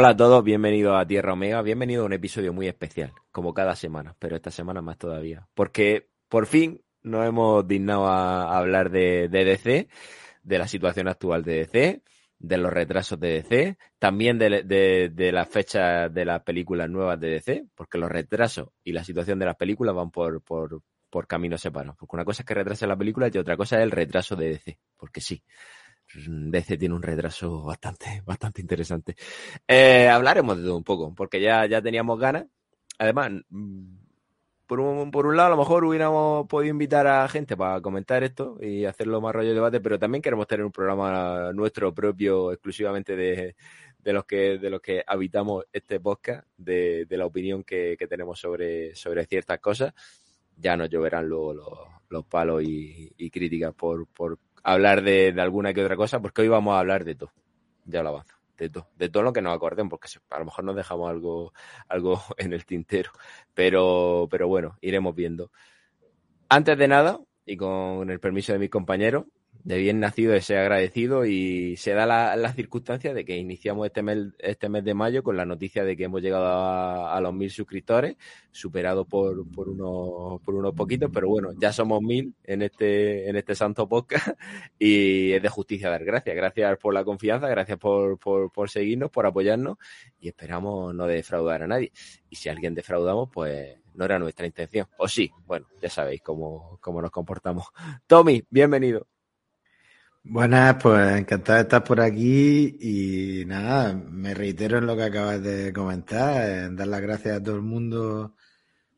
Hola a todos, bienvenidos a Tierra Omega, bienvenido a un episodio muy especial, como cada semana, pero esta semana más todavía, porque por fin nos hemos dignado a hablar de, DC, de la situación actual de DC, de los retrasos de DC, también de, de, de las fechas de las películas nuevas de DC, porque los retrasos y la situación de las películas van por, por, por caminos separados. Porque una cosa es que retrase la película y otra cosa es el retraso de DC, porque sí. DC tiene un retraso bastante, bastante interesante. Eh, hablaremos de todo un poco, porque ya, ya teníamos ganas. Además, mm, por un, por un lado, a lo mejor hubiéramos podido invitar a gente para comentar esto y hacerlo más rollo de debate, pero también queremos tener un programa nuestro propio, exclusivamente de, de los que, de los que habitamos este podcast, de, de la opinión que, que, tenemos sobre, sobre ciertas cosas. Ya nos lloverán luego los, los palos y, y críticas por, por hablar de, alguna que otra cosa, porque hoy vamos a hablar de todo. Ya lo avanzo. De todo, de todo lo que nos acordemos, porque a lo mejor nos dejamos algo, algo en el tintero. Pero, pero bueno, iremos viendo. Antes de nada, y con el permiso de mis compañeros, de bien nacido de ser agradecido y se da la, la, circunstancia de que iniciamos este mes, este mes de mayo con la noticia de que hemos llegado a, los mil suscriptores, superado por, por, unos, por unos poquitos, pero bueno, ya somos mil en este, en este santo podcast y es de justicia dar gracias. Gracias por la confianza, gracias por, por, seguirnos, por apoyarnos y esperamos no defraudar a nadie. Y si alguien defraudamos, pues no era nuestra intención. O sí, bueno, ya sabéis cómo, cómo nos comportamos. Tommy, bienvenido. Buenas, pues encantado de estar por aquí y nada, me reitero en lo que acabas de comentar, en dar las gracias a todo el mundo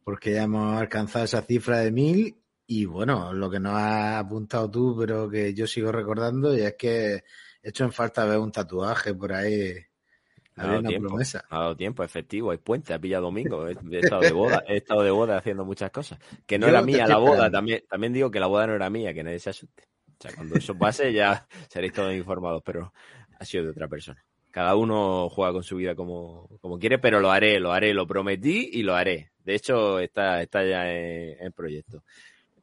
porque ya hemos alcanzado esa cifra de mil y bueno, lo que nos has apuntado tú, pero que yo sigo recordando y es que he hecho en falta ver un tatuaje por ahí. Ha dado, tiempo, promesa. ha dado tiempo, efectivo, hay puente, ha pillado domingo, he estado de boda, he estado de boda haciendo muchas cosas. Que no yo era mía la boda, también, también digo que la boda no era mía, que nadie se asuste. O sea, cuando eso pase ya seréis todos informados, pero ha sido de otra persona. Cada uno juega con su vida como, como quiere, pero lo haré, lo haré, lo prometí y lo haré. De hecho, está, está ya en, en proyecto.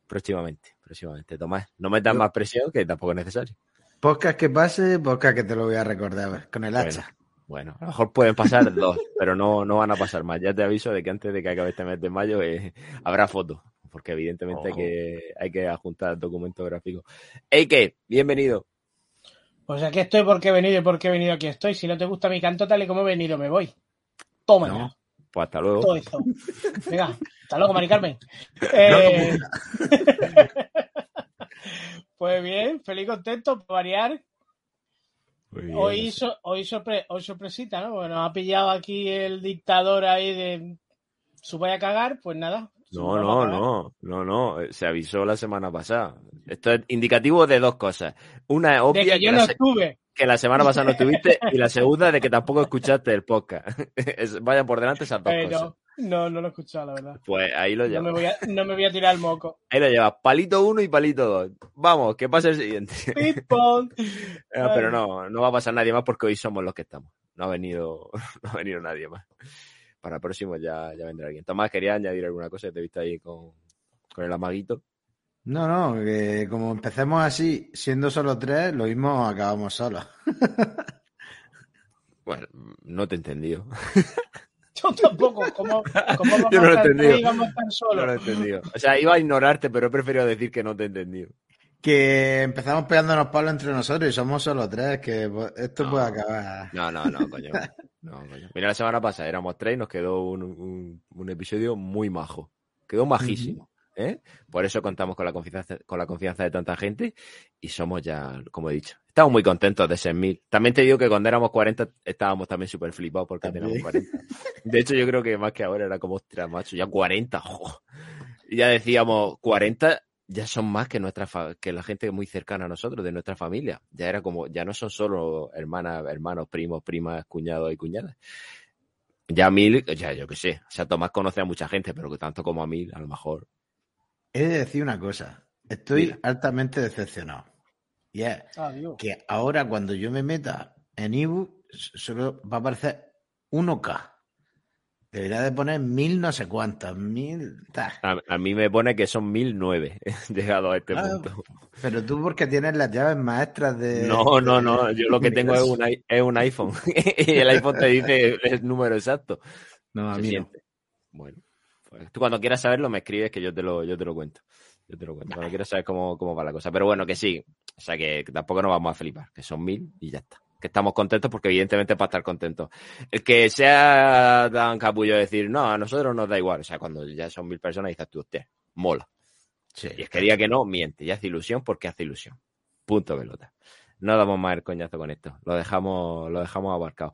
Próximamente, próximamente. Tomás, no me das más presión que tampoco es necesario. Podcast que pase, podcast que te lo voy a recordar con el hacha. Bueno, bueno, a lo mejor pueden pasar dos, pero no, no van a pasar más. Ya te aviso de que antes de que acabe este mes de mayo eh, habrá fotos porque evidentemente oh. hay, que, hay que adjuntar documentos gráficos. Eike, bienvenido. Pues aquí estoy porque he venido y porque he venido aquí estoy. Si no te gusta mi canto tal y como he venido, me voy. Toma. No, pues hasta luego. Todo esto. Venga, hasta luego, Mari Carmen. Eh... pues bien, feliz contento por variar. Hoy, so, hoy, sorpre, hoy sorpresita, ¿no? Bueno, ha pillado aquí el dictador ahí de su vaya a cagar, pues nada, no, no, no, no, no, se avisó la semana pasada. Esto es indicativo de dos cosas. Una es obvia de que yo que, no estuve. que la semana pasada no estuviste y la segunda de que tampoco escuchaste el podcast. Vayan por delante esas dos Pero, cosas. No, no lo he escuchado, la verdad. Pues ahí lo llevas. No me voy a, no me voy a tirar el moco. Ahí lo llevas, palito uno y palito dos. Vamos, que pase el siguiente. no, pero no, no va a pasar nadie más porque hoy somos los que estamos. No ha venido, no ha venido nadie más para próximo ya, ya vendrá alguien. Tomás, ¿quería añadir alguna cosa? Te he visto ahí con, con el amaguito. No, no, que como empecemos así, siendo solo tres, lo mismo acabamos solos. bueno, no te he entendido. Yo tampoco, ¿cómo, cómo vamos Yo no lo he entendido. solos? No lo he entendido. O sea, iba a ignorarte, pero he preferido decir que no te he entendido. Que empezamos pegándonos palos entre nosotros y somos solo tres, que esto No. puede acabar. No, no, no, coño. No, coño. Mira, la semana pasada éramos tres y nos quedó un, un, un episodio muy majo. Quedó majísimo. ¿eh? Por eso contamos con la, confianza, con la confianza de tanta gente y somos ya, como he dicho, estamos muy contentos de ser mil. También te digo que cuando éramos 40 estábamos también súper flipados porque También. teníamos 40. De hecho, yo creo que más que ahora era como, ostras, macho, ya 40. jo. Y ya decíamos, 40 ya son más que nuestra que la gente muy cercana a nosotros, de nuestra familia. Ya era como, ya no son solo hermanas, hermanos, primos, primas, cuñados y cuñadas. Ya a mil, ya yo qué sé. O sea, Tomás conoce a mucha gente, pero que tanto como a mil, a lo mejor. He de decir una cosa. Estoy altamente decepcionado. Y es que ahora cuando yo me meta en ebook, solo va a aparecer 1K. Debería de poner mil no sé cuántas, mil... A, mí me pone que son mil nueve, llegado a este ah, punto. Pero tú porque tienes las llaves maestras de... No, no, no, yo lo que tengo es un, es un iPhone y el iPhone te dice el número exacto. No, a mí Bueno, pues tú cuando quieras saberlo me escribes que yo te lo, yo te lo cuento. Yo te lo cuento, cuando quieras saber cómo, cómo va la cosa. Pero bueno, que sí, o sea que tampoco nos vamos a flipar, que son mil y ya está que estamos contentos porque evidentemente para estar contentos. El que sea tan capullo de decir, no, a nosotros nos da igual. O sea, cuando ya son mil personas dices tú, usted, mola. Sí. Y es que diga que no, miente. Y hace ilusión porque hace ilusión. Punto pelota. No damos más el coñazo con esto. Lo dejamos, lo dejamos abarcado.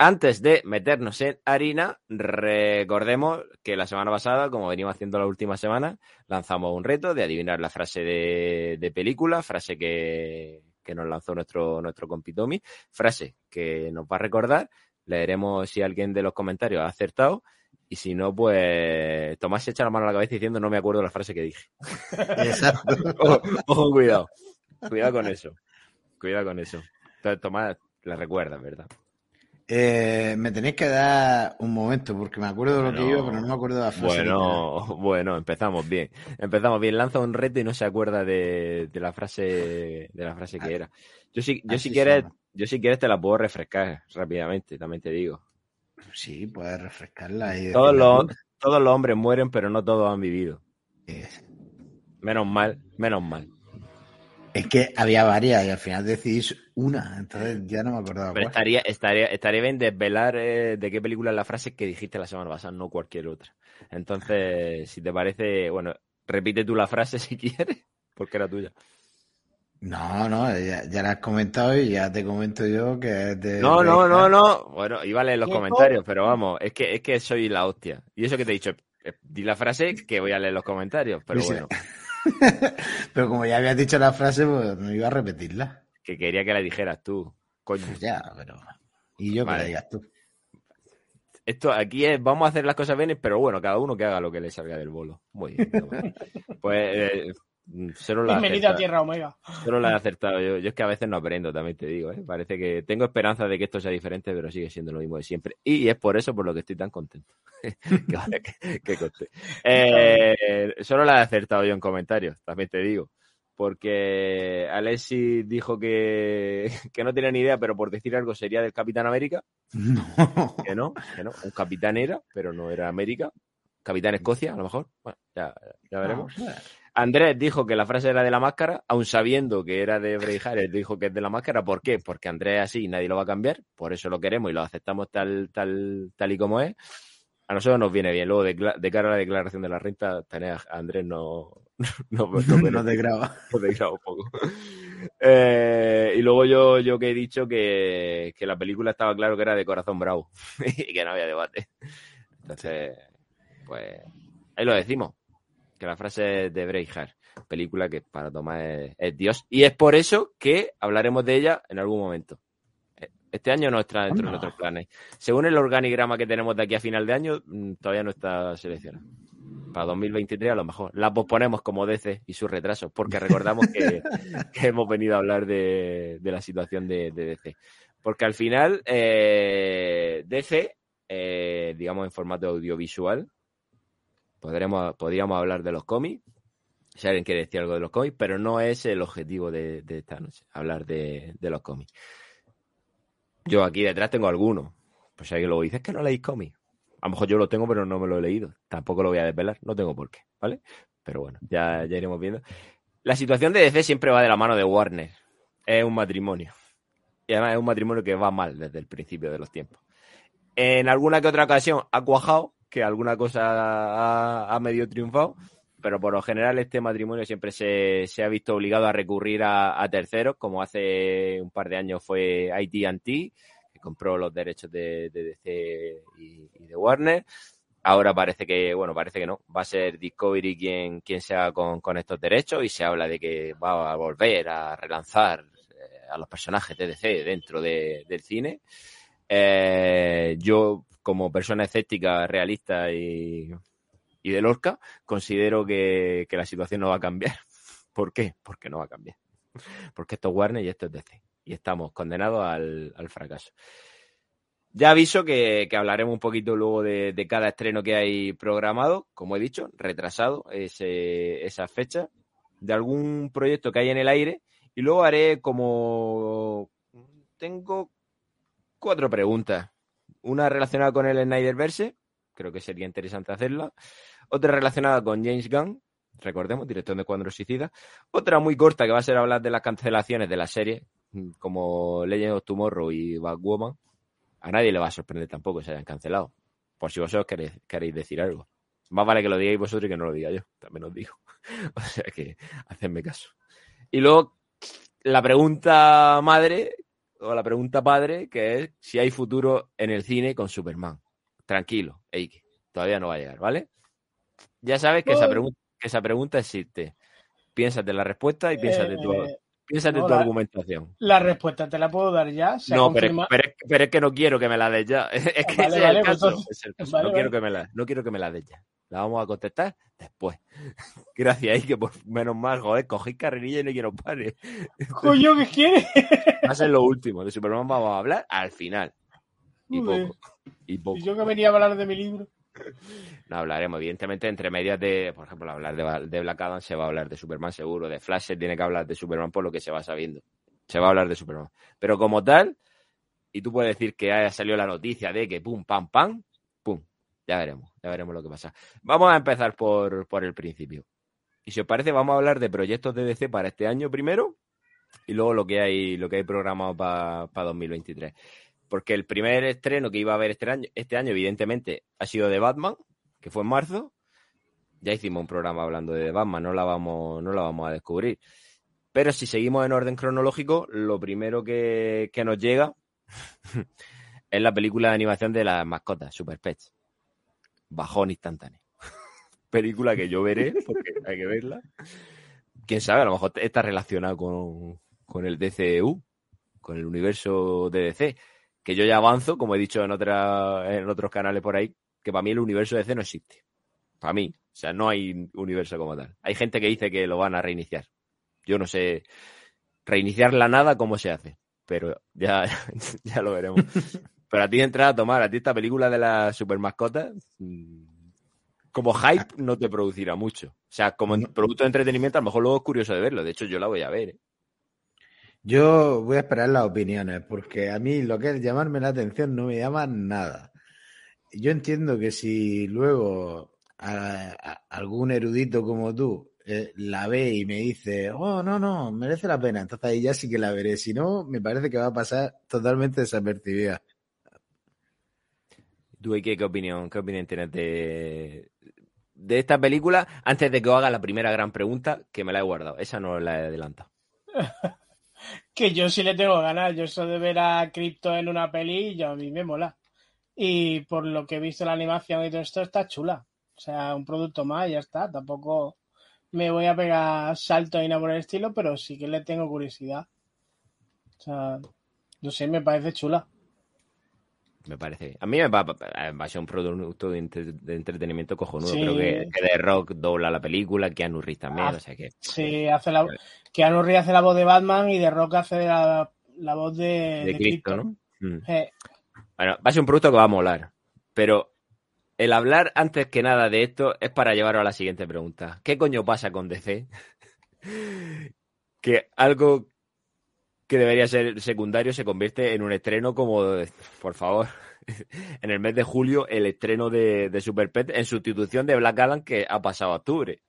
Antes de meternos en harina, recordemos que la semana pasada, como venimos haciendo la última semana, lanzamos un reto de adivinar la frase de, de película, frase que, que nos lanzó nuestro, nuestro compitomi. Frase que nos va a recordar. Leeremos si alguien de los comentarios ha acertado. Y si no, pues Tomás se echa la mano a la cabeza diciendo no me acuerdo la frase que dije. Exacto. ojo, cuidado. Cuidado con eso. Cuidado con eso. Entonces, Tomás la recuerda, ¿verdad? Eh, me tenéis que dar un momento porque me acuerdo de lo que iba, pero no me acuerdo de la frase. Bueno, bueno, empezamos bien. Empezamos bien. Lanza un reto y no se acuerda de, la frase de la frase que era. Yo sí, yo si quieres, yo si quieres te la puedo refrescar rápidamente, también te digo. Sí, puedes refrescarla. todos los, todos los hombres mueren, pero no todos han vivido. Menos mal, menos mal. Es que había varias y al final decidís una, entonces ya no me acordaba. Pero estaría, estaría, estaría bien desvelar eh, de qué película es la frase que dijiste la semana pasada, no cualquier otra. Entonces, si te parece, bueno, repite tú la frase si quieres, porque era tuya. No, no, ya, la has comentado y ya te comento yo que es de. No, no, no, no. Bueno, iba a leer los comentarios, pero vamos, es que, es que soy la hostia. Y eso que te he dicho, eh, di la frase que voy a leer los comentarios, pero bueno. Pero como ya habías dicho la frase, pues no iba a repetirla. Que quería que la dijeras tú, coño. Ya, pero. Y yo que la digas tú. Esto aquí es, vamos a hacer las cosas bien, pero bueno, cada uno que haga lo que le salga del bolo. Muy bien. pues eh, Solo la Bienvenida a Tierra Omega. Solo la he acertado. Yo, yo, es que a veces no aprendo, también te digo. ¿eh? Parece que tengo esperanza de que esto sea diferente, pero sigue siendo lo mismo de siempre. Y es por eso por lo que estoy tan contento. que, eh, solo la he acertado yo en comentarios, también te digo. Porque Alessi dijo que, que no tenía ni idea, pero por decir algo sería del Capitán América. No. Que no, que no. Un capitán era, pero no era América. Capitán Escocia, a lo mejor. Bueno, ya, ya veremos. Andrés dijo que la frase era de la máscara, aun sabiendo que era de Braveheart, dijo que es de la máscara. ¿Por qué? Porque Andrés es así y nadie lo va a cambiar, por eso lo queremos y lo aceptamos tal, tal, tal y como es. A nosotros nos viene bien. Luego, de, cara a la declaración de la renta, tener a Andrés no, no, no, no. No graba un poco. Eh, y luego yo, yo que he dicho que, que la película estaba claro que era de corazón bravo y que no había debate. Entonces, pues ahí lo decimos que la frase de Braveheart, película que para Tomás es, Dios. Y es por eso que hablaremos de ella en algún momento. Este año no está dentro de nuestros planes. Según el organigrama que tenemos de aquí a final de año, mm, todavía no está seleccionado. Para 2023 a lo mejor. La posponemos como DC y sus retrasos, porque recordamos que, hemos venido a hablar de, la situación de, DC. Porque al final, eh, DC, eh, digamos en formato audiovisual, Podremos, podríamos hablar de los cómics, si alguien quiere decir algo de los cómics, pero no es el objetivo de, esta noche, hablar de, los cómics. Yo aquí detrás tengo algunos. Pues si alguien lo dice, es que no leéis cómics. A lo mejor yo lo tengo, pero no me lo he leído. Tampoco lo voy a desvelar, no tengo por qué, ¿vale? Pero bueno, ya, iremos viendo. La situación de DC siempre va de la mano de Warner. Es un matrimonio. Y además es un matrimonio que va mal desde el principio de los tiempos. En alguna que otra ocasión ha cuajado, que alguna cosa ha, medio triunfado, pero por lo general este matrimonio siempre se, ha visto obligado a recurrir a, terceros, como hace un par de años fue AT&T, compró los derechos de, DC y, de Warner, Ahora parece que, bueno, parece que no. Va a ser Discovery quien, quien se haga con, con estos derechos y se habla de que va a volver a relanzar eh, a los personajes de DC dentro de, del cine. Eh, yo, como persona escéptica, realista y, y de Lorca, considero que, que la situación no va a cambiar. ¿Por qué? Porque no va a cambiar. Porque esto es Warner y esto es DC. Y estamos condenados al, al fracaso. Ya aviso que, que, hablaremos un poquito luego de, de, cada estreno que hay programado, como he dicho, retrasado ese, esa fecha, de algún proyecto que hay en el aire, y luego haré como... Tengo cuatro preguntas. Una relacionada con el Snyderverse, creo que sería interesante hacerla. Otra relacionada con James Gunn, recordemos, director de Cuadro Suicida. Otra muy corta que va a ser hablar de las cancelaciones de la serie, como Legend of Tomorrow y Batwoman a nadie le va a sorprender tampoco que se hayan cancelado. Por si vosotros queréis, queréis decir algo. Más vale que lo digáis vosotros y que no lo diga yo. También os digo. o sea que hacedme caso. Y luego, la pregunta madre, o la pregunta padre, que es si hay futuro en el cine con Superman. Tranquilo, Eike. Todavía no va a llegar, ¿vale? Ya sabes que, esa, pregunta, que esa pregunta existe. Piénsate la respuesta y piénsate eh, tu, Piénsate no, tu la, argumentación. La respuesta te la puedo dar ya. Se no, pero, pero, pero, es que no quiero que me la des ya. Es que vale, ese vale, es el caso. Pues, es el caso. Vale, no, quiero que me la, no quiero que me la des ya. La vamos a contestar después. Gracias, ahí que por menos mal, joder, cogí carrerilla y no quiero pares. Coño, ¿qué quieres? Va a ser lo último. De Superman vamos a hablar al final. Y poco. Y poco. Y yo que venía a hablar de mi libro. No hablaremos, evidentemente, entre medias de, por ejemplo, hablar de, Black Adam se va a hablar de Superman seguro, de Flash se tiene que hablar de Superman por lo que se va sabiendo. Se va a hablar de Superman. Pero como tal, y tú puedes decir que haya salido la noticia de que pum, pam, pam, pum. Ya veremos, ya veremos lo que pasa. Vamos a empezar por, por el principio. Y si os parece, vamos a hablar de proyectos de DC para este año primero y luego lo que hay, lo que hay programado para pa 2023 porque el primer estreno que iba a haber este año, este año, evidentemente, ha sido de Batman, que fue en marzo. Ya hicimos un programa hablando de Batman, no la vamos, no la vamos a descubrir. Pero si seguimos en orden cronológico, lo primero que, que nos llega es la película de animación de las mascotas, Super Pets. Bajón instantáneo. película que yo veré, porque hay que verla. Quién sabe, a lo mejor está relacionado con, con el DCU, con el universo de DC que yo ya avanzo, como he dicho en, otra, en otros canales por ahí, que para mí el universo de DC no existe. Para mí. O sea, no hay universo como tal. Hay gente que dice que lo van a reiniciar. Yo no sé reiniciar la nada cómo se hace, pero ya, ya lo veremos. Pero a ti entrar a tomar, a ti esta película de la super mascota, mm, como hype no te producirá mucho. O sea, como producto de entretenimiento, a lo mejor luego es curioso de verlo. De hecho, yo la voy a ver. ¿eh? Yo voy a esperar las opiniones, porque a mí lo que es llamarme la atención no me llama nada. Yo entiendo que si luego a, a, algún erudito como tú eh, la ve y me dice, oh, no, no, merece la pena, entonces ahí ya sí que la veré. Si no, me parece que va a pasar totalmente desapercibida. ¿Tú qué, qué opinión, qué opinión tienes de, de esta película? Antes de que haga la primera gran pregunta, que me la he guardado. Esa no la he adelantado. que yo sí le tengo ganas. Yo eso de ver a Crypto en una peli, yo a mí me mola. Y por lo que he visto la animación y todo esto, está chula. O sea, un producto más, ya está. Tampoco me voy a pegar salto y nada por el estilo, pero sí que le tengo curiosidad. O sea, no sé, me parece chula. Me parece. A mí me va, va a ser un producto de, de entretenimiento cojonudo. Sí. Creo que, que, The Rock dobla la película, Keanu Reeves también, Ah, o sea que... Sí, hace la, Keanu Reeves hace la voz de Batman y The Rock hace la, la voz de, de, de Cristo, ¿no? Mm. Eh, Bueno, va a ser un producto que va a molar. Pero el hablar antes que nada de esto es para llevarlo a la siguiente pregunta. ¿Qué coño pasa con DC? que algo que debería ser secundario se convierte en un estreno como, por favor, en el mes de julio, el estreno de, de Super Pet en sustitución de Black Adam que ha pasado a octubre.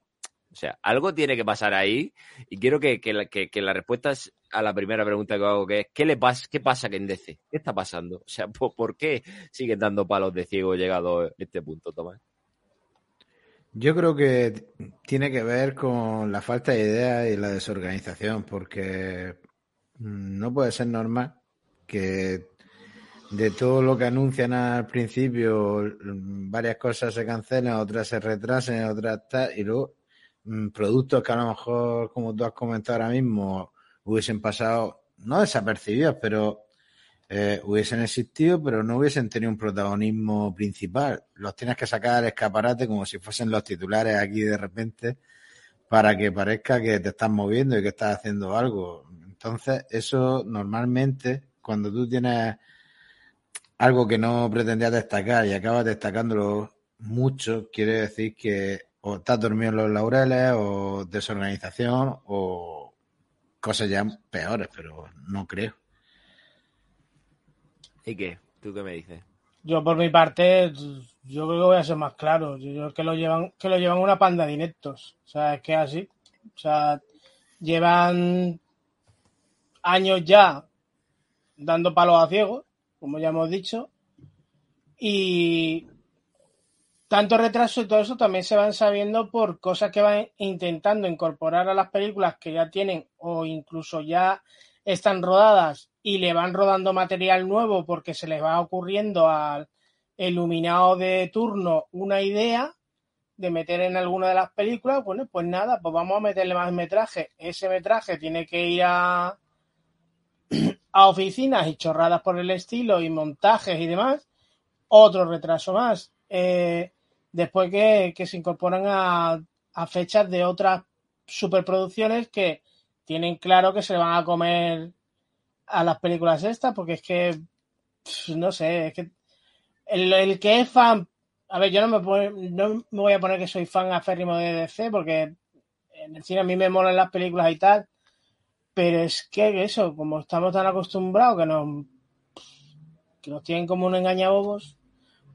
O sea, algo tiene que pasar ahí y quiero que, que, que, que la respuesta a la primera pregunta que hago, que es, ¿qué le pasa, qué pasa que en DC? ¿Qué está pasando? O sea, ¿por, ¿por qué siguen dando palos de ciego llegado a este punto, Tomás? Yo creo que tiene que ver con la falta de idea y la desorganización, porque no puede ser normal que de todo lo que anuncian al principio, varias cosas se cancelan, otras se retrasen, otras tal, y luego mm, productos que a lo mejor, como tú has comentado ahora mismo, hubiesen pasado, no desapercibidos, pero eh, hubiesen existido, pero no hubiesen tenido un protagonismo principal. Los tienes que sacar al escaparate como si fuesen los titulares aquí de repente para que parezca que te estás moviendo y que estás haciendo algo. Entonces, eso normalmente, cuando tú tienes algo que no pretendías destacar y acabas destacándolo mucho, quiere decir que o estás dormido en los laureles o desorganización o cosas ya peores, pero no creo. ¿Y qué? ¿Tú qué me dices? Yo por mi parte, yo creo que voy a ser más claro. Yo creo que lo llevan, que lo llevan una panda de ineptos. O sea, es que así. O sea, llevan años ya dando palos a ciegos, como ya hemos dicho. Y tanto retraso y todo eso también se van sabiendo por cosas que van intentando incorporar a las películas que ya tienen o incluso ya están rodadas y le van rodando material nuevo porque se les va ocurriendo al iluminado de turno una idea de meter en alguna de las películas, bueno, pues nada, pues vamos a meterle más metraje. Ese metraje tiene que ir a, a oficinas y chorradas por el estilo y montajes y demás. Otro retraso más. Eh, después que, que, se incorporan a, a fechas de otras superproducciones que tienen claro que se le van a comer a las películas estas, porque es que, no sé, es que el, que es fan, a ver, yo no me, no me voy a poner que soy fan aférrimo de DC, porque en el cine a mí me molan las películas y tal, pero es que eso, como estamos tan acostumbrados que nos, que nos tienen como un engañabobos,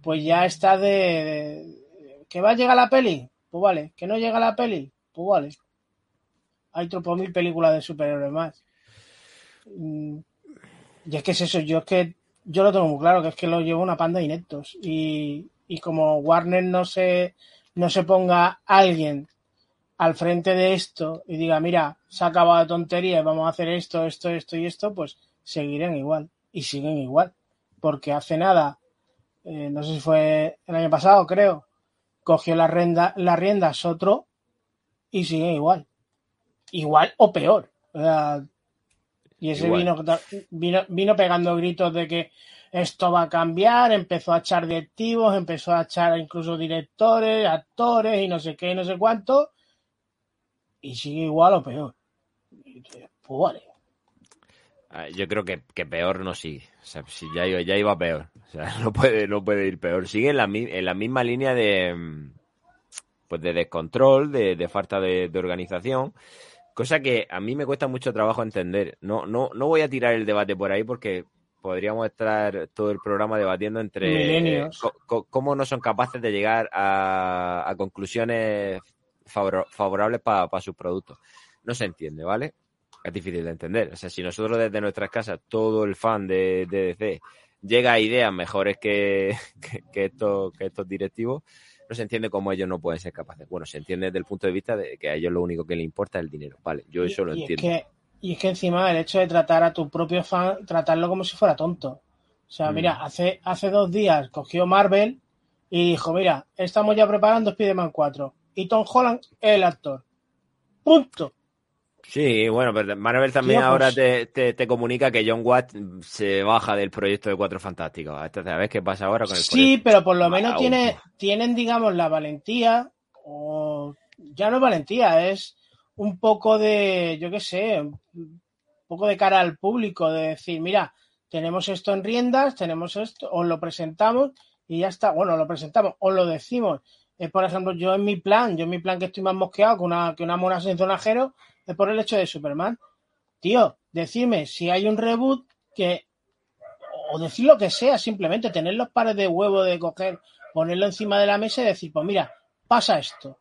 pues ya está de, que va a llegar la peli, pues vale, que no llega la peli, pues vale. Hay tropo mil películas de superhéroes más. Mm, y es que es eso, yo es que yo lo tengo muy claro, que es que lo llevo una panda de ineptos. Y, y como Warner no se, no se ponga alguien al frente de esto y diga, mira, se ha acabado de tontería, vamos a hacer esto, esto, esto y esto, pues seguirán igual. Y siguen igual. Porque hace nada, eh, no sé si fue el año pasado, creo, cogió la rienda, las riendas otro y sigue igual. Igual o peor. O sea, y ese vino, vino, vino pegando gritos de que esto va a cambiar, empezó a echar directivos, empezó a echar incluso directores, actores y no sé qué, no sé cuánto, y sigue igual o peor. Pues vale. Ah, yo creo que, que, peor no sigue. O sea, si ya, ya iba peor. O sea, no puede, no puede ir peor. Sigue en la, en la misma línea de, pues de descontrol, de, de falta de, de organización. Cosa que a mí me cuesta mucho trabajo entender. No, no, no voy a tirar el debate por ahí porque podríamos estar todo el programa debatiendo entre cómo no son capaces de llegar a, conclusiones favorables para sus productos. No se entiende, ¿vale? Es difícil de entender. O sea, si nosotros desde nuestras casas, todo el fan de, DC llega a ideas mejores que, que, estos, que estos directivos, no se entiende cómo ellos no pueden ser capaces. Bueno, se entiende desde el punto de vista de que a ellos lo único que les importa es el dinero. Vale, yo eso lo entiendo. Es que, y es que encima el hecho de tratar a tu propio fan, tratarlo como si fuera tonto. O sea, mm. mira, hace, hace dos días cogió Marvel y dijo, mira, estamos ya preparando Spider-Man 4. Y Tom Holland es el actor. Punto. Sí, bueno, pero Marvel también ahora te, te, comunica que John Watt se baja del proyecto de Cuatro Fantásticos. Entonces, a ver qué pasa ahora con el Sí, pero por lo menos tiene, tienen, digamos, la valentía, o ya no es valentía, es un poco de, yo qué sé, un poco de cara al público, de decir, mira, tenemos esto en riendas, tenemos esto, os lo presentamos y ya está. Bueno, lo presentamos, os lo decimos. Es, por ejemplo, yo en mi plan, yo en mi plan que estoy más mosqueado que una, que una mona sin zonajero, es por el hecho de Superman. Tío, decirme si hay un reboot que. O decir lo que sea, simplemente tener los pares de huevo de coger, ponerlo encima de la mesa y decir, pues mira, pasa esto.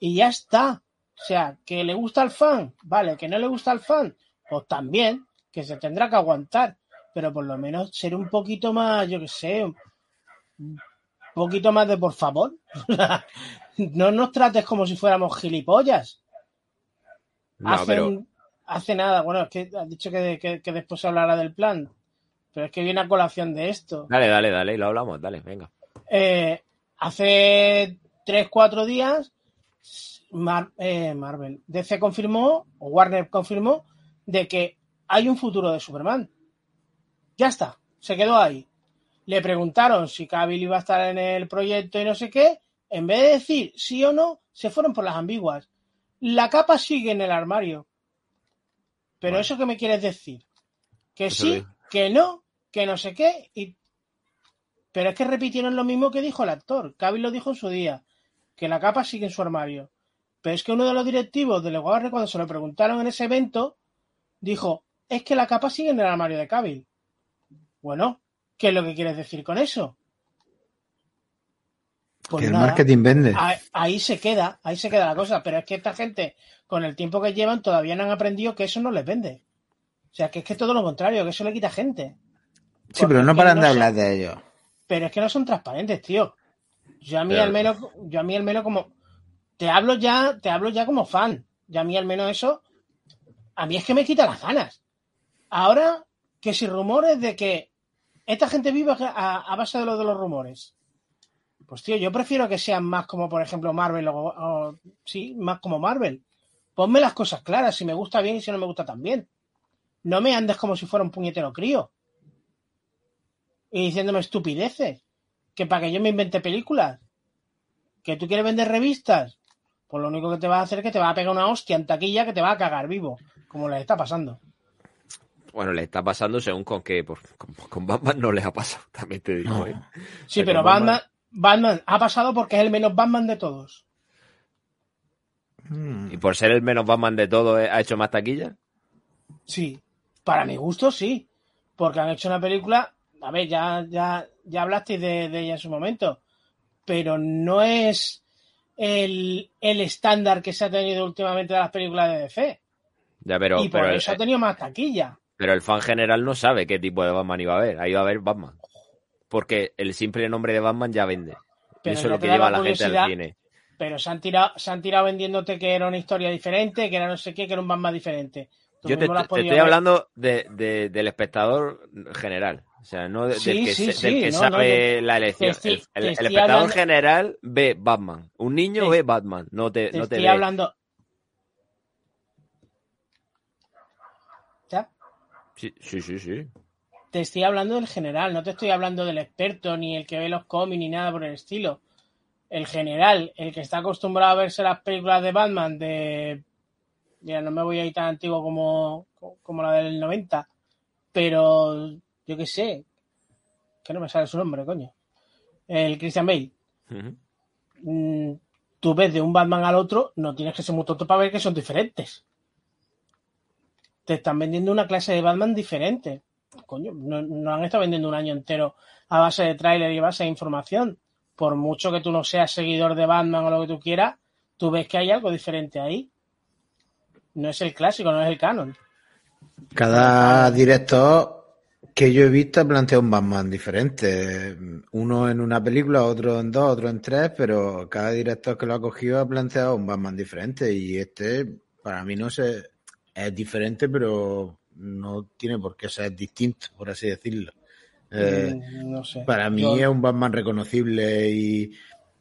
Y ya está. O sea, que le gusta al fan, vale, que no le gusta al fan, pues también, que se tendrá que aguantar. Pero por lo menos ser un poquito más, yo qué sé, poquito más de por favor. no nos trates como si fuéramos gilipollas hace, hace, nada, bueno, es que has dicho que, que, después se hablará del plan. pero es que viene a colación de esto. Dale, dale, dale, lo hablamos, dale, venga. Eh, hace 3, 4 días, eh, Marvel, DC confirmó, o Warner confirmó, de que hay un futuro de Superman. Ya está, se quedó ahí. Le preguntaron si Cavill iba a estar en el proyecto y no sé qué. En vez de decir sí o no, se fueron por las ambiguas. La capa sigue en el armario. Pero eso que me quieres decir, que sí, que no, que no sé qué, y... pero es que repitieron lo mismo que dijo el actor. Cavill lo dijo en su día, que la capa sigue en su armario. Pero es que uno de los directivos de Warner, cuando se lo preguntaron en ese evento, dijo, es que la capa sigue en el armario de Cavill. Bueno, ¿qué es lo que quieres decir con eso? Pues que el marketing vende. Ahí, se queda, ahí se queda la cosa. Pero es que esta gente, con el tiempo que llevan, todavía no han aprendido que eso no les vende. O sea, que es que todo lo contrario, que eso le quita gente. Sí, pero no paran de hablar de ello. Pero es que no son transparentes, tío. Yo a mí al menos, yo a mí al menos como te hablo ya, te hablo ya como fan. Yo a mí al menos eso, a mí es que me quita las ganas. Ahora que si rumores de que esta gente vive a base de lo de los rumores. Pues tío, yo prefiero que sean más como, por ejemplo, Marvel o, sí, más como Marvel. Ponme las cosas claras, si me gusta bien y si no me gusta también. No me andes como si fuera un puñetero crío. Y diciéndome estupideces. Que para que yo me invente películas. Que tú quieres vender revistas. Pues lo único que te va a hacer es que te va a pegar una hostia en taquilla que te va a cagar vivo. Como le está pasando. Bueno, le está pasando según con que pues, con, Batman no les ha pasado, también te digo. ¿eh? Sí, pero Batman, Batman ha pasado porque es el menos Batman de todos. ¿Y por ser el menos Batman de todos ha hecho más taquilla? Sí, para mi gusto sí. Porque han hecho una película, a ver, ya, ya, ya hablasteis de, ella en su momento, pero no es el, estándar que se ha tenido últimamente de las películas de DC. Ya, pero, y por eso ha tenido más taquilla. Pero el fan general no sabe qué tipo de Batman iba a haber. Ahí va a haber Batman porque el simple nombre de Batman ya vende. eso es lo que lleva a la gente al cine. Pero se han, tirado, se han tirado vendiéndote que era una historia diferente, que era no sé qué, que era un Batman diferente. Yo te, estoy hablando de, del espectador general. O sea, no del que, sabe la elección. el, espectador general ve Batman. Un niño ve Batman. No te, no te estoy hablando. ¿Ya? Sí, sí, sí, sí te estoy hablando del general, no te estoy hablando del experto, ni el que ve los cómics, ni nada por el estilo. El general, el que está acostumbrado a verse las películas de Batman de... Mira, no me voy a ir tan antiguo como, como la del 90, pero yo qué sé, que no me sale su nombre, coño. El Christian Bale. Mm, tú ves de un Batman al otro, no tienes que ser muy tonto para ver que son diferentes. Te están vendiendo una clase de Batman diferente coño, no, han estado vendiendo un año entero a base de tráiler y a base de información. Por mucho que tú no seas seguidor de Batman o lo que tú quieras, tú ves que hay algo diferente ahí. No es el clásico, no es el canon. Cada director que yo he visto ha planteado un Batman diferente. Uno en una película, otro en dos, otro en tres, pero cada director que lo ha cogido ha planteado un Batman diferente. Y este, para mí, no sé, es diferente, pero no tiene por qué ser distinto, por así decirlo. Eh, mm, para mí es un Batman reconocible y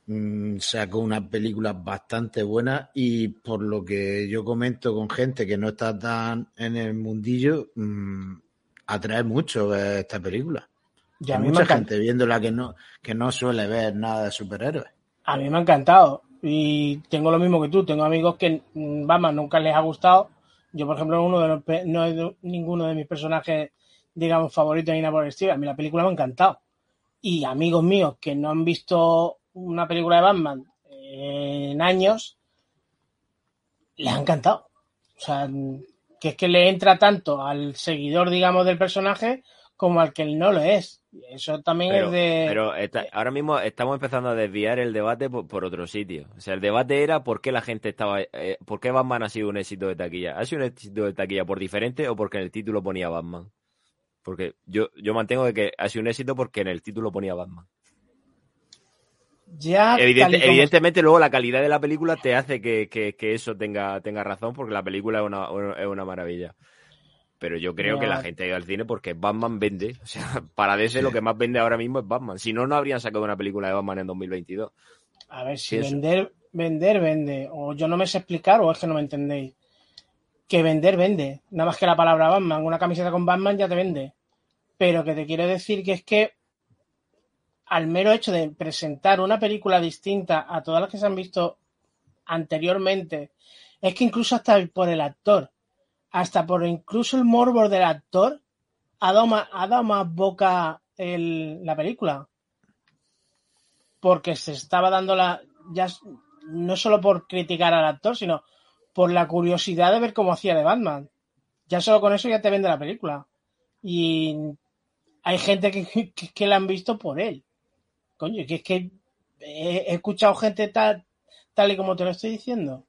mm, sacó una película bastante buena y por lo que yo comento con gente que no está tan en el mundillo, mm, atrae mucho esta película. Hay mucha gente viéndola que no, que no suele ver nada de superhéroes. A mí me ha encantado y tengo lo mismo que tú, tengo amigos que Batman nunca les ha gustado yo, por ejemplo, uno de los, no es ninguno de mis personajes, digamos, favoritos ni nada por el. A mí la película me ha encantado. Y amigos míos que no han visto una película de Batman en años, les ha encantado. O sea, que es que le entra tanto al seguidor, digamos, del personaje como al que no lo es. Eso también es de. Pero ahora mismo estamos empezando a desviar el debate por, otro sitio. O sea, el debate era por qué la gente estaba. Eh, ¿Por qué Batman ha sido un éxito de taquilla? ¿Ha sido un éxito de taquilla por diferente o porque en el título ponía Batman? Porque yo, yo mantengo de que ha sido un éxito porque en el título ponía Batman. Ya, evidentemente luego la calidad de la película te hace que, eso tenga, tenga razón porque la película es una, es una maravilla. Pero yo creo que la gente ha ido al cine porque Batman vende. O sea, para DC lo que más vende ahora mismo es Batman. Si no, no habrían sacado una película de Batman en 2022. A ver, si vender, vender, vende. O yo no me sé explicar o es que no me entendéis. Que vender, vende. Nada más que la palabra Batman. Una camiseta con Batman ya te vende. Pero que te quiero decir que es que al mero hecho de presentar una película distinta a todas las que se han visto anteriormente, es que incluso hasta por el actor, hasta por incluso el morbo del actor, ha dado más, boca la película. Porque se estaba dando la. Ya, no solo por criticar al actor, sino por la curiosidad de ver cómo hacía de Batman. Ya solo con eso ya te vende la película. Y hay gente que, que la han visto por él. Coño, que es que he, escuchado gente tal, tal y como te lo estoy diciendo.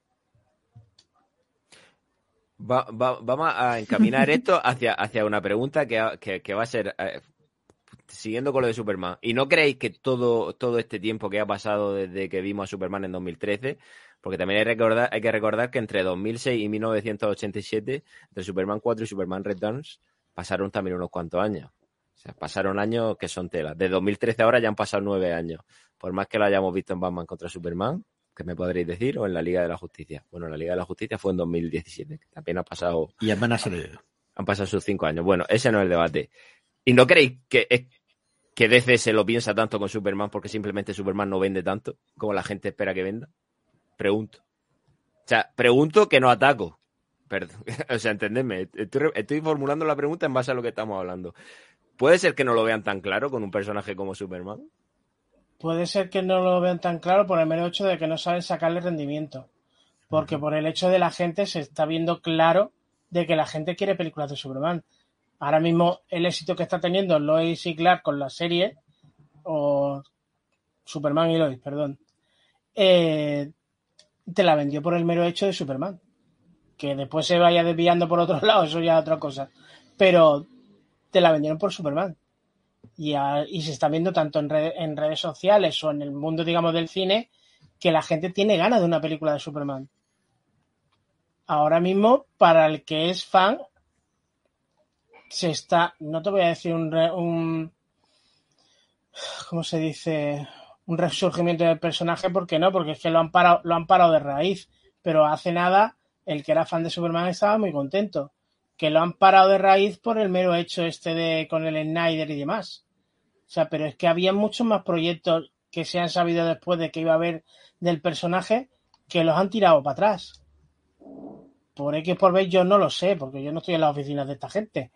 Vamos a encaminar esto hacia, hacia una pregunta que, va a ser, eh, siguiendo con lo de Superman. ¿Y no creéis que todo, todo este tiempo que ha pasado desde que vimos a Superman en 2013, porque también hay, recordar, hay que recordar que entre 2006 y 1987, entre Superman 4 y Superman Returns, pasaron también unos cuantos años sea, pasaron años que son telas. De 2013 ahora ya han pasado nueve años. Por más que lo hayamos visto en Batman contra Superman, que me podréis decir, o en la Liga de la Justicia. Bueno, la Liga de la Justicia fue en 2017, que apenas ha pasado. Y apenas Han pasado sus cinco años. Bueno, ese no es el debate. ¿Y no creéis que, que DC se lo piensa tanto con Superman porque simplemente Superman no vende tanto como la gente espera que venda? Pregunto. O sea, pregunto que no ataco. Perdón. o sea, entendedme. estoy formulando la pregunta en base a lo que estamos hablando. ¿Puede ser que no lo vean tan claro con un personaje como Superman? Puede ser que no lo vean tan claro por el mero hecho de que no saben sacarle rendimiento. Porque por el hecho de la gente se está viendo claro de que la gente quiere películas de Superman. Ahora mismo el éxito que está teniendo Lois y Clark con la serie, o Superman y Lois, perdón, eh, te la vendió por el mero hecho de Superman. Que después se vaya desviando por otro lado, eso ya es otra cosa. Pero te la vendieron por Superman. Y, se está viendo tanto en, en redes sociales o en el mundo, digamos, del cine, que la gente tiene ganas de una película de Superman. Ahora mismo, para el que es fan, se está, no te voy a decir un, un ¿cómo se dice? Un resurgimiento del personaje, porque no, porque es que lo han parado, lo han parado de raíz. Pero hace nada, el que era fan de Superman estaba muy contento que lo han parado de raíz por el mero hecho este de con el Snyder y demás. O sea, pero es que había muchos más proyectos que se han sabido después de que iba a haber del personaje que los han tirado para atrás. Por X por B yo no lo sé, porque yo no estoy en las oficinas de esta gente.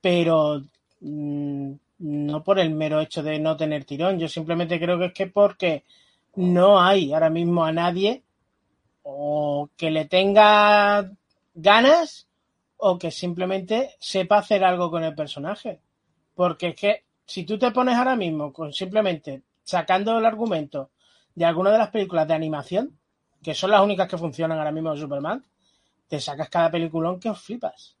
Pero mm, no por el mero hecho de no tener tirón. Yo simplemente creo que es que porque no hay ahora mismo a nadie o que le tenga ganas o que simplemente sepa hacer algo con el personaje. Porque es que si tú te pones ahora mismo con simplemente sacando el argumento de alguna de las películas de animación, que son las únicas que funcionan ahora mismo de Superman, te sacas cada peliculón que os flipas.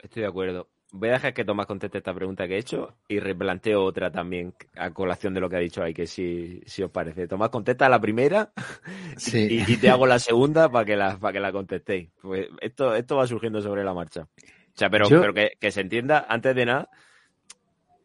Estoy de acuerdo. Voy a dejar que Tomás conteste esta pregunta que he hecho y replanteo otra también a colación de lo que ha dicho ahí, que si, si os parece. Tomás, contesta la primera y, te hago la segunda para que la, para que la contestéis. Pues esto, esto va surgiendo sobre la marcha. O sea, pero, pero que, que se entienda, antes de nada,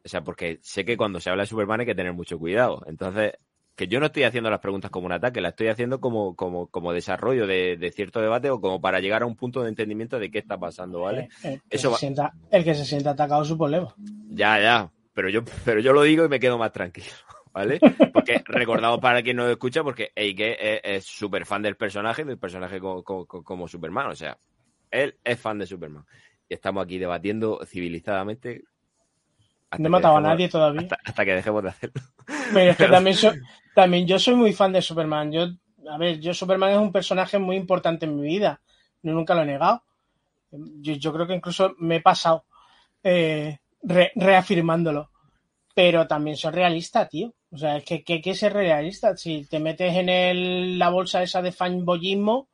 o sea, porque sé que cuando se habla de Superman hay que tener mucho cuidado. Entonces, que yo no estoy haciendo las preguntas como un ataque, las estoy haciendo como, como, como desarrollo de, cierto debate o como para llegar a un punto de entendimiento de qué está pasando, ¿vale? Eh, el, que Eso se sienta, el que se sienta atacado su problema. Ya, ya, pero yo, pero yo lo digo y me quedo más tranquilo, ¿vale? Porque recordado para quien no lo escucha, porque Eike es súper fan del personaje, del personaje como, como Superman, o sea, él es fan de Superman. Y estamos aquí debatiendo civilizadamente no he matado a nadie todavía. Hasta, que dejemos de hacerlo. Pero es que también, también yo soy muy fan de Superman. Yo, a ver, yo Superman es un personaje muy importante en mi vida. Yo nunca lo he negado. Yo, creo que incluso me he pasado eh, reafirmándolo. Pero también soy realista, tío. O sea, es que, hay que ser realista. Si te metes en el, la bolsa esa de fanboyismo,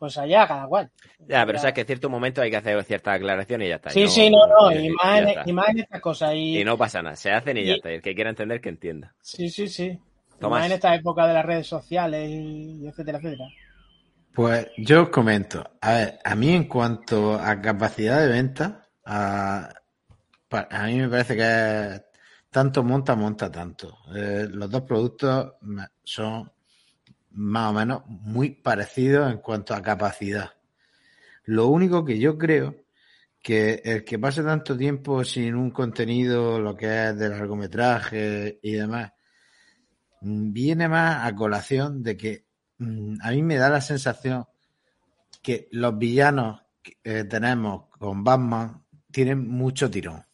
pues allá cada cual. Ya, pero sabes que en cierto momento hay que hacer ciertas aclaraciones y ya está. Sí, sí, no, no, y, más en, estas cosas. Y, no pasa nada, se hacen y, ya está. El que quiera entender, que entienda. Sí, sí, sí. Tomás. más en esta época de las redes sociales y etcétera, etcétera. Pues yo os comento. A ver, a mí en cuanto a capacidad de venta, a, a mí me parece que tanto monta, monta tanto. Eh, los dos productos son más o menos muy parecidos en cuanto a capacidad. Lo único que yo creo que el que pase tanto tiempo sin un contenido, lo que es de largometraje y demás, mm, viene más a colación de que mm, a mí me da la sensación que los villanos que tenemos con Batman tienen mucho tirón.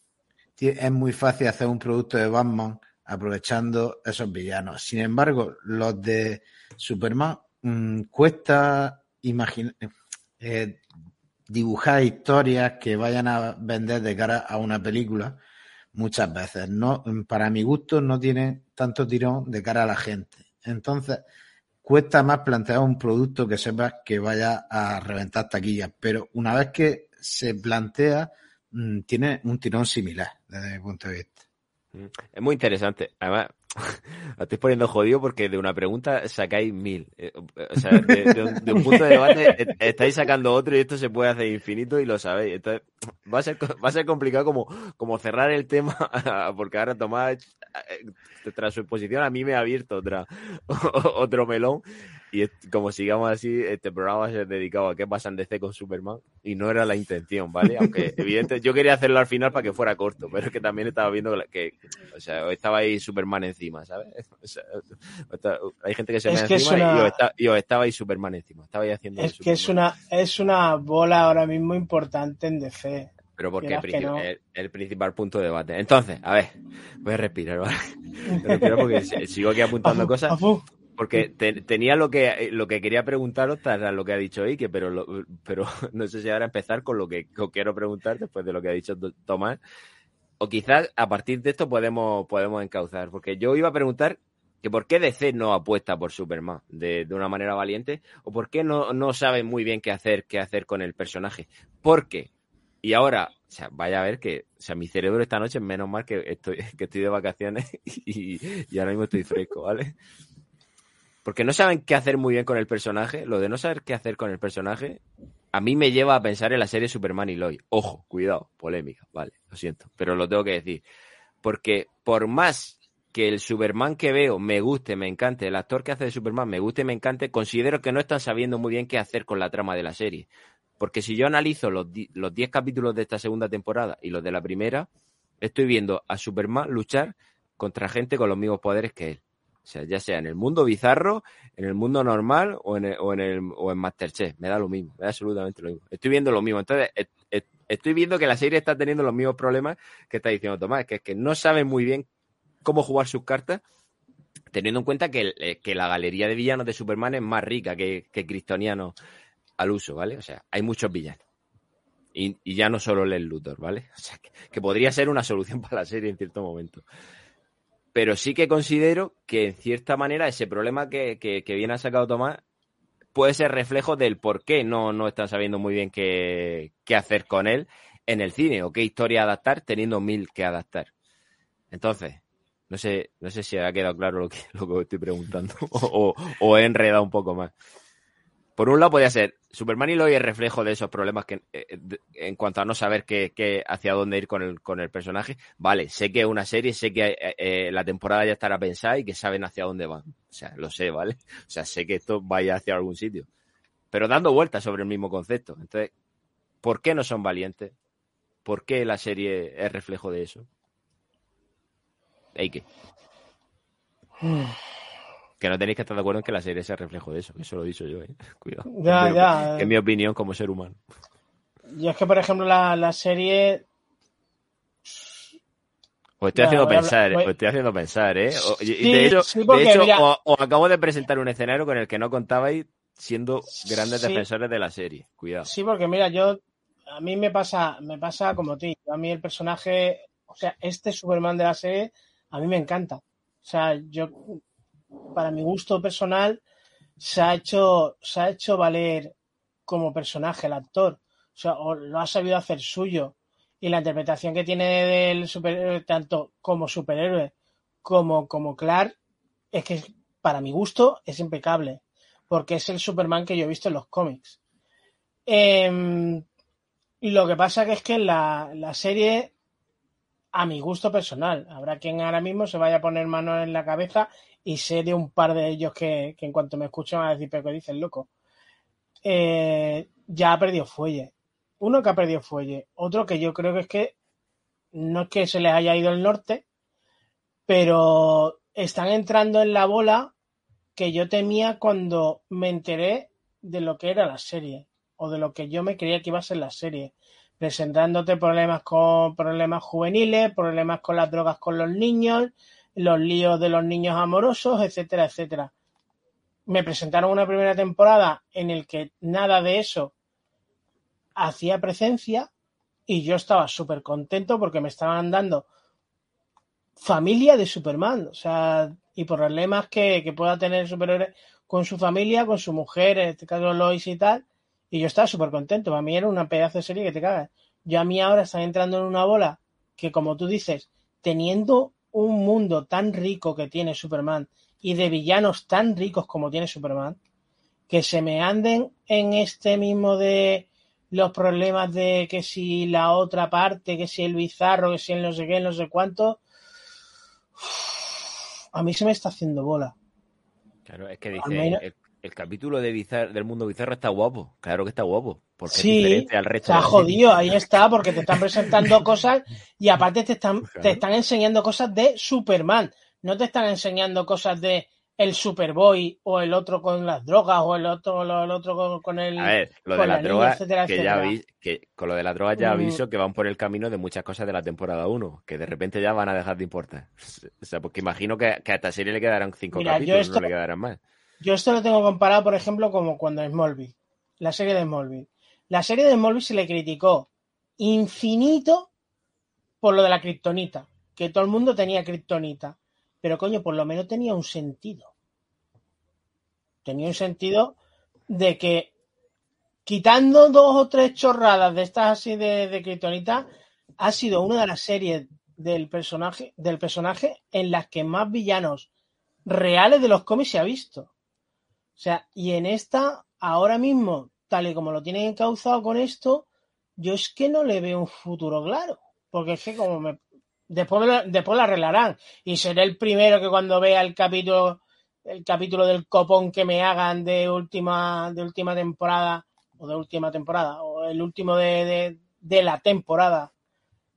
Es muy fácil hacer un producto de Batman aprovechando esos villanos. Sin embargo, los de Superman mm, cuesta imaginar, eh, dibujar historias que vayan a vender de cara a una película muchas veces. No, para mi gusto no tiene tanto tirón de cara a la gente. Entonces, cuesta más plantear un producto que sepas que vaya a reventar taquillas. Pero una vez que se plantea, mm, tiene un tirón similar desde mi punto de vista. Mm, es muy interesante. Además, estoy poniendo jodido porque de una pregunta sacáis mil. Eh, o sea, de, un, punto de debate eh, estáis sacando otro y esto se puede hacer infinito y lo sabéis. Entonces, va a ser, va a ser complicado como, como cerrar el tema porque ahora Tomás, eh, tras su exposición, a mí me ha abierto otra, otro melón y como sigamos así, este programa va a ser dedicado a qué pasa en DC con Superman. Y no era la intención, ¿vale? Aunque, evidentemente, yo quería hacerlo al final para que fuera corto, pero es que también estaba viendo que, o sea, estaba ahí Superman encima, ¿sabes? hay gente que se me encima y, os estaba ahí Superman encima. Estaba ahí haciendo. Es que es una, es una bola ahora mismo importante en DC. Pero porque es el, principal punto de debate. Entonces, a ver, voy a respirar, ¿vale? respirar porque sigo aquí apuntando cosas. Porque tenía lo que, eh, lo que quería preguntaros tras lo que ha dicho Ike, pero, pero no sé si ahora empezar con lo que quiero preguntar después de lo que ha dicho Tomás. O quizás a partir de esto podemos, podemos encauzar. Porque yo iba a preguntar que por qué DC no apuesta por Superman de, de una manera valiente o por qué no, no sabe muy bien qué hacer, qué hacer con el personaje. Porque, y ahora, o sea, vaya a ver que, o sea, mi cerebro esta noche, menos mal que estoy, que estoy de vacaciones y, y ahora mismo estoy fresco, ¿vale? Porque no saben qué hacer muy bien con el personaje. Lo de no saber qué hacer con el personaje, a mí me lleva a pensar en la serie Superman y Lois. Ojo, cuidado, polémica, vale, lo siento, pero lo tengo que decir. Porque por más que el Superman que veo me guste, me encante, el actor que hace de Superman me guste, me encante, considero que no están sabiendo muy bien qué hacer con la trama de la serie. Porque si yo analizo los 10 capítulos de esta segunda temporada y los de la primera, estoy viendo a Superman luchar contra gente con los mismos poderes que él. O sea, ya sea en el mundo bizarro, en el mundo normal o en, el, o en, el, o en Masterchef. Me da lo mismo, me da absolutamente lo mismo. Estoy viendo lo mismo. Entonces, estoy viendo que la serie está teniendo los mismos problemas que está diciendo Tomás, que es que no sabe muy bien cómo jugar sus cartas, teniendo en cuenta que, eh, que la galería de villanos de Superman es más rica que, que Kryptoniano al uso, ¿vale? O sea, hay muchos villanos. Y, y ya no solo el Luthor, ¿vale? O sea, que, que podría ser una solución para la serie en cierto momento pero sí que considero que en cierta manera ese problema que, viene a sacado Tomás puede ser reflejo del por qué no, no están sabiendo muy bien qué, hacer con él en el cine o qué historia adaptar teniendo mil que adaptar. Entonces, no sé, no sé si ha quedado claro lo que, lo que estoy preguntando o, o he enredado un poco más. Por un lado podría ser Superman y Lois es reflejo de esos problemas que eh, en cuanto a no saber qué, hacia dónde ir con el, con el personaje. Vale, sé que es una serie, sé que eh, eh, la temporada ya estará pensada y que saben hacia dónde van. O sea, lo sé, ¿vale? O sea, sé que esto vaya hacia algún sitio. Pero dando vueltas sobre el mismo concepto. Entonces, ¿por qué no son valientes? ¿Por qué la serie es reflejo de eso? qué? Que no tenéis que estar de acuerdo en que la serie sea reflejo de eso. Eso lo he dicho yo, ¿eh? Cuidado. Ya, ya. Es mi opinión como ser humano. Yo es que, por ejemplo, la, la serie. Os estoy haciendo pensar, os estoy haciendo pensar, ¿eh? de hecho, de hecho os, acabo de presentar un escenario con el que no contabais siendo grandes defensores de la serie. Cuidado. Sí, porque mira, yo a mí me pasa, me pasa como ti. A mí el personaje, o sea, este Superman de la serie, a mí me encanta. O sea, yo para mi gusto personal, se ha hecho, se ha hecho valer como personaje el actor. O sea, lo ha sabido hacer suyo. Y la interpretación que tiene del superhéroe, tanto como superhéroe como como Clark, es que para mi gusto es impecable. porque es el Superman que yo he visto en los cómics. Em, lo que pasa es que la, la serie, a mi gusto personal, habrá quien ahora mismo se vaya a poner mano en la cabeza y sé de un par de ellos que, en cuanto me escuchan a decir, pero que dicen loco. Eh, ya ha perdido fuelle. Uno que ha perdido fuelle, otro que yo creo que es que no es que se les haya ido el norte, pero están entrando en la bola que yo temía cuando me enteré de lo que era la serie o de lo que yo me creía que iba a ser la serie, presentándote problemas con problemas juveniles, problemas con las drogas con los niños, los líos de los niños amorosos, etcétera, etcétera. Me presentaron una primera temporada en el que nada de eso hacía presencia y yo estaba súper contento porque me estaban dando familia de Superman, o sea, y por problemas que, que pueda tener el superhéroe con su familia, con su mujer, en este caso Lois y tal, y yo estaba súper contento, para mí era una pedazo de serie que te cagas. Yo a mí ahora están entrando en una bola que, como tú dices, teniendo un mundo tan rico que tiene Superman y de villanos tan ricos como tiene Superman, que se me anden en este mismo de los problemas de que si la otra parte, que si el bizarro, que si el no sé qué, no sé cuánto, a mí se me está haciendo bola. Claro, es que dice, el, capítulo de del mundo bizarro está guapo, claro que está guapo, porque sí, es diferente al resto. Está jodido, ahí está, porque te están presentando cosas y aparte te están, te están enseñando cosas de Superman, no te están enseñando cosas de el Superboy o el otro con las drogas o el otro el otro con, el a ver lo de las drogas que ya que con lo de las drogas ya mm. aviso que van por el camino de muchas cosas de la temporada 1 que de repente ya van a dejar de importar. O sea porque imagino que, que a esta serie le quedarán cinco capítulos no le quedarán más yo esto lo tengo comparado por ejemplo como cuando Smallville la serie de Smallville la serie de Smallville se le criticó infinito por lo de la kriptonita que todo el mundo tenía kriptonita pero coño, por lo menos tenía un sentido. Tenía un sentido de que quitando dos o tres chorradas de estas así de, de ha sido una de las series del personaje, del personaje en las que más villanos reales de los cómics se ha visto. O sea, y en esta, ahora mismo, tal y como lo tienen encauzado con esto, yo es que no le veo un futuro claro. Porque es que como me, Después, después la arreglarán. Y seré el primero que cuando vea el capítulo, el capítulo del copón que me hagan de última, de última temporada, o de última temporada, o el último de, de, la temporada,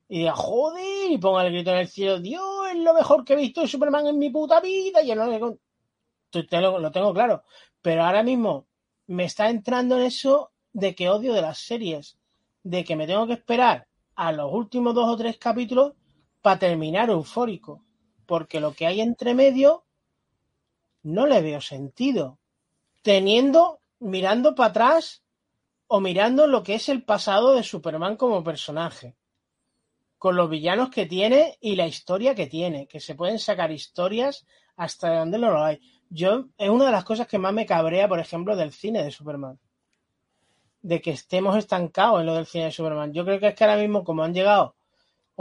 y diga, joder, y ponga el grito en el cielo, Dios, es lo mejor que he visto de Superman en mi puta vida. Y yo lo, lo tengo claro. Pero ahora mismo me está entrando en eso de que odio de las series, de que me tengo que esperar a los últimos dos o tres capítulos para terminar eufórico, porque lo que hay entre medio no le veo sentido. Teniendo, mirando para atrás o mirando lo que es el pasado de Superman como personaje, con los villanos que tiene y la historia que tiene, que se pueden sacar historias hasta donde no lo hay. Yo, es una de las cosas que más me cabrea, por ejemplo, del cine de Superman. De que estemos estancados en lo del cine de Superman. Yo creo que es que ahora mismo, como han llegado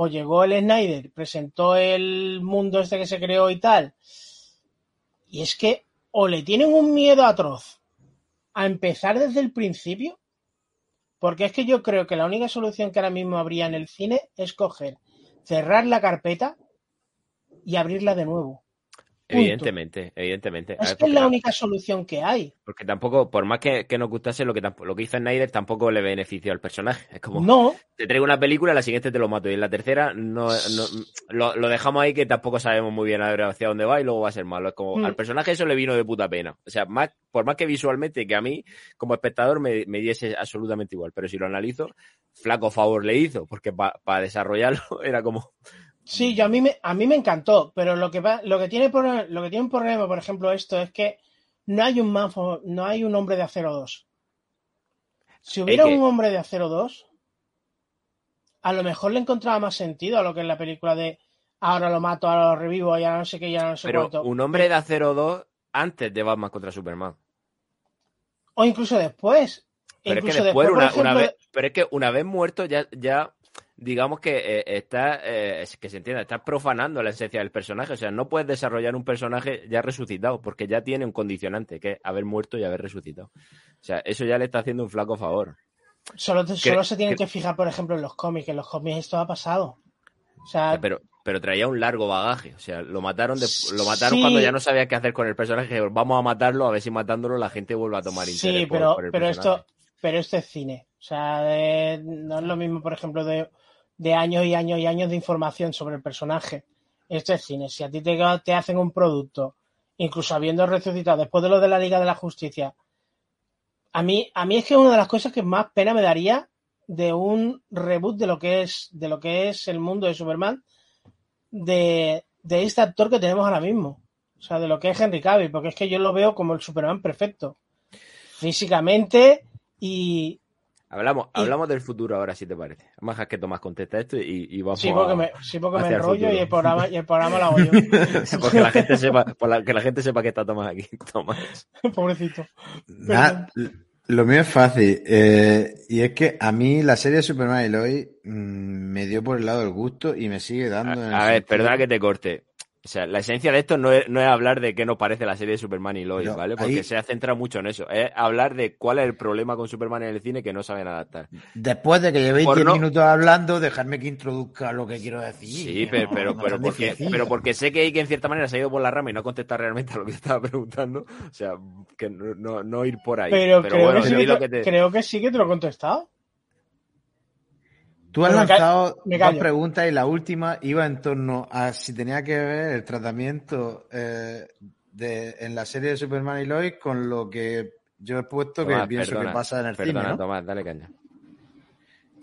o llegó el Snyder, presentó el mundo este que se creó y tal, y es que o le tienen un miedo atroz a empezar desde el principio, porque es que yo creo que la única solución que ahora mismo habría en el cine es coger, cerrar la carpeta y abrirla de nuevo. Evidentemente, evidentemente. Es que es la única solución que hay. Porque tampoco, por más que, nos gustase lo que lo que hizo Snyder, tampoco le benefició al personaje. Es como, no. te traigo una película, la siguiente te lo mato. Y en la tercera no, lo, dejamos ahí que tampoco sabemos muy bien hacia dónde va y luego va a ser malo. Es como, mm. al personaje eso le vino de puta pena. O sea, más, por más que visualmente, que a mí, como espectador, me, diese absolutamente igual. Pero si lo analizo, flaco favor le hizo, porque para desarrollarlo era como, Sí, yo a mí me, a mí me encantó, pero lo que lo que tiene por, lo que tiene un problema, por ejemplo, esto es que no hay un no hay un hombre de acero 2. Si hubiera un hombre de acero 2, a lo mejor le encontraba más sentido a lo que es la película de ahora lo mato, ahora lo revivo, y ahora no sé qué, ya no sé Pero un hombre de acero 2 antes de Batman contra Superman. O incluso después. Pero es que después, una, vez, pero es que una vez muerto ya, ya digamos que eh, está, eh, que se entienda, está profanando la esencia del personaje. O sea, no puedes desarrollar un personaje ya resucitado, porque ya tiene un condicionante, que es haber muerto y haber resucitado. O sea, eso ya le está haciendo un flaco favor. Solo, solo se tienen que, fijar, por ejemplo, en los cómics. En los cómics esto ha pasado. O sea, pero, pero traía un largo bagaje. O sea, lo mataron, de, lo mataron cuando ya no sabía qué hacer con el personaje. Vamos a matarlo, a ver si matándolo la gente vuelve a tomar interés. Sí, pero, pero esto, pero esto es cine. O sea, no es lo mismo, por ejemplo, de de años y años y años de información sobre el personaje. Esto es cine. Si a ti te, te hacen un producto, incluso habiendo resucitado después de lo de la Liga de la Justicia, a mí, a mí es que una de las cosas que más pena me daría de un reboot de lo que es, de lo que es el mundo de Superman, de, de este actor que tenemos ahora mismo. O sea, de lo que es Henry Cavill, porque es que yo lo veo como el Superman perfecto. Físicamente y, Hablamos, hablamos del futuro ahora, si te parece. Vamos a que Tomás contesta esto y, y vamos sí, porque me, sí, porque me enrollo y el, programa, y el programa lo hago yo. porque la gente sepa, por que la gente sepa que está Tomás aquí. Tomás. Pobrecito. lo mío es fácil. Eh, y es que a mí la serie de Superman y Lois mm, me dio por el lado del gusto y me sigue dando. A, a ver, perdona que te corte. O sea, la esencia de esto no es, no es hablar de qué nos parece la serie de Superman y Lois, ¿vale? Porque se ha centrado mucho en eso. Es hablar de cuál es el problema con Superman en el cine que no saben adaptar. Después de que llevéis 10 minutos hablando, dejarme que introduzca lo que quiero decir. Sí, pero, pero, pero, porque, pero porque sé que hay que en cierta manera se ha ido por la rama y no contesta realmente a lo que estaba preguntando. O sea, que no, no, ir por ahí. Pero, creo, que sí que creo que sí que te lo he contestado. Tú has lanzado dos preguntas y la última iba en torno a si tenía que ver el tratamiento eh, de, en la serie de Superman y Lois con lo que yo he puesto que pienso que pasa en el cine. ¿no? Tomás, dale caña.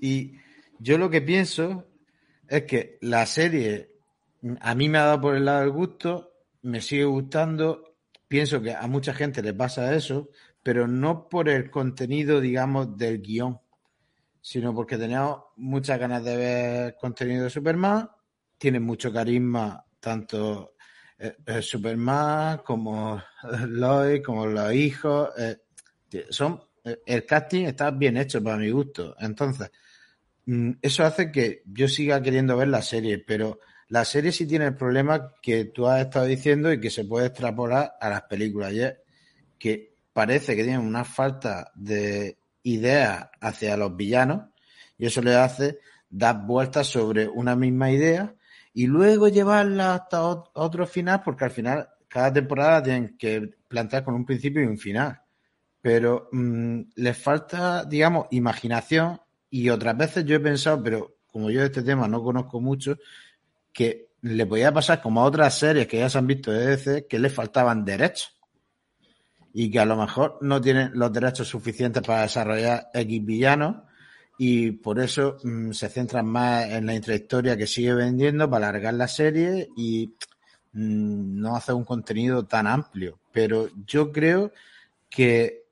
Y yo lo que pienso es que la serie a mí me ha dado por el lado del gusto, me sigue gustando, pienso que a mucha gente le pasa eso, pero no por el contenido, digamos, del guion sino porque teníamos muchas ganas de ver contenido de Superman. Tiene mucho carisma, tanto eh, eh, Superman como Lois, como los hijos. Eh, son, el casting está bien hecho para mi gusto. Entonces, mm, eso hace que yo siga queriendo ver la serie, pero la serie sí tiene el problema que tú has estado diciendo y que se puede extrapolar a las películas. Y que parece que tienen una falta de ideas hacia los villanos y eso le hace dar vueltas sobre una misma idea y luego llevarla hasta otro final porque al final cada temporada tienen que plantear con un principio y un final. Pero mm, les falta, digamos, imaginación y otras veces yo he pensado, pero como yo de este tema no conozco mucho, que le podía pasar como a otras series que ya se han visto de DC, que le faltaban derechos y que a lo mejor no tienen los derechos suficientes para desarrollar X villanos y por eso mm, se centran más en la intrahistoria que sigue vendiendo para alargar la serie y mm, no hace un contenido tan amplio. Pero yo creo que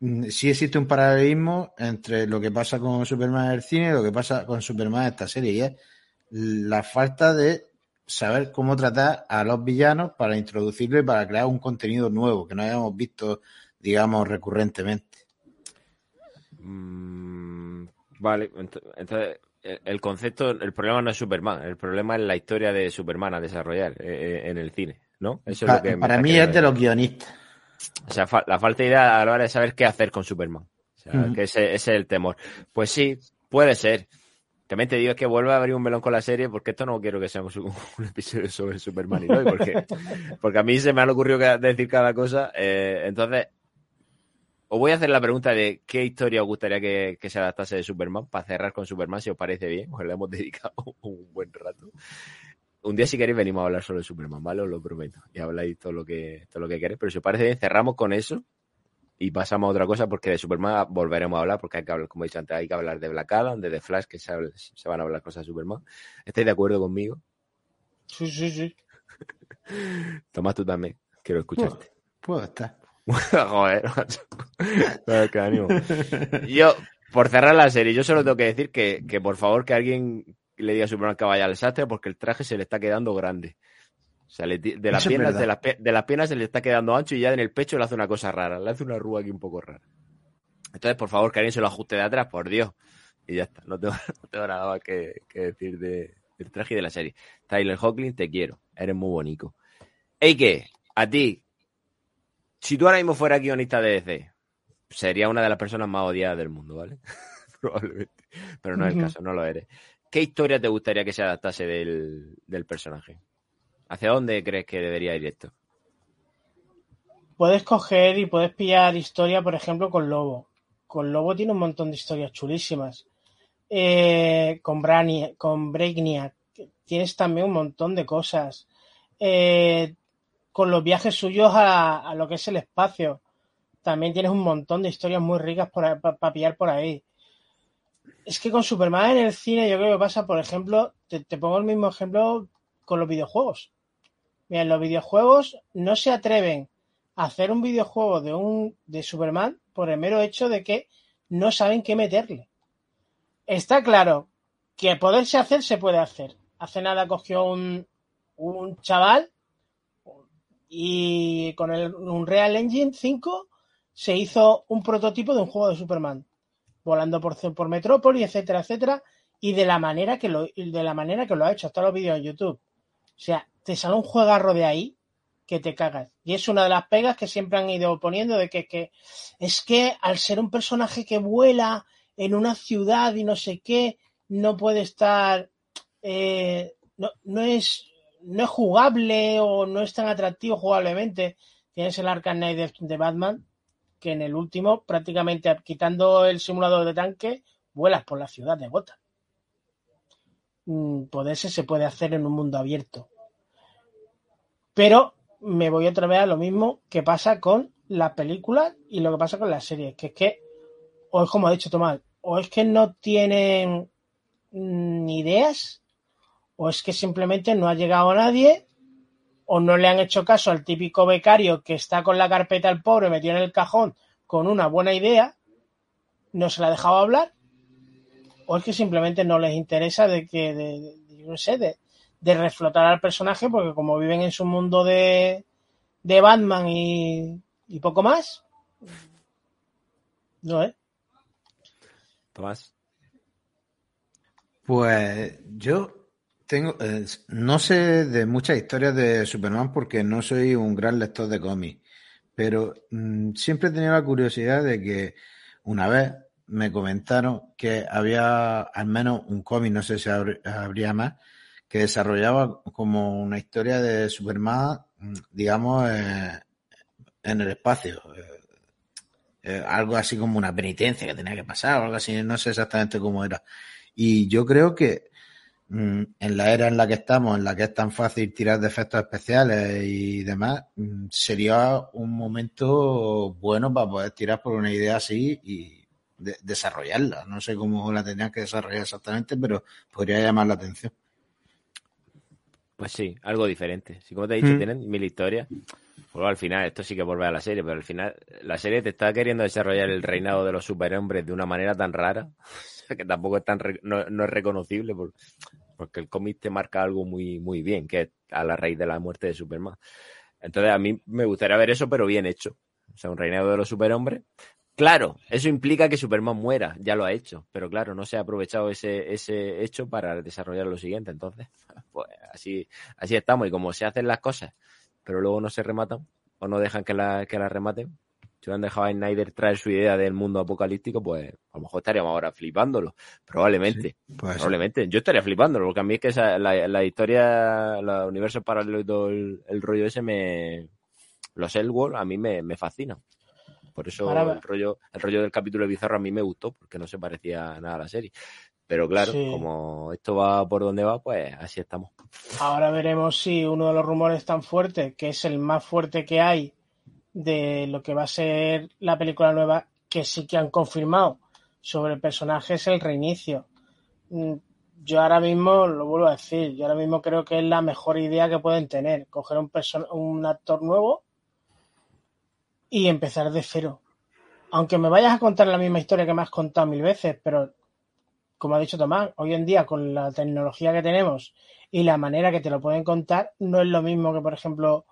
mm, sí existe un paralelismo entre lo que pasa con Superman en el cine y lo que pasa con Superman en esta serie y es la falta de saber cómo tratar a los villanos para introducirlo y para crear un contenido nuevo que no hayamos visto, digamos, recurrentemente. Mm, vale, entonces el concepto, el problema no es Superman, el problema es la historia de Superman a desarrollar eh, eh, en el cine, ¿no? Eso es lo que para mí es de los guionistas. O sea, la falta de idea a la hora de saber qué hacer con Superman. O sea, que ese, ese, es el temor. Pues sí, puede ser. También te digo que vuelve a abrir un melón con la serie porque esto no quiero que sea un, episodio sobre Superman y hoy, porque, porque a mí se me ha ocurrido decir cada cosa. Eh, entonces, os voy a hacer la pregunta de qué historia os gustaría que, se adaptase de Superman para cerrar con Superman, si os parece bien, os le hemos dedicado un buen rato. Un día si queréis venimos a hablar sobre Superman, ¿vale? Os lo prometo. Y habláis todo lo que, todo lo que queréis. Pero si os parece bien, cerramos con eso y pasamos a otra cosa porque de Superman volveremos a hablar porque hay que hablar, como he dicho antes, hay que hablar de Black Adam, de The Flash, que se, van a hablar cosas de Superman. ¿Estáis de acuerdo conmigo? Sí, sí, sí. Tomás, tú también. Quiero escucharte. Puedo, estar. Joder, qué ánimo. Yo, por cerrar la serie, yo solo tengo que decir que, que por favor que alguien le diga a Superman que vaya al desastre porque el traje se le está quedando grande. O sea, de, las piernas, de, las, de las piernas se le está quedando ancho y ya en el pecho le hace una cosa rara. Le hace una rúa aquí un poco rara. Entonces, por favor, que alguien se lo ajuste de atrás, por Dios. Y ya está, no tengo, nada más que, decir de, del traje de la serie. Tyler Hawkins, te quiero, eres muy bonito. Eike, a ti, si tú ahora mismo fueras guionista de DC, sería una de las personas más odiadas del mundo, ¿vale? Probablemente. Pero no es el caso, no lo eres. ¿Qué historia te gustaría que se adaptase del, del personaje? ¿Hacia dónde crees que debería ir esto? Puedes coger y puedes pillar historia, por ejemplo, con Lobo. Con Lobo tiene un montón de historias chulísimas. Eh, con, Brania, con Breakneck tienes también un montón de cosas. Eh, con los viajes suyos a, lo que es el espacio. También tienes un montón de historias muy ricas para pillar por ahí. Es que con Superman en el cine yo creo que pasa, por ejemplo, te, pongo el mismo ejemplo con los videojuegos. Mira, los videojuegos no se atreven a hacer un videojuego de un de Superman por el mero hecho de que no saben qué meterle. Está claro que poderse hacer se puede hacer. Hace nada cogió un, un chaval y con el Unreal Engine 5 se hizo un prototipo de un juego de Superman volando por, por Metrópoli, etcétera, etcétera, y de la manera que lo, de la manera que lo ha hecho, hasta los vídeos en YouTube. O sea, te sale un juegarro de ahí que te cagas. Y es una de las pegas que siempre han ido poniendo de que, que es que al ser un personaje que vuela en una ciudad y no sé qué, no puede estar, eh, no, no, es, no es jugable o no es tan atractivo jugablemente. Tienes el Arkham Knight de Batman, que en el último, prácticamente quitando el simulador de tanque, vuelas por la ciudad de Gotham. Mm, poderse se puede hacer en un mundo abierto. Pero me voy otra vez a lo mismo que pasa con las películas y lo que pasa con las series, que es que, o es como ha dicho Tomás, o es que no tienen ni ideas, o es que simplemente no ha llegado nadie o no le han hecho caso al típico becario que está con la carpeta al pobre metido en el cajón con una buena idea, no se la ha dejado hablar, o es que simplemente no les interesa de que, de, no sé, de, reflotar al personaje, porque como viven en su mundo de, de Batman y, y poco más, no es. Tomás. Pues yo tengo, eh, no sé de muchas historias de Superman porque no soy un gran lector de cómics, pero mm, siempre he tenido la curiosidad de que una vez me comentaron que había al menos un cómic, no sé si habría más, que desarrollaba como una historia de Superman, mm, digamos, eh, en el espacio. Eh, algo así como una penitencia que tenía que pasar, o algo así, no sé exactamente cómo era. Y yo creo que Mm, en la era en la que estamos, en la que es tan fácil tirar de efectos especiales y demás, mm, sería un momento bueno para poder tirar por una idea así y desarrollarla. No sé cómo la tenían que desarrollar exactamente, pero podría llamar la atención. Pues sí, algo diferente. Si como te he dicho, mm. tienen mil historias. Pues al final, esto sí que vuelve a la serie, pero al final la serie te está queriendo desarrollar el reinado de los superhombres de una manera tan rara que tampoco es tan no, es reconocible por, porque el cómic te marca algo muy, muy bien, que es a la raíz de la muerte de Superman. Entonces a mí me gustaría ver eso, pero bien hecho. O sea, un reinado de los superhombres. Claro, eso implica que Superman muera, ya lo ha hecho, pero claro, no se ha aprovechado ese, ese hecho para desarrollar lo siguiente. Entonces, pues así, así estamos. Y como se hacen las cosas, pero luego no se rematan o no dejan que la, que la rematen, si hubieran dejado a Snyder traer su idea del mundo apocalíptico, pues a lo mejor estaríamos ahora flipándolo. Probablemente. probablemente. Yo estaría flipándolo, porque a mí es que la, la, historia, los universos paralelos y todo el, rollo ese me. Los Elworld a mí me, me fascinan. Por eso el rollo, el rollo del capítulo de Bizarro a mí me gustó, porque no se parecía nada a la serie. Pero claro, como esto va por donde va, pues así estamos. Ahora veremos si uno de los rumores tan fuertes, que es el más fuerte que hay, de lo que va a ser la película nueva que sí que han confirmado sobre el personaje es el reinicio. Mm, yo ahora mismo, lo vuelvo a decir, yo ahora mismo creo que es la mejor idea que pueden tener, coger un, un actor nuevo y empezar de cero. Aunque me vayas a contar la misma historia que me has contado mil veces, pero como ha dicho Tomás, hoy en día con la tecnología que tenemos y la manera que te lo pueden contar, no es lo mismo que, por ejemplo,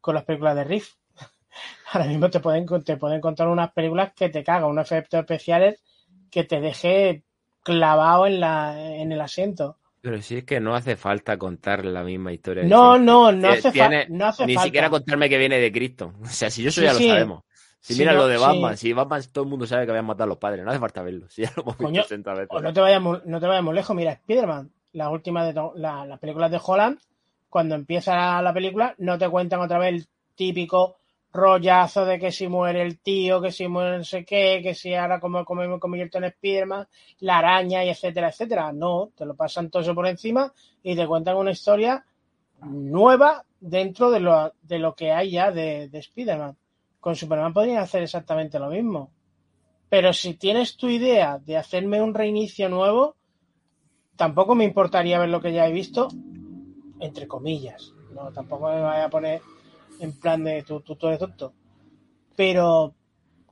con las películas de Riff, ahora mismo te pueden, te pueden contar unas películas que te cagan, unos efectos especiales que te deje clavado en, la, en el asiento. Pero si es que no hace falta contar la misma historia. No, no, no hace, no hace ni falta. Ni siquiera contarme que viene de Cristo. O sea, si yo eso ya lo sabemos. Si mira lo de Batman, si Batman todo el mundo sabe que habían matado a los padres, no hace falta verlo. Si ya lo hemos Coño, visto veces. O no te vayamos, no te vayamos lejos, mira, Spider-Man, la última de la, las películas de Holland, cuando empieza la película, no te cuentan otra vez el típico rollazo de que si muere el tío, que si muere no sé qué, que si ahora como, como me convierto en Spiderman, la araña y etcétera, etcétera. No, te lo pasan todo eso por encima y te cuentan una historia nueva dentro de lo, de lo que hay ya de, de Spiderman. Con Superman podrían hacer exactamente lo mismo. Pero si tienes tu idea de hacerme un reinicio nuevo, tampoco me importaría ver lo que ya he visto, entre comillas. No, tampoco me vaya a poner en plan de tú, tú, tú. Pero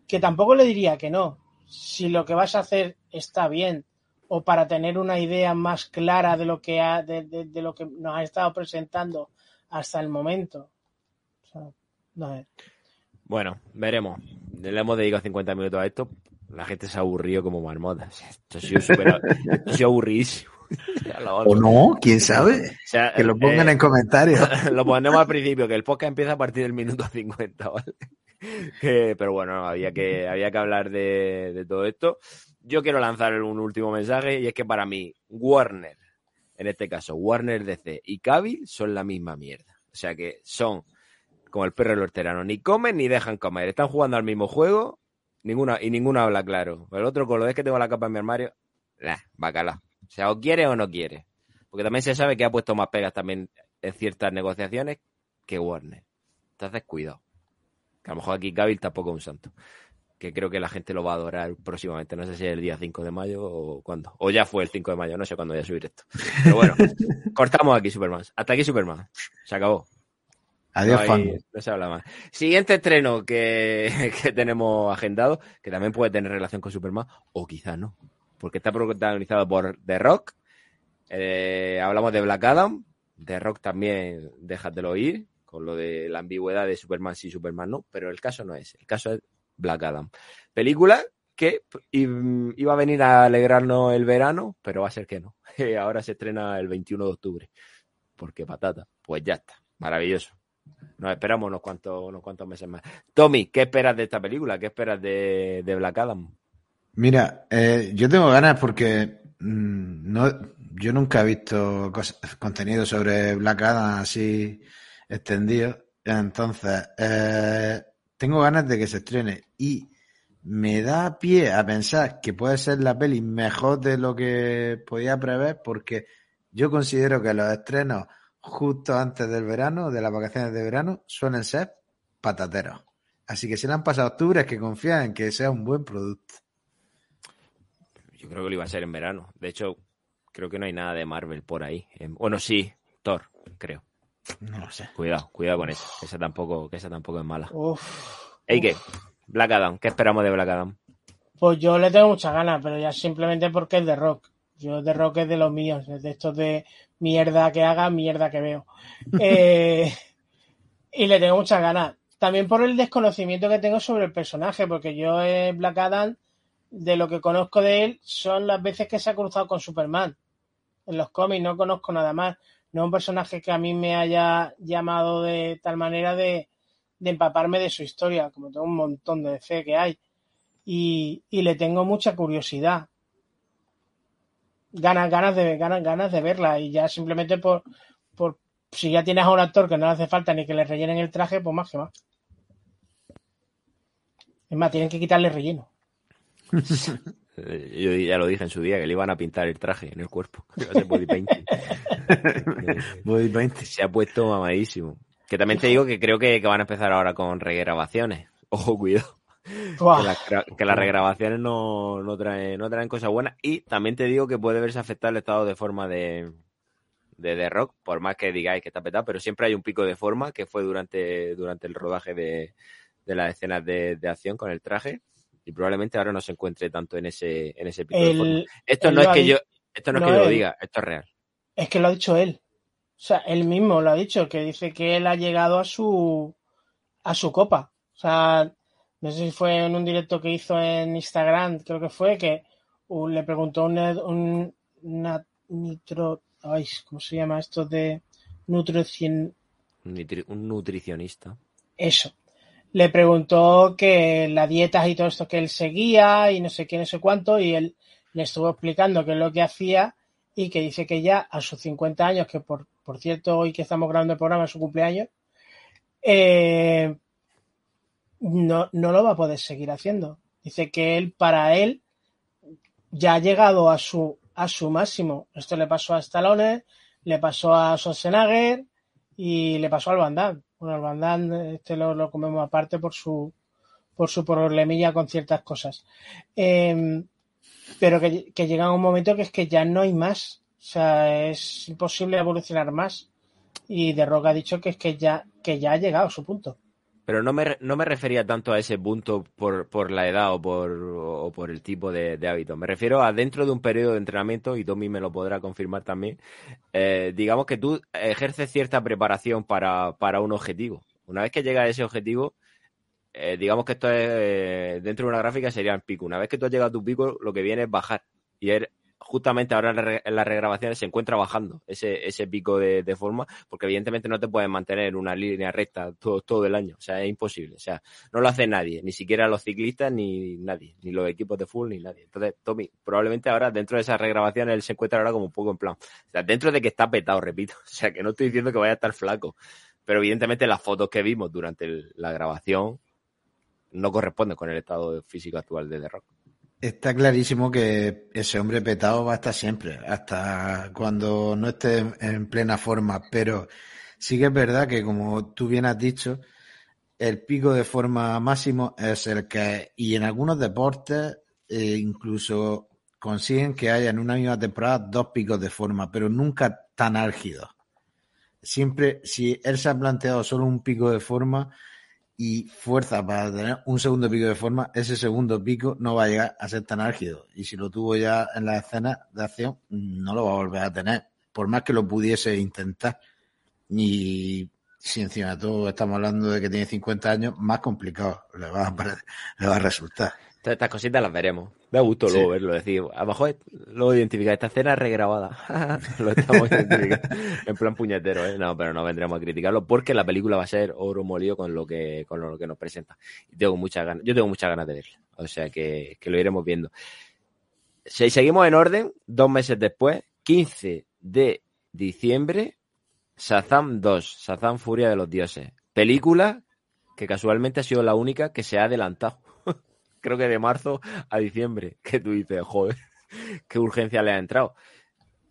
que tampoco le diría que no. Si lo que vas a hacer está bien o para tener una idea más clara de lo que ha, de, de, lo que nos ha estado presentando hasta el momento. Bueno, veremos. Le hemos dedicado 50 minutos a esto. La gente se ha aburrido como marmotas. Esto ha sido, ha. o no, quién sabe. O sea, que lo pongan eh, en comentarios. Lo ponemos al principio, que el podcast empieza a partir del minuto 50, ¿vale? Que, pero bueno, había que, había que hablar de, de, todo esto. Yo quiero lanzar un último mensaje y es que para mí, Warner, en este caso, Warner DC y Cavill son la misma mierda. O sea que son como el perro y el horterano, ni comen ni dejan comer. Están jugando al mismo juego ninguna, y ninguno habla claro. El otro, con lo de que tengo la capa en mi armario, nah, bacala. O sea, o quiere o no quiere. Porque también se sabe que ha puesto más pegas también en ciertas negociaciones que Warner. Entonces, cuidado. Que a lo mejor aquí Cavill tampoco es un santo. Que creo que la gente lo va a adorar próximamente. No sé si es el día 5 de mayo o cuándo. O ya fue el 5 de mayo. No sé cuándo voy a subir esto. Pero bueno, cortamos aquí Superman. Hasta aquí Superman. Se acabó. Adiós, no, hay, no se habla más. Siguiente estreno que, que, tenemos agendado, que también puede tener relación con Superman, o quizá no, porque está protagonizado por The Rock. Eh, hablamos de Black Adam. The Rock también, déjatelo oír, con lo de la ambigüedad de Superman sí, Superman no, pero el caso no es. El caso es Black Adam. Película que iba a venir a alegrarnos el verano, pero va a ser que no. Ahora se estrena el 21 de octubre. Porque patata, pues ya está. Maravilloso. Nos esperamos unos cuantos, unos cuantos meses más. Tommy, ¿qué esperas de esta película? ¿Qué esperas de, de Black Adam? Mira, eh, yo tengo ganas porque mmm, no, yo nunca he visto contenido sobre Black Adam así extendido. Entonces, eh, tengo ganas de que se estrene y me da pie a pensar que puede ser la peli mejor de lo que podía prever porque yo considero que los estrenos justo antes del verano, de las vacaciones de verano, suelen ser patateros. Así que si le han pasado octubre es que confían en que sea un buen producto. Yo creo que lo iba a ser en verano. De hecho, creo que no hay nada de Marvel por ahí. Bueno, sí, Thor, creo. No lo sé. Cuidado, cuidado con eso. Que esa tampoco, que esa tampoco es mala. Uf. Black Adam, ¿qué esperamos de Black Adam? Pues yo le tengo muchas ganas, pero ya simplemente porque es de rock. Yo de rock es de los míos, es de estos de mierda que haga, mierda que veo. Eh, y le tengo muchas ganas. También por el desconocimiento que tengo sobre el personaje, porque yo en Black Adam, de lo que conozco de él, son las veces que se ha cruzado con Superman. En los cómics no conozco nada más. No es un personaje que a mí me haya llamado de tal manera de, empaparme de su historia, como tengo un montón de fe que hay. Y, y le tengo mucha curiosidad ganas, ganas de ganas, ganas de verla y ya simplemente por, por si ya tienes a un actor que no le hace falta ni que le rellenen el traje, pues más que más. Es más, tienen que quitarle relleno. Yo ya lo dije en su día que le iban a pintar el traje en el cuerpo. Body painting. body painting. Se ha puesto mamadísimo. Que también te digo que creo que, que van a empezar ahora con regrabaciones. Ojo, cuidado. Que, las regrabaciones no, no, traen, no traen cosas buenas. Y también te digo que puede verse afectado el estado de forma de, de The Rock, por más que digáis que está petado, pero siempre hay un pico de forma que fue durante, durante el rodaje de, de las escenas de, de, acción con el traje. Y probablemente ahora no se encuentre tanto en ese, en ese pico el, de forma. Esto no es que yo, esto no, no es que yo lo diga, esto es real. Es que lo ha dicho él. O sea, él mismo lo ha dicho, que dice que él ha llegado a su a su copa. O sea, no sé si fue en un directo que hizo en Instagram, creo que fue, que le preguntó un, nitro, ¿cómo se llama esto de nutrición? Un nutricionista. Eso. Le preguntó que la dieta y todo esto que él seguía y no sé qué, no sé cuánto, y él le estuvo explicando qué es lo que hacía y que dice que ya a sus 50 años, que por, por cierto hoy que estamos grabando el programa es su cumpleaños, eh, no, no lo va a poder seguir haciendo. Dice que él, para él, ya ha llegado a su, a su máximo. Esto le pasó a Stallone, le pasó a Schwarzenegger y le pasó al Van. Al Van Damme este lo, comemos aparte por su, por su problemilla con ciertas cosas. Em, pero que, que llega un momento que es que ya no hay más. O sea, es imposible evolucionar más. Y De Rock ha dicho que es que ya, que ya ha llegado a su punto. Pero no me, no me refería tanto a ese punto por, por la edad o por, o por el tipo de, hábito. Me refiero a dentro de un periodo de entrenamiento, y Tommy me lo podrá confirmar también, eh, digamos que tú ejerces cierta preparación para, para un objetivo. Una vez que llega a ese objetivo, eh, digamos que esto es eh, dentro de una gráfica sería el pico. Una vez que tú has llegado a tu pico, lo que viene es bajar. Y es justamente ahora en las regrabaciones se encuentra bajando ese, ese pico de, forma, porque evidentemente no te puedes mantener en una línea recta todo, todo el año. O sea, es imposible. O sea, no lo hace nadie, ni siquiera los ciclistas, ni nadie, ni los equipos de full, ni nadie. Entonces, Tommy, probablemente ahora dentro de esas regrabaciones él se encuentra ahora como un poco en plan. O sea, dentro de que está petado, repito. O sea, que no estoy diciendo que vaya a estar flaco. Pero evidentemente las fotos que vimos durante la grabación no corresponden con el estado físico actual de The Rock. Está clarísimo que ese hombre petado va a estar siempre, hasta cuando no esté en plena forma, pero sí que es verdad que, como tú bien has dicho, el pico de forma máximo es el que, y en algunos deportes eh, incluso consiguen que haya en una misma temporada dos picos de forma, pero nunca tan álgidos. Siempre, si él se ha planteado solo un pico de forma, y fuerza para tener un segundo pico de forma, ese segundo pico no va a llegar a ser tan álgido. Y si lo tuvo ya en la escena de acción, no lo va a volver a tener, por más que lo pudiese intentar. Y si encima de todo estamos hablando de que tiene 50 años, más complicado le va a, le va a resultar estas cositas las veremos. Me gusto luego verlo, decir, a lo mejor luego identificar esta escena regrabada. lo estamos identificando en plan puñetero, ¿eh? No, pero no vendremos a criticarlo porque la película va a ser oro molido con lo que, con lo que nos presenta. Y tengo muchas ganas, yo tengo muchas ganas de verla. O sea que, que lo iremos viendo. Si seguimos en orden, dos meses después, 15 de diciembre, Shazam 2, Shazam Furia de los Dioses. Película que casualmente ha sido la única que se ha adelantado creo que de marzo a diciembre, que tú dices, joder, qué urgencia le ha entrado.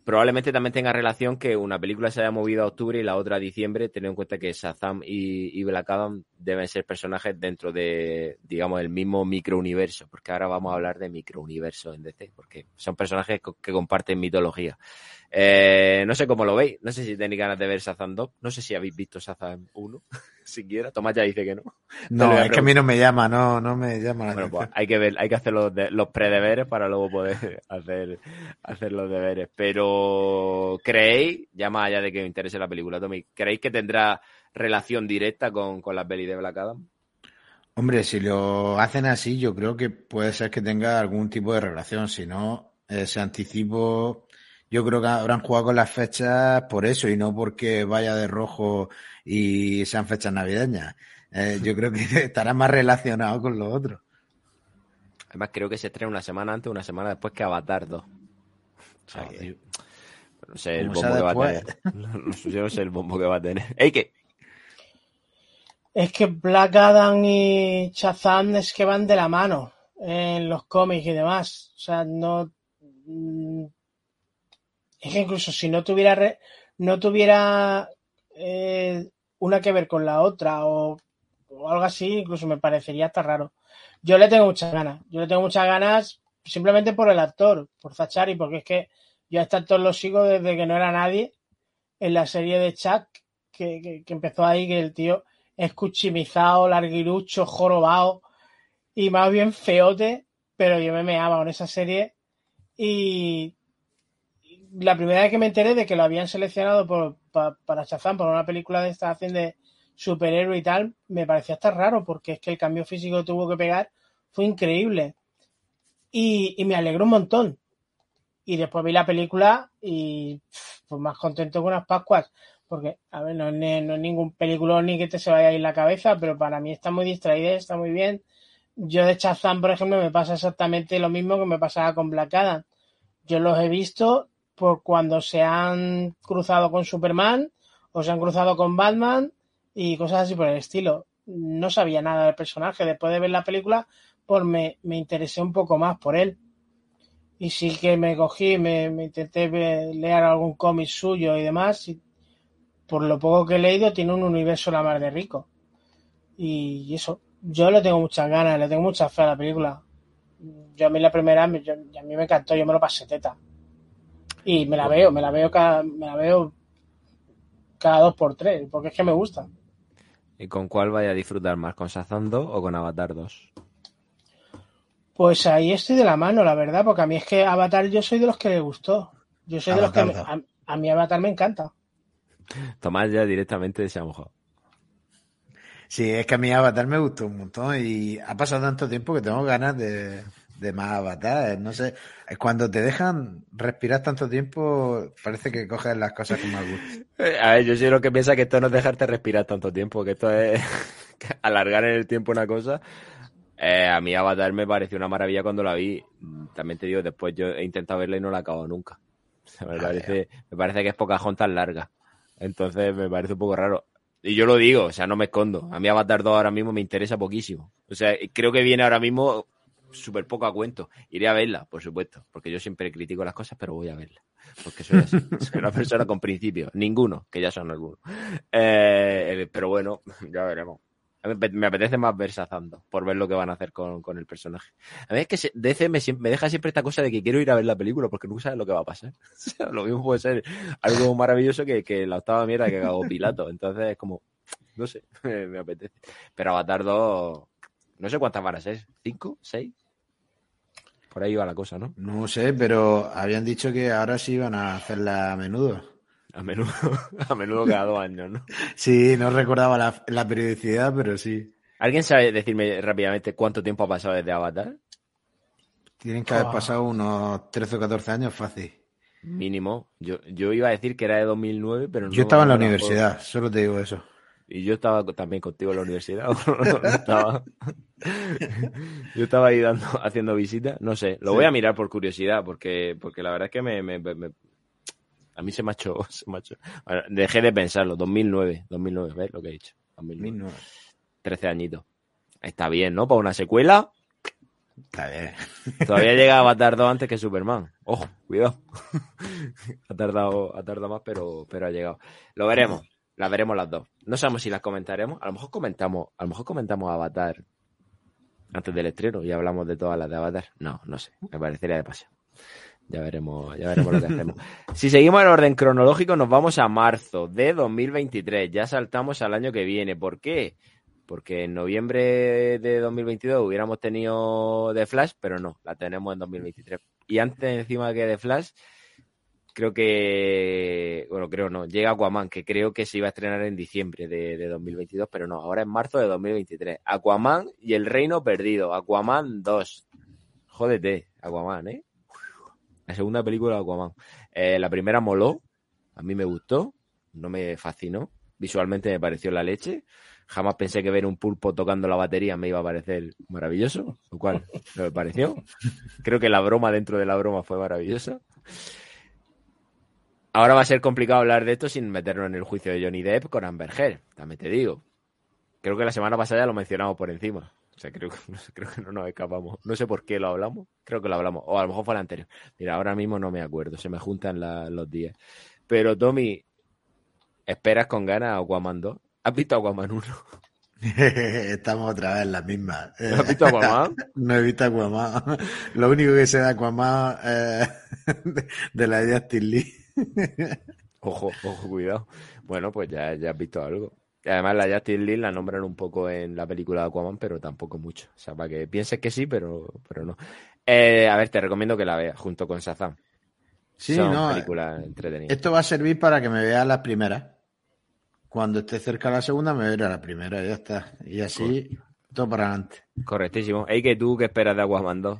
Probablemente también tenga relación que una película se haya movido a octubre y la otra a diciembre, teniendo en cuenta que Shazam y, Black Adam deben ser personajes dentro de, digamos, el mismo microuniverso, porque ahora vamos a hablar de microuniverso en DC, porque son personajes que comparten mitología. Eh, no sé cómo lo veis. No sé si tenéis ganas de ver Shazam 2. No sé si habéis visto Shazam 1 siquiera. Tomás ya dice que no. No, es que a mí no me llama, no, no me llama. bueno, pues hay que ver, hay que hacer los, los predeberes para luego poder hacer, hacer los deberes. Pero ¿creéis, ya más allá de que os interese la película, Tommy, ¿creéis que tendrá relación directa con, con la peli de Black Adam? Hombre, si lo hacen así, yo creo que puede ser que tenga algún tipo de relación. Si no, ese anticipo yo creo que habrán jugado con las fechas por eso y no porque vaya de rojo y sean fechas navideñas. Eh, yo creo que estará más relacionado con lo otro. Además, creo que se estrena una semana antes o una semana después que Avatar 2. O sea, no sé el bombo que va a tener. yo no sé el bombo que va a tener. ¡Ey, qué! Es que Black Adam y Shazam es que van de la mano en los cómics y demás. O sea, no mm, es que incluso si no tuviera no tuviera eh, una que ver con la otra o, algo así, incluso me parecería hasta raro. Yo le tengo muchas ganas. Yo le tengo muchas ganas simplemente por el actor, por Zachary, porque es que yo a este actor lo sigo desde que no era nadie en la serie de Chuck, que, empezó ahí, que el tío es cuchimizado, larguirucho, jorobado y más bien feote, pero yo me meaba con esa serie y la primera vez que me enteré de que lo habían seleccionado por, para Shazam, por una película de esta acción de superhéroe y tal, me parecía hasta raro porque es que el cambio físico que tuvo que pegar fue increíble. y, me alegró un montón. Y después vi la película y pues más contento que unas Pascuas. Porque, a ver, no, es, ningún película ni que te se vaya a ir la cabeza, pero para mí está muy distraída, está muy bien. Yo de Chazán, por ejemplo, me pasa exactamente lo mismo que me pasaba con Black Adam. Yo los he visto por cuando se han cruzado con Superman o se han cruzado con Batman y cosas así por el estilo. No sabía nada del personaje. Después de ver la película, pues me, me interesé un poco más por él. Y sí que me cogí, me, me intenté leer algún cómic suyo y demás. Por lo poco que he leído, tiene un universo la mar de rico. Y eso, yo le tengo muchas ganas, le tengo mucha fe a la película. Yo a mí la primera, a mí me encantó, yo me lo pasé teta. Y me la veo, me la veo cada, me la veo cada dos por tres, porque es que me gusta. ¿Y con cuál vaya a disfrutar más? ¿Con Sazón 2 o con Avatar 2? Pues ahí estoy de la mano, la verdad, porque a mí es que Avatar yo soy de los que le gustó. Yo soy de los que a, a, mí Avatar me encanta. Tomás ya directamente se ha mojado. Sí, es que a mí Avatar me gustó un montón y ha pasado tanto tiempo que tengo ganas de, de más Avatar. No sé, es cuando te dejan respirar tanto tiempo, parece que coges las cosas con más gusto. A ver, yo soy lo que piensa que esto no es dejarte respirar tanto tiempo, que esto es alargar en el tiempo una cosa. Eh, a mí Avatar me pareció una maravilla cuando la vi. También te digo, después yo he intentado verla y no la acabo nunca. me, parece, me parece que es poca tan larga. Entonces me parece un poco raro. Y yo lo digo, o sea, no me escondo. A mí Avatar 2 ahora mismo me interesa poquísimo. O sea, creo que viene ahora mismo súper poco a cuento. Iré a verla, por supuesto, porque yo siempre critico las cosas, pero voy a verla. Porque soy así, soy una persona con principios. Ninguno, que ya son algunos. Eh, pero bueno, ya veremos. Me apetece más ver Sazando, por ver lo que van a hacer con, el personaje. A mí es que DC me, me, deja siempre esta cosa de que quiero ir a ver la película porque nunca sabes lo que va a pasar. lo mismo puede ser algo maravilloso que, que la octava mierda que hago Pilato. Entonces es como, no sé, me, apetece. Pero Avatar 2, no sé cuántas van a ¿cinco? ¿Seis? Por ahí va la cosa, ¿no? No sé, pero habían dicho que ahora sí iban a hacerla a menudo. A menudo, a menudo cada dos años, ¿no? Sí, no recordaba la, periodicidad, pero sí. ¿Alguien sabe decirme rápidamente cuánto tiempo ha pasado desde Avatar? Tienen que haber pasado unos 13 o 14 años fácil. Mínimo. Yo, yo iba a decir que era de 2009, pero no. Yo estaba en la universidad, solo te digo eso. Y yo estaba también contigo en la universidad. estaba... yo estaba ahí dando, haciendo visitas. No sé, lo voy a mirar por curiosidad, porque, porque la verdad es que me, a mí se me ha hecho, se me dejé de pensarlo, 2009, 2009, ¿ves lo que he dicho? 2009. 13 añitos. Está bien, ¿no? Para una secuela. Está bien. Todavía llega Avatar 2 antes que Superman. Ojo, cuidado. ha tardado, ha tardado más, pero, pero ha llegado. Lo veremos. Las veremos las dos. No sabemos si las comentaremos. A lo mejor comentamos, a lo mejor comentamos Avatar antes del estreno y hablamos de todas las de Avatar. No, no sé. Me parecería de paseo. Ya veremos, ya veremos lo que hacemos. Si seguimos en orden cronológico, nos vamos a marzo de 2023. Ya saltamos al año que viene. ¿Por qué? Porque en noviembre de 2022 hubiéramos tenido The Flash, pero no, la tenemos en 2023. Y antes, encima que The Flash, creo que, bueno, creo no, llega Aquaman, que creo que se iba a estrenar en diciembre de, de 2022, pero no, ahora en marzo de 2023. Aquaman y el Reino Perdido, Aquaman 2. Jódete, Aquaman, ¿eh? La segunda película de Aquaman. Eh, la primera moló, a mí me gustó, no me fascinó. Visualmente me pareció la leche. Jamás pensé que ver un pulpo tocando la batería me iba a parecer maravilloso, lo cual no me pareció. Creo que la broma dentro de la broma fue maravillosa. Ahora va a ser complicado hablar de esto sin meternos en el juicio de Johnny Depp con Amber Heard, también te digo. Creo que la semana pasada ya lo mencionamos por encima. O sea, creo, creo que no nos escapamos. No sé por qué lo hablamos. Creo que lo hablamos. O a lo mejor fue el anterior. Mira, ahora mismo no me acuerdo. Se me juntan los días. Pero, Tommy, ¿esperas con ganas a Aquaman 2? ¿Has visto Aquaman 1? Estamos otra vez en la misma. ¿Has visto Aquaman? no he visto Aquaman. Lo único que sé de Aquaman es de, la idea Lee. ojo, ojo, cuidado. Bueno, pues ya, ya has visto algo. Y además la Justin Lee la nombran un poco en la película de Aquaman, pero tampoco mucho. O sea, para que pienses que sí, pero, pero no. Eh, a ver, te recomiendo que la veas junto con Shazam. Sí, no. Esto va a servir para que me veas las primeras. Cuando esté cerca de la segunda, me verá la primera y ya está. Y así, todo para adelante. Correctísimo. ¿Y que tú qué esperas de Aquaman 2?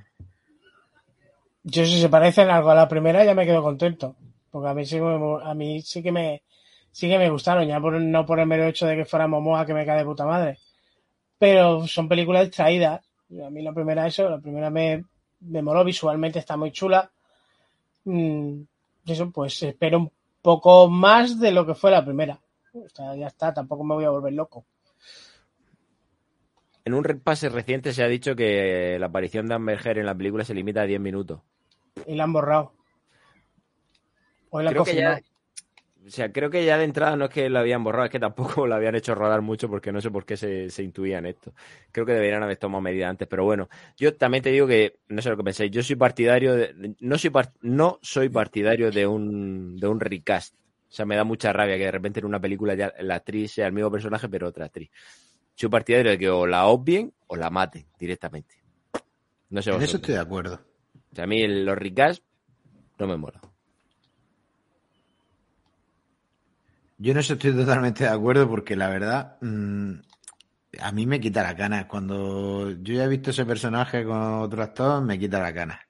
Yo si se parece en algo a la primera ya me quedo contento. Porque a mí sí, a mí sí que me sí que me gustaron, ya por, no por el mero hecho de que fuera Momoa que me cae de puta madre. Pero son películas extraídas. A mí la primera eso, la primera me, me moló visualmente, está muy chula. Mm, eso, pues espero un poco más de lo que fue la primera. ya está, tampoco me voy a volver loco. En un repase reciente se ha dicho que la aparición de Amber en la película se limita a 10 minutos. Y la han borrado. O la creo que ya, o sea, creo que ya de entrada no es que la habían borrado, es que tampoco la habían hecho rodar mucho porque no sé por qué se, se intuían esto. Creo que deberían haber tomado medidas antes, pero bueno, yo también te digo que, no sé lo que pensáis, yo soy partidario de, no soy, no soy partidario de un, de un recast. O sea, me da mucha rabia que de repente en una película ya la actriz sea el mismo personaje, pero otra actriz soy partidario de que o la obvien o la maten directamente. No sé. En eso estoy de acuerdo. O sea, a mí los ricas no me mola. Yo no estoy totalmente de acuerdo porque la verdad mm, a mí me quita la cana. Cuando yo ya he visto ese personaje con otro actor, me quita la cana.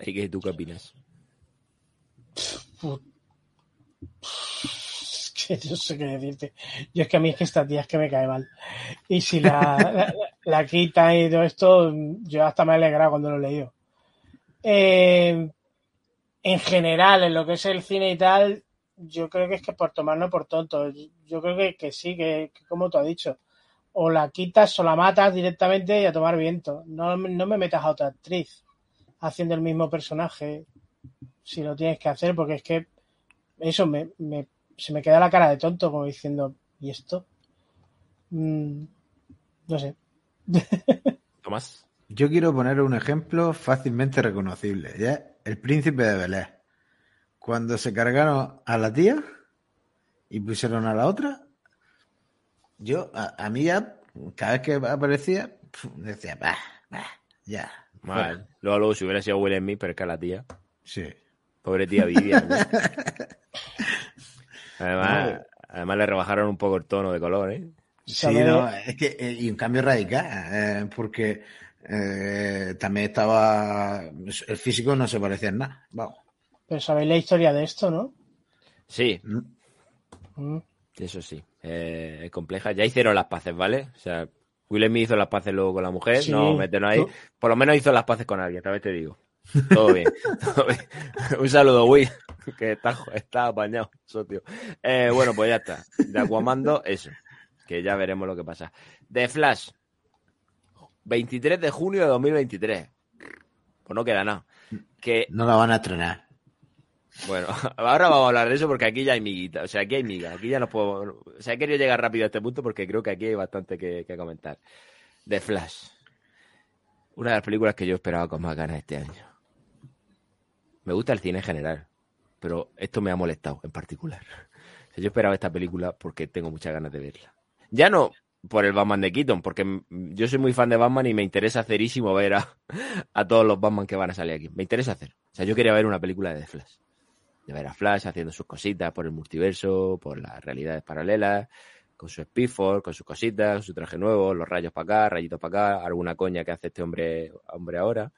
¿Y qué tú qué opinas? yo sé qué decirte. Yo es que a mí es que esta tía es que me cae mal. Y si la, la, quita y todo esto, yo hasta me he alegrado cuando lo he leído. Eh, en general, en lo que es el cine y tal, yo creo que es que por tomarlo por tonto. Yo creo que, que sí, que, como tú has dicho, o la quitas o la matas directamente y a tomar viento. No, no me metas a otra actriz haciendo el mismo personaje si lo tienes que hacer, porque es que eso me, me se me queda la cara de tonto, como diciendo, ¿y esto? Mm, no sé. Tomás. Yo quiero poner un ejemplo fácilmente reconocible. ¿ya? El príncipe de Belén. Cuando se cargaron a la tía y pusieron a la otra, yo, a, mí ya, cada vez que aparecía, decía, bah, bah, ya. Mal. Luego, luego, si hubiera sido Will Smith, pero es que a la tía. Sí. Pobre tía Vivian. Además, además le rebajaron un poco el tono de color, ¿eh? Sí, no, es que, eh, y un cambio radical, eh, porque eh, también estaba, el físico no se parecía en nada, vamos. Pero sabéis la historia de esto, ¿no? Sí. Mm. Mm. Eso sí, es compleja. Ya hicieron las paces, ¿vale? O sea, Willem hizo las paces luego con la mujer, no meten ahí. Por lo menos hizo las paces con alguien, tal vez te digo. Todo bien, todo bien. Un saludo, Will que está, está apañado, socio. Eh, bueno, pues ya está. De Aquamando, eso. Que ya veremos lo que pasa. De Flash, 23 de junio de 2023. Pues no queda nada. Que... No la van a estrenar. Bueno, ahora vamos a hablar de eso porque aquí ya hay miguita. O sea, aquí hay miga. Aquí ya no puedo. O sea, he querido llegar rápido a este punto porque creo que aquí hay bastante que, que comentar. De Flash. Una de las películas que yo esperaba con más ganas este año. Me gusta el cine en general pero esto me ha molestado en particular. yo esperaba esta película porque tengo muchas ganas de verla. Ya no por el Batman de Keaton, porque yo soy muy fan de Batman y me interesa hacerísimo ver a, todos los Batman que van a salir aquí. Me interesa hacer. O sea, yo quería ver una película de Flash. De ver a Flash haciendo sus cositas por el multiverso, por las realidades paralelas, con su Speedforce, con sus cositas, su traje nuevo, los rayos para acá, rayitos para acá, alguna coña que hace este hombre, hombre ahora.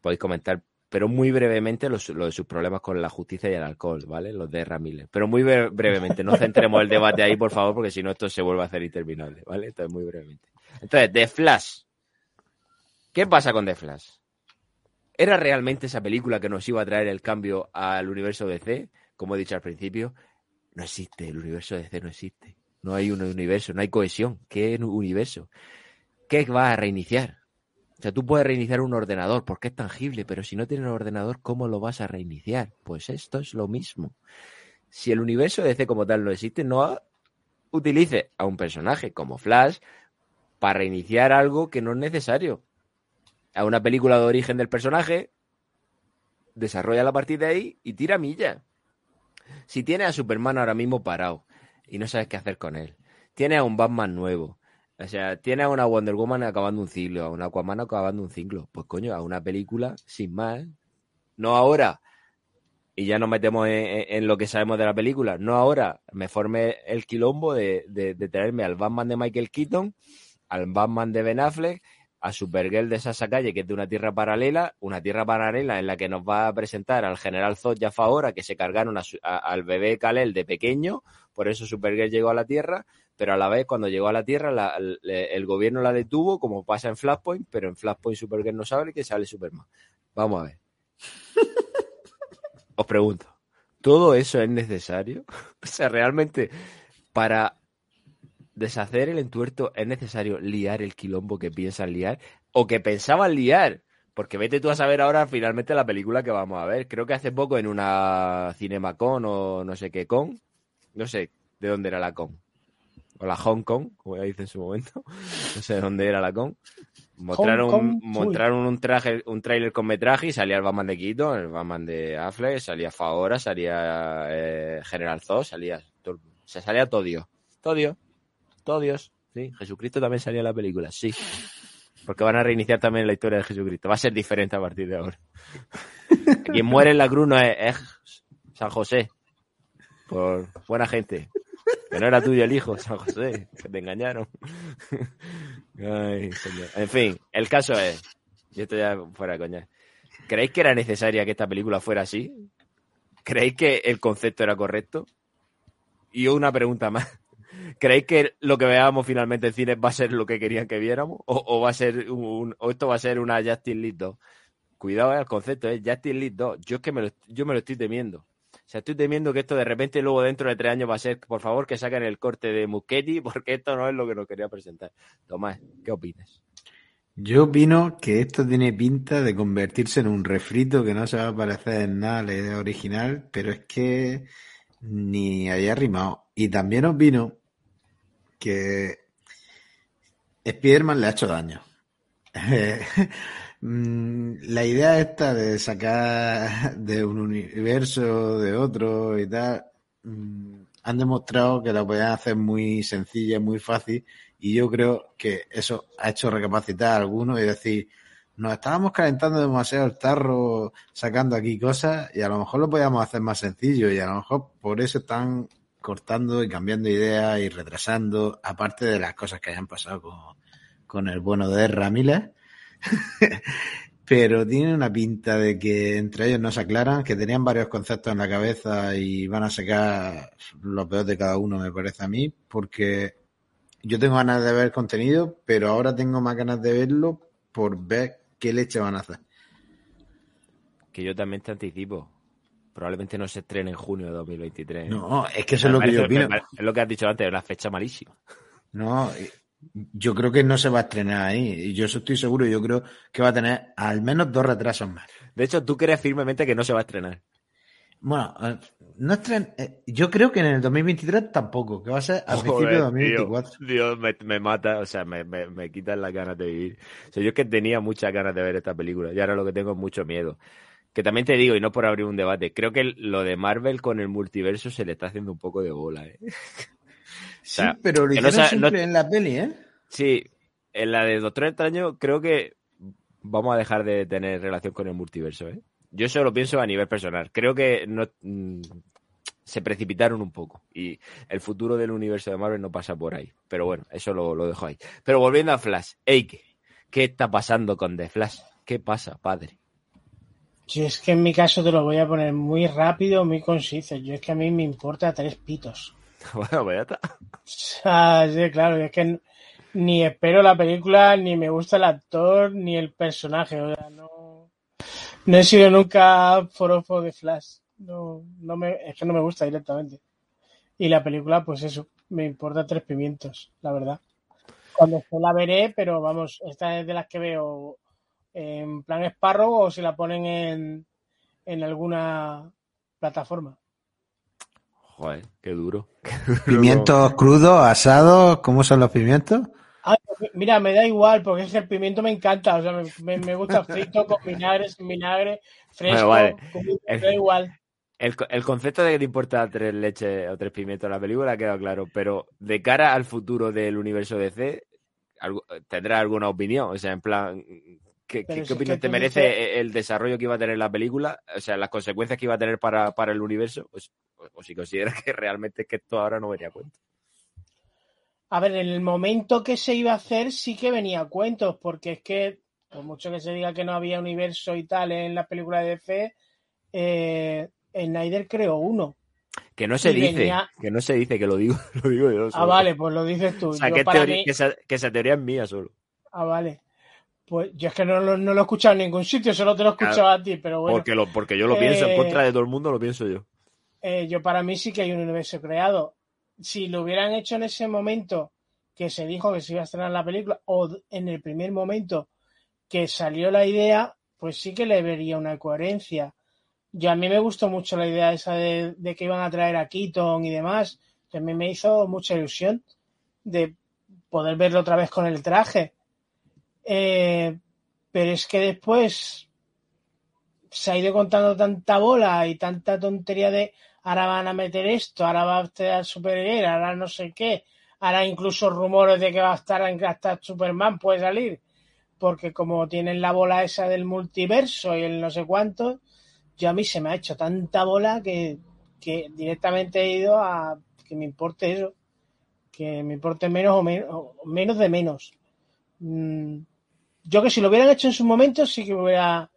Podéis comentar pero muy brevemente lo, de sus problemas con la justicia y el alcohol, ¿vale? Los de Ramírez. Pero muy brevemente, no centremos el debate ahí, por favor, porque si no esto se vuelve a hacer interminable, ¿vale? Entonces, muy brevemente. Entonces, The Flash. ¿Qué pasa con The Flash? ¿Era realmente esa película que nos iba a traer el cambio al universo DC? Como he dicho al principio, no existe, el universo DC no existe. No hay un universo, no hay cohesión. ¿Qué universo? ¿Qué va a reiniciar? O sea, tú puedes reiniciar un ordenador porque es tangible, pero si no tienes un ordenador, ¿cómo lo vas a reiniciar? Pues esto es lo mismo. Si el universo DC como tal no existe, no utilice a un personaje como Flash para reiniciar algo que no es necesario. A una película de origen del personaje, desarrolla la partir de ahí y tira milla. Si tienes a Superman ahora mismo parado y no sabes qué hacer con él, tienes a un Batman nuevo, o sea, tiene a una Wonder Woman acabando un ciclo, a una Aquaman acabando un ciclo. Pues coño, a una película sin más. No ahora. Y ya nos metemos en, lo que sabemos de la película. No ahora. Me formé el quilombo de, de, traerme al Batman de Michael Keaton, al Batman de Ben Affleck, a Supergirl de Sasa Calle, que es de una tierra paralela, una tierra paralela en la que nos va a presentar al general Zod Jaffa ahora, que se cargaron al bebé Kalel de pequeño, por eso Supergirl llegó a la Tierra, pero a la vez cuando llegó a la Tierra el, gobierno la detuvo, como pasa en Flashpoint, pero en Flashpoint Supergirl no sabe que sale Superman. Vamos a ver. Os pregunto, ¿todo eso es necesario? o sea, realmente para deshacer el entuerto es necesario liar el quilombo que piensan liar o que pensaban liar. Porque vete tú a saber ahora finalmente la película que vamos a ver. Creo que hace poco en una Cinemacon o no sé qué con, no sé de dónde era la con, o la Hong Kong, como ya dice en su momento, no sé de dónde era la con. Mostraron, mostraron un traje, un tráiler con metraje y salía el Batman de Quito, el Batman de Affleck, salía Faora, salía eh, General Zod, salía, se salía todo Dios, todo Dios todo Dios. Sí, Jesucristo también salía en la película, sí. Porque van a reiniciar también la historia de Jesucristo. Va a ser diferente a partir de ahora. Quien muere en la cruz no es, San José. Por buena gente. Que no era tuyo el hijo, San José. Que te engañaron. En fin, el caso es. Y esto ya fuera coña. ¿Creéis que era necesaria que esta película fuera así? ¿Creéis que el concepto era correcto? Y una pregunta más. ¿Creéis que lo que veamos finalmente en cine va a ser lo que querían que viéramos? ¿O, va a ser o esto va a ser una Justin League 2? Cuidado, eh, el concepto es Justin League 2. Yo es que me lo, yo me lo estoy temiendo. O sea, estoy temiendo que esto de repente luego dentro de tres años va a ser, por favor, que saquen el corte de Muschetti, porque esto no es lo que nos quería presentar. Tomás, ¿qué opinas? Yo opino que esto tiene pinta de convertirse en un refrito que no se va a parecer en nada a la idea original, pero es que ni haya rimado. Y también opino que Spiderman le ha hecho daño. Mm, la idea esta de sacar de un universo de otro y tal, mm, han demostrado que la pueden hacer muy sencilla, muy fácil, y yo creo que eso ha hecho recapacitar a algunos y decir, nos estábamos calentando demasiado el tarro sacando aquí cosas y a lo mejor lo podíamos hacer más sencillo y a lo mejor por eso están cortando y cambiando ideas y retrasando, aparte de las cosas que hayan pasado con, el bueno de Ramírez. Pero tiene una pinta de que entre ellos no se aclaran, que tenían varios conceptos en la cabeza y van a sacar lo peor de cada uno, me parece a mí, porque yo tengo ganas de ver contenido, pero ahora tengo más ganas de verlo por ver qué leche van a hacer. Que yo también te anticipo probablemente no se estrene en junio de 2023. No, es que eso es lo que yo opino. Es lo que has dicho antes, es una fecha malísima. No, yo creo que no se va a estrenar ahí. Y yo estoy seguro, yo creo que va a tener al menos dos retrasos más. De hecho, tú crees firmemente que no se va a estrenar. Bueno, eh, no estren... Eh, yo creo que en el 2023 tampoco, que va a ser a principios de 2024. Dios, me, mata, o sea, me, me, me quitan las ganas de vivir. O sea, yo es que tenía muchas ganas de ver esta película y ahora lo que tengo es mucho miedo. Que también te digo, y no por abrir un debate, creo que lo de Marvel con el multiverso se le está haciendo un poco de bola, ¿eh? sí, pero lo hicieron siempre en la peli, ¿eh? Sí, en la de Doctor Extraño creo que vamos a dejar de tener relación con el multiverso, ¿eh? Yo eso lo pienso a nivel personal. Creo que no, mm, se precipitaron un poco y el futuro del universo de Marvel no pasa por ahí. Pero bueno, eso lo, lo dejo ahí. Pero volviendo a Flash, Eike, ¿qué está pasando con The Flash? ¿Qué pasa, padre? Yo es que en mi caso te lo voy a poner muy rápido, muy conciso. Yo es que a mí me importa tres pitos. bueno, pues ya está. sí, claro, es que ni espero la película, ni me gusta el actor, ni el personaje. O sea, no, no he sido nunca forofo de Flash. No, no me, es que no me gusta directamente. Y la película, pues eso, me importa tres pimientos, la verdad. Cuando se la veré, pero vamos, esta es de las que veo en plan espárrago o si la ponen en, en alguna plataforma. Joder, qué duro. ¿Pimientos crudos, asados? ¿Cómo son los pimientos? mira, me da igual, porque es que el pimiento me encanta. O sea, me, me, gusta frito, con vinagre, sin vinagre, fresco. me da igual. El, el, concepto de que te importa tres leches o tres pimientos en la película ha quedado claro, pero de cara al futuro del universo DC, ¿tendrá alguna opinión? O sea, en plan, ¿Qué, opinión te merece el desarrollo que iba a tener la película? O sea, las consecuencias que iba a tener para, el universo. Pues, o, si consideras que realmente es que esto ahora no venía a cuenta. A ver, en el momento que se iba a hacer sí que venía cuentos, porque es que, por mucho que se diga que no había universo y tal en la película de DC, eh, Snyder creó uno. Que no se dice, que no se dice, que lo digo, lo digo yo. Ah, vale, pues lo dices tú. O sea, que, esa, teoría es mía solo. Ah, vale. Pues yo es que no, lo he escuchado en ningún sitio, solo te lo he escuchado a ti, pero bueno. Porque, lo, porque yo lo pienso, en contra de todo el mundo lo pienso yo. Eh, yo para mí sí que hay un universo creado. Si lo hubieran hecho en ese momento que se dijo que se iba a estrenar la película, o en el primer momento que salió la idea, pues sí que le vería una coherencia. Yo a mí me gustó mucho la idea esa de, que iban a traer a Keaton y demás. También me hizo mucha ilusión de poder verlo otra vez con el traje. Eh, pero es que después se ha ido contando tanta bola y tanta tontería de ahora van a meter esto, ahora va a estar Supergirl, ahora no sé qué, ahora incluso rumores de que va a estar hasta Superman puede salir, porque como tienen la bola esa del multiverso y el no sé cuánto, yo a mí se me ha hecho tanta bola que, directamente he ido a que me importe eso, que me importe menos o menos, menos de menos. Mm, yo que si lo hubieran hecho en su momento sí que hubiera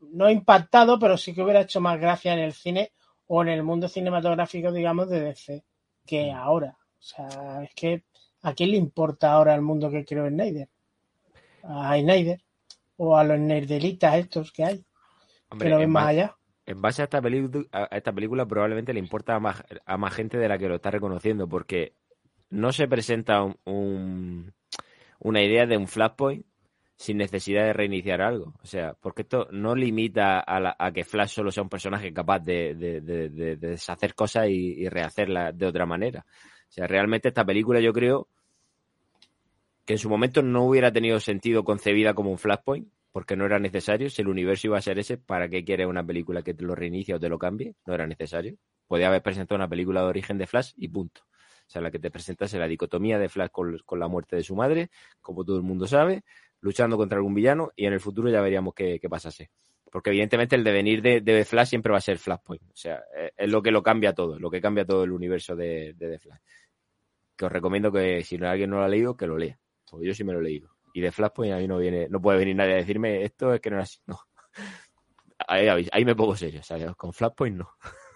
no impactado, pero sí que hubiera hecho más gracia en el cine o en el mundo cinematográfico, digamos, de DC que mm. ahora. O sea, es que ¿a quién le importa ahora el mundo que creó Snyder? A Snyder o a los nerdelitas estos que hay más allá. En base a esta, película, a esta película probablemente le importa a más, a más gente de la que lo está reconociendo, porque no se presenta un, una idea de un flashpoint sin necesidad de reiniciar algo. O sea, porque esto no limita a, que Flash solo sea un personaje capaz de, deshacer cosas y, y, rehacerlas de otra manera. O sea, realmente esta película yo creo que en su momento no hubiera tenido sentido concebida como un flashpoint, porque no era necesario. Si el universo iba a ser ese, ¿para qué quieres una película que te lo reinicie o te lo cambie? No era necesario. Podía haber presentado una película de origen de Flash y punto. O sea, la que te presentas es la dicotomía de Flash con, la muerte de su madre, como todo el mundo sabe, luchando contra algún villano y en el futuro ya veríamos qué, pasase. Porque evidentemente el devenir de, de, Flash siempre va a ser Flashpoint. O sea, es, lo que lo cambia todo, lo que cambia todo el universo de, de The Flash. Que os recomiendo que si alguien no lo ha leído, que lo lea. Porque yo sí me lo he leído y de Flashpoint a mí no viene, no puede venir nadie a decirme esto es que no era así. No. Ahí, me pongo serio, ¿sabes? Con Flashpoint no.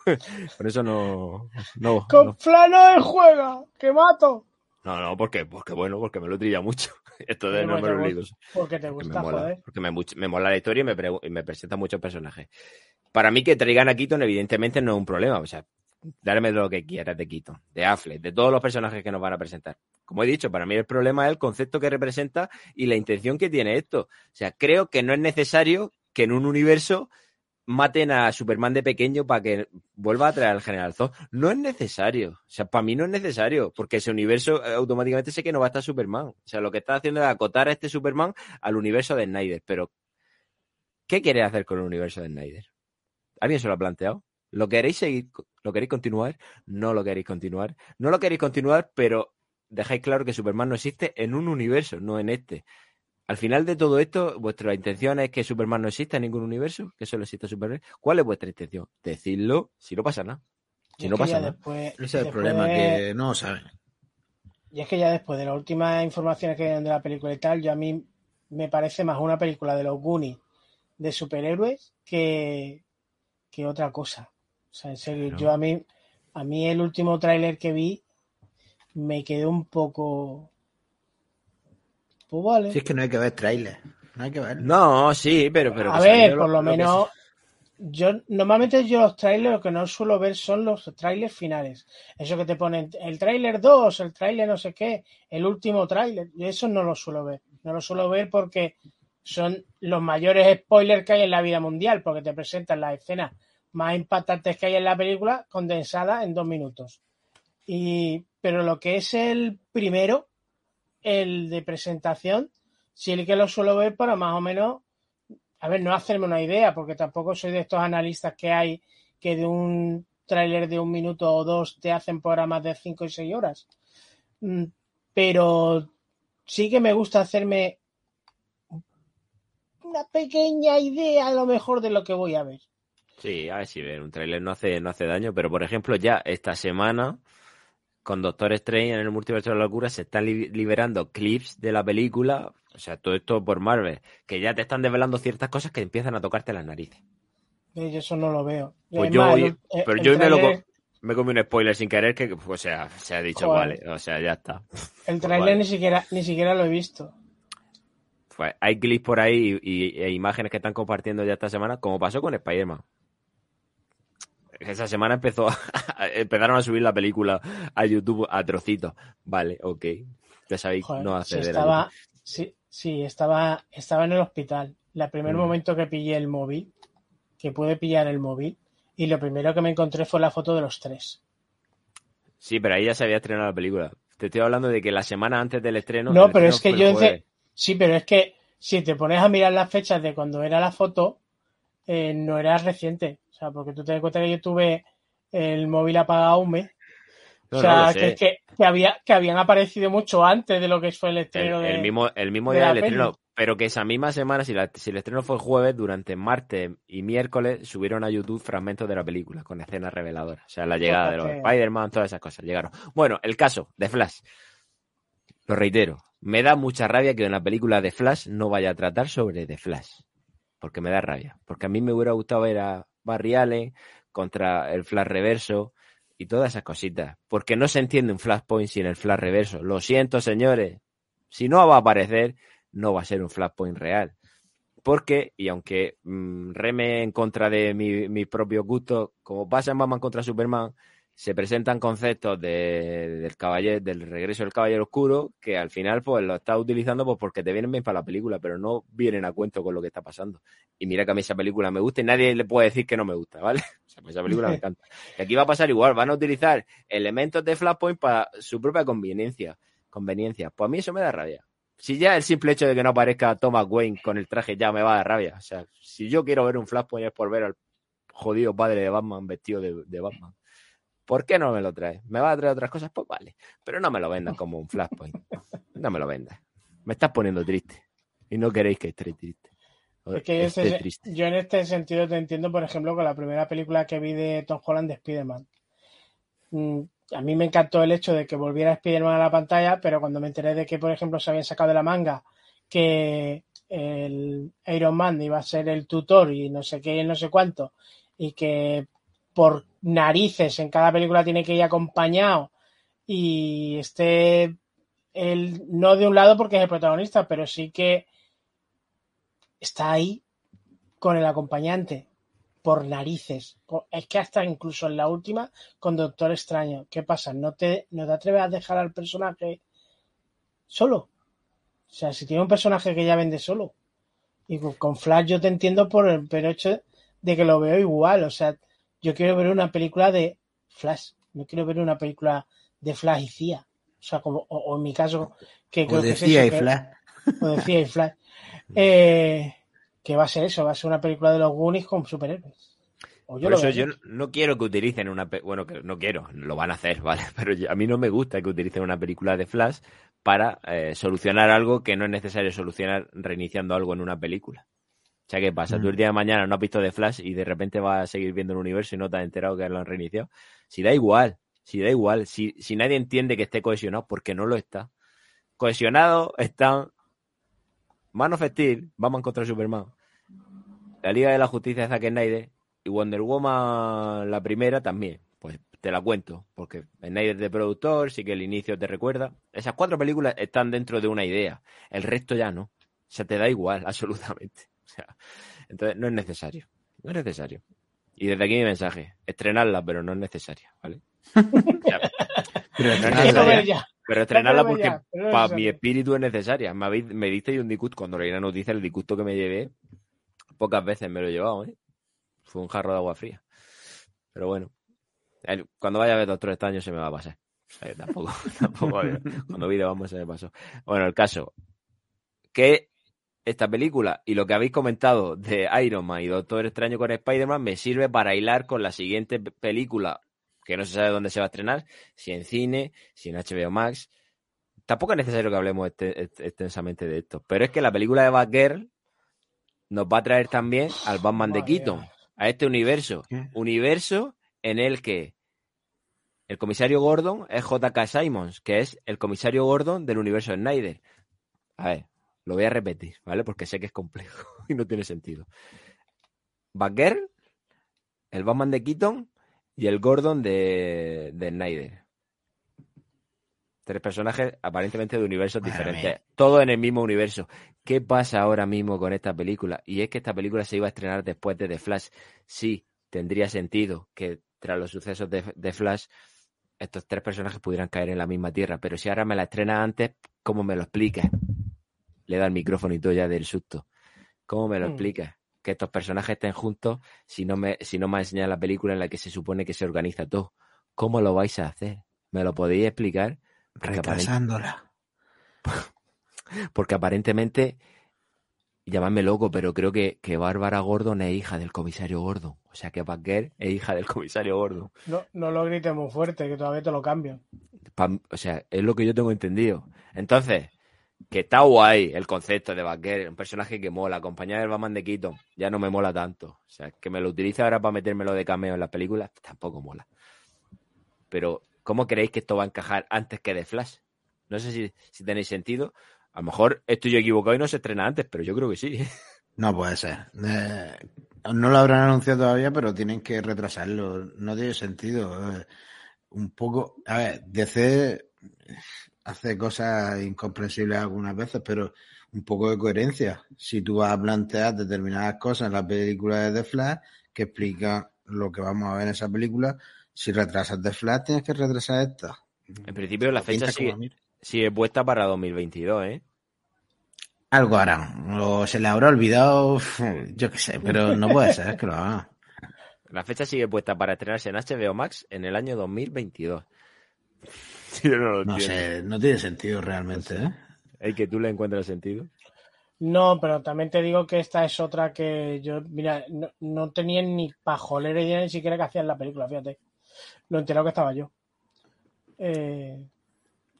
Por eso no. no Con Flash no juega, que mato. No, no, porque, porque bueno, porque me lo trilla mucho. Esto de no me lo he Porque te gusta, me mola, Porque me, mola la historia y me, me presenta muchos personajes. Para mí que traigan a Keaton evidentemente no es un problema. O sea, darme lo que quieras de Keaton, de Affleck, de todos los personajes que nos van a presentar. Como he dicho, para mí el problema es el concepto que representa y la intención que tiene esto. O sea, creo que no es necesario que en un universo maten a Superman de pequeño para que vuelva a traer al General Zod. No es necesario. O sea, para mí no es necesario, porque ese universo eh, automáticamente sé que no va a estar Superman. O sea, lo que está haciendo es acotar a este Superman al universo de Snyder. Pero, ¿qué quiere hacer con el universo de Snyder? ¿Alguien se lo ha planteado? ¿Lo queréis seguir? ¿Lo queréis continuar? No lo queréis continuar. No lo queréis continuar, pero dejáis claro que Superman no existe en un universo, no en este. Al final de todo esto, vuestra intención es que Superman no exista en ningún universo, que solo exista Superman. ¿Cuál es vuestra intención? Decidlo si no pasa nada. Si no pasa nada. Ese es el problema, que no saben. Y es que ya después de las últimas informaciones que vienen de la película y tal, yo a mí me parece más una película de los Goonies de superhéroes que, que otra cosa. O sea, en serio, yo a mí, a mí el último tráiler que vi me quedó un poco. Pues vale. Si es que no hay que ver tráiler. No hay que ver. No, sí, pero. pero a ver, por lo, menos. Yo normalmente yo los trailers lo que no suelo ver son los trailers finales. Eso que te ponen el tráiler 2, el tráiler no sé qué, el último tráiler. Eso no lo suelo ver. No lo suelo ver porque son los mayores spoilers que hay en la vida mundial, porque te presentan las escenas más impactantes que hay en la película condensada en dos minutos. Y, pero lo que es el primero, el de presentación, sí el que lo suelo ver para más o menos, a ver, no hacerme una idea, porque tampoco soy de estos analistas que hay que de un tráiler de un minuto o dos te hacen programas de cinco y seis horas. Mm, pero sí que me gusta hacerme una pequeña idea a lo mejor de lo que voy a ver. Sí, a ver si ver, un tráiler no hace, no hace daño, pero por ejemplo ya esta semana con Doctor Strange en el multiverso de la locura se están liberando clips de la película, o sea, todo esto por Marvel, que ya te están desvelando ciertas cosas que empiezan a tocarte las narices. Yo eso no lo veo. Pues yo, pero yo me, lo, me comí un spoiler sin querer que, o sea, se ha dicho, vale, o sea, ya está. El pues trailer ni, siquiera, ni siquiera lo he visto. Pues hay clips por ahí y, e imágenes que están compartiendo ya esta semana, como pasó con Spider-Man esa semana empezó empezaron a subir la película a YouTube a trocitos. Vale, ok. Ya sabéis, no acceder estaba, sí, sí, estaba, estaba en el hospital. El primer mm. momento que pillé el móvil, que pude pillar el móvil, y lo primero que me encontré fue la foto de los tres. Sí, pero ahí ya se había estrenado la película. Te estoy hablando de que la semana antes del estreno. No, pero es que yo. Sí, pero es que si te pones a mirar las fechas de cuando era la foto, eh, no era reciente porque tú te das cuenta que yo tuve el móvil apagado un mes. o sea, que, que, que, había, que habían aparecido mucho antes de lo que fue el estreno. El, mismo, el mismo día del estreno, pero que esa misma semana, si, si, el estreno fue jueves, durante martes y miércoles subieron a YouTube fragmentos de la película con escenas reveladoras. O sea, la llegada de los Spider-Man, todas esas cosas llegaron. Bueno, el caso de Flash. Lo reitero, me da mucha rabia que una película de Flash no vaya a tratar sobre The Flash. Porque me da rabia. Porque a mí me hubiera gustado ver a barriales, contra el flash reverso y todas esas cositas. Porque no se entiende un flashpoint sin el flash reverso. Lo siento, señores. Si no va a aparecer, no va a ser un flashpoint real. Porque, y aunque mm, reme en contra de mi, mi propio gusto, como pasa en Batman contra Superman, se presentan conceptos del caballero, del regreso del caballero oscuro que al final pues lo está utilizando pues porque te vienen bien para la película, pero no vienen a cuento con lo que está pasando. Y mira que a mí esa película me gusta y nadie le puede decir que no me gusta, ¿vale? O sea, esa película me encanta. Y aquí va a pasar igual, van a utilizar elementos de Flashpoint para su propia conveniencia. Conveniencia. Pues a mí eso me da rabia. Si ya el simple hecho de que no aparezca Thomas Wayne con el traje ya me va a dar rabia. O sea, si yo quiero ver un Flashpoint es por ver al jodido padre de Batman vestido de Batman. ¿Por qué no me lo traes? ¿Me va a traer otras cosas? Pues vale. Pero no me lo vendas como un flashpoint. No me lo vendas. Me estás poniendo triste. Y no queréis que esté triste. Es que yo en este sentido te entiendo, por ejemplo, con la primera película que vi de Tom Holland de Spider-Man. Mm, a mí me encantó el hecho de que volviera Spider-Man a la pantalla, pero cuando me enteré de que, por ejemplo, se habían sacado de la manga que el Iron Man iba a ser el tutor y no sé qué y no sé cuánto, y que por narices en cada película tiene que ir acompañado y esté él no de un lado porque es el protagonista, pero sí que está ahí con el acompañante por narices. Es que hasta incluso en la última con Doctor Extraño, ¿qué pasa? ¿No te, no te atreves a dejar al personaje solo? O sea, si tiene un personaje que ya vende solo. Y con Flash yo te entiendo por el hecho de que lo veo igual. O sea, yo quiero ver una película de Flash, no quiero ver una película de Flash y CIA. O sea, como, o, en mi caso, que creo que CIA y Flash. O decía y Flash. Eh, que va a ser eso, va a ser una película de los Goonies con superhéroes. Por eso yo no quiero que utilicen una... Bueno, que no quiero, lo van a hacer, ¿vale? Pero a mí no me gusta que utilicen una película de Flash para eh, solucionar algo que no es necesario solucionar reiniciando algo en una película sea, ¿qué pasa? Tú el mm. día de mañana no has visto de Flash y de repente vas a seguir viendo el universo y no te has enterado que lo han reiniciado. Si da igual, si da igual, si, si nadie entiende que esté cohesionado, porque no lo está. Cohesionado están Man of Steel, Batman contra Superman, la Liga de la Justicia de Zack Snyder y Wonder Woman la primera también. Pues te la cuento, porque Snyder de productor, sí que el inicio te recuerda. Esas cuatro películas están dentro de una idea, el resto ya no. O sea, te da igual, absolutamente. Entonces no es necesario. No es necesario. Y desde aquí mi mensaje, estrenarla, pero no es necesaria, ¿vale? pero, estrenarla porque para mi espíritu es necesaria. Me, me diste un disgusto, cuando leí la noticia, el disgusto que me llevé, pocas veces me lo he llevado, ¿eh? Fue un jarro de agua fría. Pero bueno, cuando vaya a ver Doctor Extraño se me va a pasar. tampoco, tampoco, cuando vi de vamos se me pasó. Bueno, el caso, que esta película y lo que habéis comentado de Iron Man y Doctor Extraño con Spider-Man me sirve para hilar con la siguiente película, que no se sabe dónde se va a estrenar, si en cine, si en HBO Max. Tampoco es necesario que hablemos este, extensamente de esto, pero es que la película de Batgirl nos va a traer también al Batman de Keaton, a este universo, universo en el que el comisario Gordon es J.K. Simons, que es el comisario Gordon del universo Snyder. A ver, lo voy a repetir, ¿vale? Porque sé que es complejo y no tiene sentido. Batgirl, el Batman de Keaton y el Gordon de, de Snyder. Tres personajes aparentemente de universos diferentes. Todo en el mismo universo. ¿Qué pasa ahora mismo con esta película? Y es que esta película se iba a estrenar después de The Flash. Sí, tendría sentido que tras los sucesos de, de Flash estos tres personajes pudieran caer en la misma tierra. Pero si ahora me la estrena antes, ¿cómo me lo explicas? Le da el micrófono y todo ya del susto. ¿Cómo me lo mm. explicas? Que estos personajes estén juntos si no me, si no me enseñado la película en la que se supone que se organiza todo. ¿Cómo lo vais a hacer? ¿Me lo podéis explicar? Retrasándola. Porque aparentemente, llamadme loco, pero creo que, que Bárbara Gordon es hija del comisario Gordon. O sea que Batgirl es hija del comisario Gordon. No, no lo grites muy fuerte, que todavía te lo cambio. O sea, es lo que yo tengo entendido. Entonces, que está guay el concepto de Batgirl, un personaje que mola, acompañado del Batman de Keaton, ya no me mola tanto. O sea, que me lo utilice ahora para metérmelo de cameo en las películas, tampoco mola. Pero ¿Cómo creéis que esto va a encajar antes que de Flash? No sé si, tenéis sentido. A lo mejor estoy yo equivocado y no se estrena antes, pero yo creo que sí. No puede ser. Eh, no lo habrán anunciado todavía, pero tienen que retrasarlo. No tiene sentido. Eh, un poco. A ver, DC hace cosas incomprensibles algunas veces, pero un poco de coherencia. Si tú vas a plantear determinadas cosas en la película de The Flash que explican lo que vamos a ver en esa película, si retrasas The Flash, tienes que retrasar esta. En principio, la fecha sigue, puesta para 2022, ¿eh? Algo harán. O se le habrá olvidado, yo qué sé, pero no puede ser que lo haga. La fecha sigue puesta para estrenarse en HBO Max en el año 2022. no, sé, no tiene sentido realmente, ¿eh? ¿Es que tú le encuentras sentido? No, pero también te digo que esta es otra que yo, mira, no, no tenía ni pajolera idea ni siquiera que hacían la película, fíjate lo enterado que estaba yo. Eh,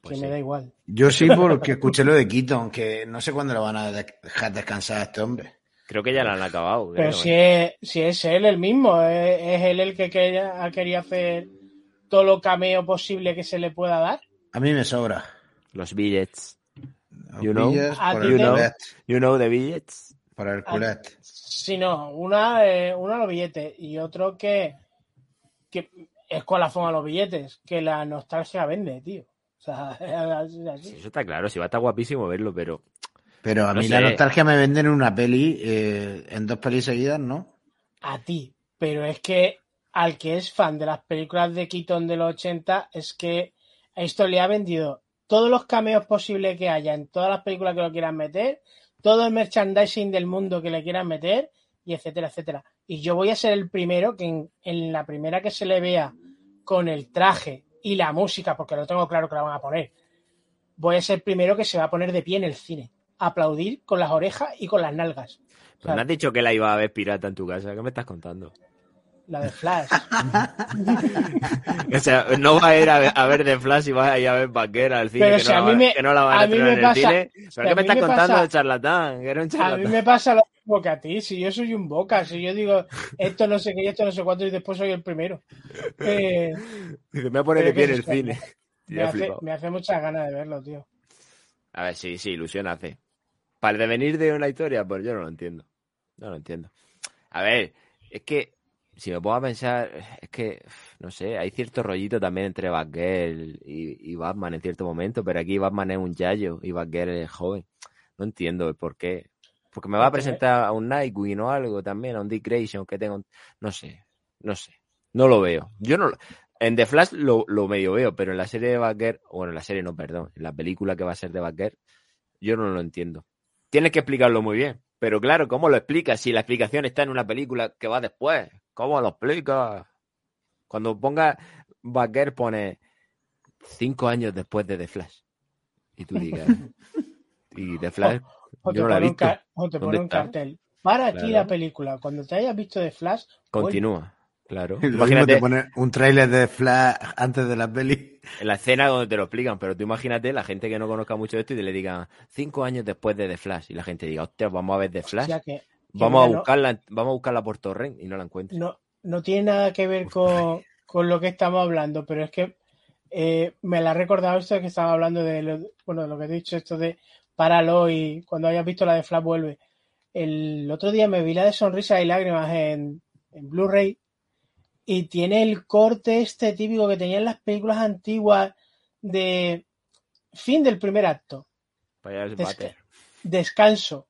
pues que me da igual. Yo sí, porque escuché lo de Keaton, que no sé cuándo lo van a dejar descansar a este hombre. Creo que ya lo han acabado. Pero si es, si es él el mismo, es, él el que quería, quería hacer todo lo cameo posible que se le pueda dar. A mí me sobra. Los billets. you know, you, know you know the billets. Para el culet. Sí, no, una, eh, una los billetes y otro que, que es con la forma de los billetes, que la nostalgia vende, tío. O sea, así. eso está claro, si va a estar guapísimo verlo, pero. Pero a mí la nostalgia me venden en una peli, eh, en dos pelis seguidas, ¿no? A ti, pero es que al que es fan de las películas de Keaton de los 80, es que esto le ha vendido todos los cameos posibles que haya en todas las películas que lo quieran meter, todo el merchandising del mundo que le quieran meter, y etcétera, etcétera. Y yo voy a ser el primero que en, la primera que se le vea con el traje y la música, porque lo tengo claro que la van a poner, voy a ser el primero que se va a poner de pie en el cine. Aplaudir con las orejas y con las nalgas. Pues me has dicho que la iba a ver pirata en tu casa. ¿Qué me estás contando? La de Flash. o sea, no va a ir a ver, de Flash y va a ir a ver Vaquera al cine, que, no, me, que, no, la van a, a en el cine. ¿Pero qué me estás contando de charlatán? A mí me pasa lo mismo que a ti. Si yo soy un boca, si yo digo esto no sé qué y esto no sé cuánto y después soy el primero. Eh, me voy a poner de pie en el cine. Me hace, me hace muchas ganas de verlo, tío. A ver, sí, sí, ilusión hace. Para el devenir de una historia, pues yo no lo entiendo. No lo entiendo. A ver, es que si me pongo a pensar, es que, no sé, hay cierto rollito también entre Batgirl y, Batman en cierto momento, pero aquí Batman es un yayo y Batgirl es joven. No entiendo el por qué. Porque me va a presentar a un Nightwing o algo también, a un Dick Grayson que tengo, no sé, no sé, no lo veo. Yo no en The Flash lo, lo medio veo, pero en la serie de Batgirl, bueno, en la serie no, perdón, en la película que va a ser de Batgirl, yo no lo entiendo. Tienes que explicarlo muy bien, pero claro, ¿cómo lo explicas si la explicación está en una película que va después? ¿Cómo lo explica? Cuando ponga Baker pone cinco años después de The Flash. Y tú digas. y The Flash. O, te, pone un cartel. Para aquí la película. Cuando te hayas visto The Flash. Continúa. Claro. Imagínate. Te pone un tráiler de Flash antes de la peli. En la escena donde te lo explican, pero tú imagínate la gente que no conozca mucho esto y te le digan cinco años después de The Flash y la gente diga, hostia, vamos a ver The Flash. Vamos a buscarla, vamos a buscarla por Torrent y no la encuentro. No, no tiene nada que ver con, lo que estamos hablando, pero es que eh, me la ha recordado esto de que estaba hablando de lo, bueno, de lo que he dicho, esto de páralo y cuando hayas visto la de Flash vuelve. El otro día me vi la de Sonrisa y Lágrimas en, en Blu-ray y tiene el corte este típico que tenía en las películas antiguas de fin del primer acto. Desca descanso.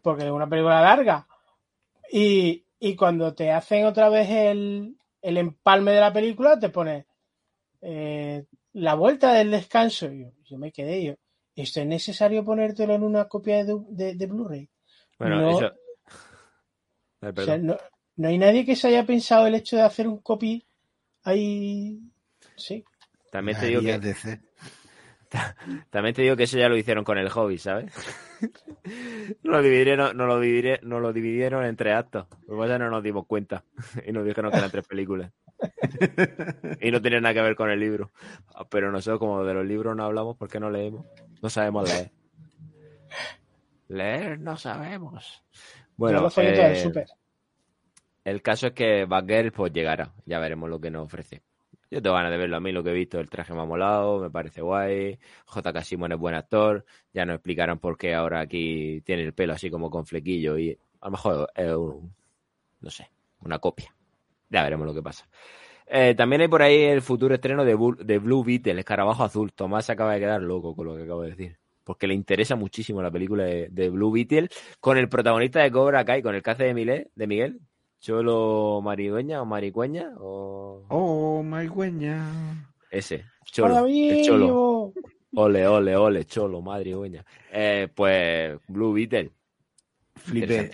Porque es una película larga. Y, y cuando te hacen otra vez el, el empalme de la película, te pone eh, la vuelta del descanso. Yo, yo me quedé yo. ¿Esto es necesario ponértelo en una copia de, de, de Blu-ray? Bueno, no, eso. Ay, o perdón. sea, no, no hay nadie que se haya pensado el hecho de hacer un copy ahí. Sí. También te digo que DC. También te digo que eso ya lo hicieron con el hobby, ¿sabes? no lo dividieron, no lo dividieron, no lo dividieron en tres actos. Lo que pasa es que no nos dimos cuenta. y nos dijeron que eran tres películas. y no tiene nada que ver con el libro. Pero nosotros, como de los libros no hablamos, ¿por qué no leemos? No sabemos leer. Leer no sabemos. Bueno, eh, súper. El caso es que Batgirl pues llegará. Ya veremos lo que nos ofrece. Yo tengo ganas de verlo a mí, lo que he visto, el traje me ha molado, me parece guay. J.K. Simon es buen actor. Ya nos explicaron por qué ahora aquí tiene el pelo así como con flequillo y a lo mejor es un, no sé, una copia. Ya veremos lo que pasa. Eh, también hay por ahí el futuro estreno de, Blue Beetle, el escarabajo azul. Tomás se acaba de quedar loco con lo que acabo de decir. Porque le interesa muchísimo la película de, Blue Beetle con el protagonista de Cobra Kai, con el hace de de Miguel Cholo Maridueña o Maricueña o Oh, Maigüeña. ese, Cholo, Hola, el Cholo. Ole, ole, ole, Cholo, Maridueña. Eh, pues Blue Beetle. Flipé.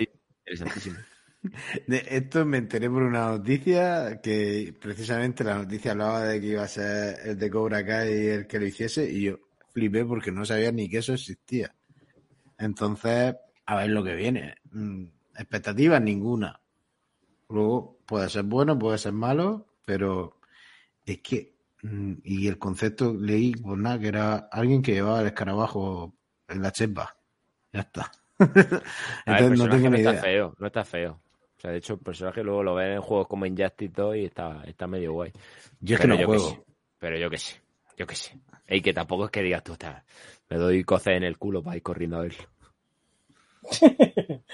Interesantísimo. De esto me enteré por una noticia que precisamente la noticia hablaba de que iba a ser el de Cobra Kai el que lo hiciese y yo flipé porque no sabía ni que eso existía. Entonces, a ver lo que viene. Mm, Expectativas ninguna. Luego puede ser bueno, puede ser malo, pero es que mm, y el concepto leí pues nada que era alguien que llevaba el escarabajo en la chepa. Ya está. Ver, Entonces no tengo no ni está idea. feo, no está feo. O sea, de hecho, el personaje luego lo ven en juegos como Injustice y todo y está, está medio guay. Yo es que Pero no yo qué juego. sé, pero yo qué sé, yo qué sé. Y que tampoco es que digas tú, "Está, me doy coce en el culo para ir corriendo a verlo.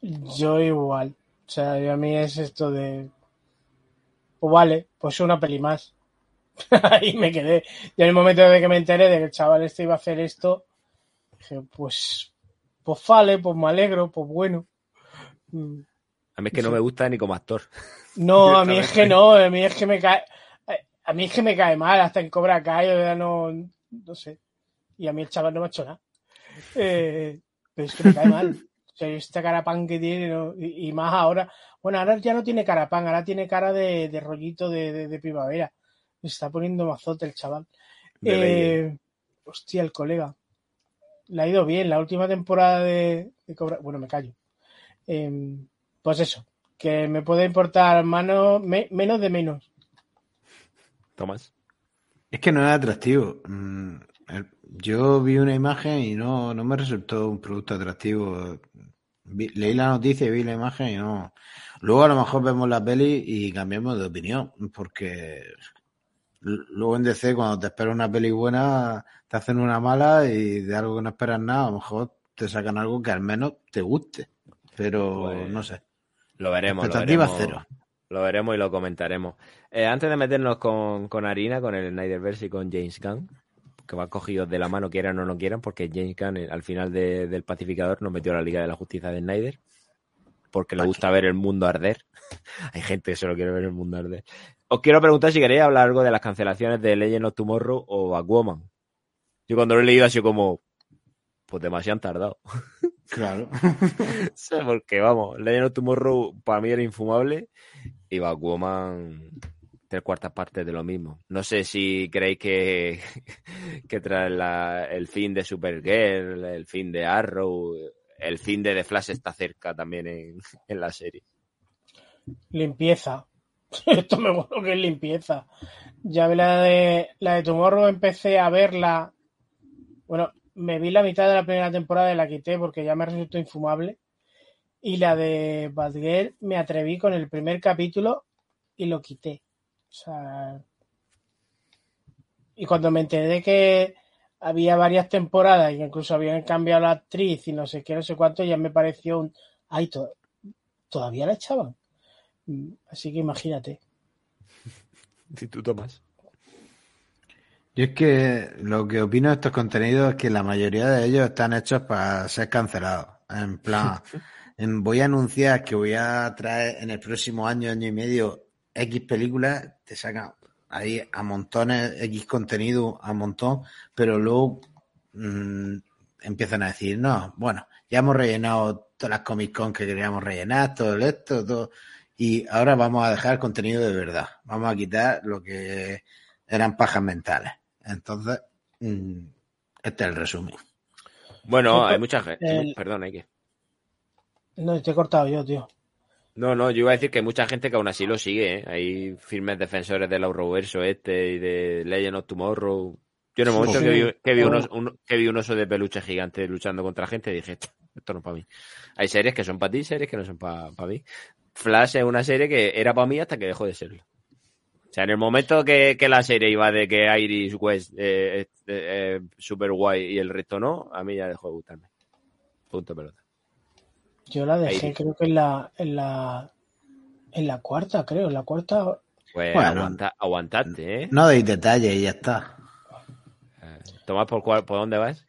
Yo igual. O sea, yo a mí es esto de. Pues vale, pues una peli más. Ahí me quedé. Y en el momento de que me enteré de que el chaval este iba a hacer esto, dije, pues. Pues vale, pues me alegro, pues bueno. Mm. A mí es que no Sí. me gusta ni como actor. No, a mí es que no, a mí es que me cae. A mí es que me cae mal, hasta en Cobra Kai, o sea, no, no sé. Y a mí el chaval no me ha hecho nada. Eh, pero es que me cae mal. O sea, este carapán que tiene, ¿no? y, y más ahora. Bueno, ahora ya no tiene carapán, ahora tiene cara de, de rollito de, de- de primavera. Me está poniendo mazote el chaval. Eh, hostia, el colega. Le ha ido bien la última temporada de, de Cobra. Bueno, me callo. Eh, pues eso, que me puede importar mano, me- menos de menos. Tomás. Es que no es atractivo. Mm, Yo vi una imagen y no, no me resultó un producto atractivo. Vi- leí la noticia y vi la imagen y no. Luego a lo mejor vemos la peli y cambiamos de opinión, porque luego en DC cuando te esperas una peli buena te hacen una mala y de algo que no esperas nada, a lo mejor te sacan algo que al menos te guste. Pero Pues, no sé. Lo veremos. Lo Expectativas veremos, cero. lo veremos y lo comentaremos. Eh, antes de meternos con, con harina, con el Snyderverse y con James Gunn, que van cogidos de la mano, quieran o no quieran, porque James Gunn eh, al final de- del pacificador nos metió a la Liga de la Justicia de Snyder, porque le gusta ver el mundo arder. Hay gente que solo quiere ver el mundo arder. Os quiero preguntar si queréis hablar algo de las cancelaciones de Legend of Tomorrow o Batwoman. Yo cuando lo he leído ha sido como, pues demasiado han tardado. Claro. Porque vamos, Legend of Tomorrow para mí era infumable y Batwoman tres cuartas partes de lo mismo. No sé si creéis que, que tras la- el fin de Supergirl, el fin de Arrow, el fin de The Flash está cerca también en, en la serie. Limpieza. Esto me gusta que es limpieza. Ya vi la de la de Tomorrow, empecé a verla. Bueno, me vi la mitad de la primera temporada y la quité porque ya me resultó infumable. Y la de Batgirl me atreví con el primer capítulo y lo quité. O sea, y cuando me enteré de que había varias temporadas y incluso habían cambiado la actriz y no sé qué, no sé cuánto, ya me pareció un... Ay, todavía la echaban. Así que imagínate. Si tú tomas. Yo es que lo que opino de estos contenidos es que la mayoría de ellos están hechos para ser cancelados. En plan, voy a anunciar que voy a traer en el próximo año, año y medio, X películas, te sacan ahí a montones, X contenido a montón, pero luego mmm, empiezan a decir, no, bueno, ya hemos rellenado todas las Comic Con que queríamos rellenar, todo esto, todo, y ahora vamos a dejar contenido de verdad. Vamos a quitar lo que eran pajas mentales. Entonces, mmm, este es el resumen. Bueno, hay mucha gente. El... Perdón, hay que. No, te he cortado yo, tío. No, no, yo iba a decir que hay mucha gente que aún así lo sigue, ¿eh? Hay firmes defensores del Euroverso este y de Legend of Tomorrow. Yo en el momento sí, que, vi, que, vi unos, un, que, vi, un, oso de peluche gigante luchando contra gente dije, esto, esto no es para mí. Hay series que son para ti, series que no son para pa mí. Flash es una serie que era para mí hasta que dejó de serlo. O sea, en el momento que, que la serie iba de que Iris West eh, eh, eh, super guay y el resto no, a mí ya dejó de gustarme. Punto pelota. Yo la dejé, creo que en la, en la en la cuarta, creo, en la cuarta. Pues bueno, aguanta, aguantaste, ¿eh? No deis detalles y ya está. Eh, Tomás, ¿por, cuál, ¿por dónde vas?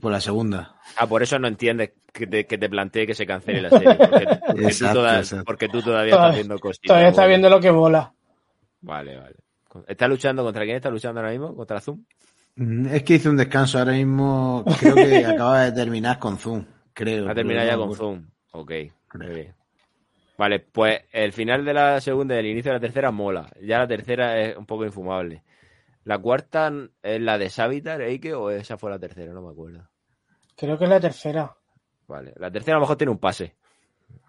Por la segunda. Ah, por eso no entiendes que te, que te plantee que se cancele la serie. Porque, porque, exacto, tú, toda, exacto. porque tú, todavía estás viendo cositas. Todavía estás viendo lo que mola. Vale, vale. ¿Estás luchando contra quién? ¿Estás luchando ahora mismo? ¿Contra Zoom? Mm, Es que hice un descanso ahora mismo. Creo que acaba de terminar con Zoom. Creo. Ha terminado ya con Zoom. Ok. Muy bien. Vale, pues el final de la segunda y el inicio de la tercera mola. Ya la tercera es un poco infumable. ¿La cuarta es la de Savitar, Eike, o esa fue la tercera? No me acuerdo. Creo que es la tercera. Vale, la tercera a lo mejor tiene un pase.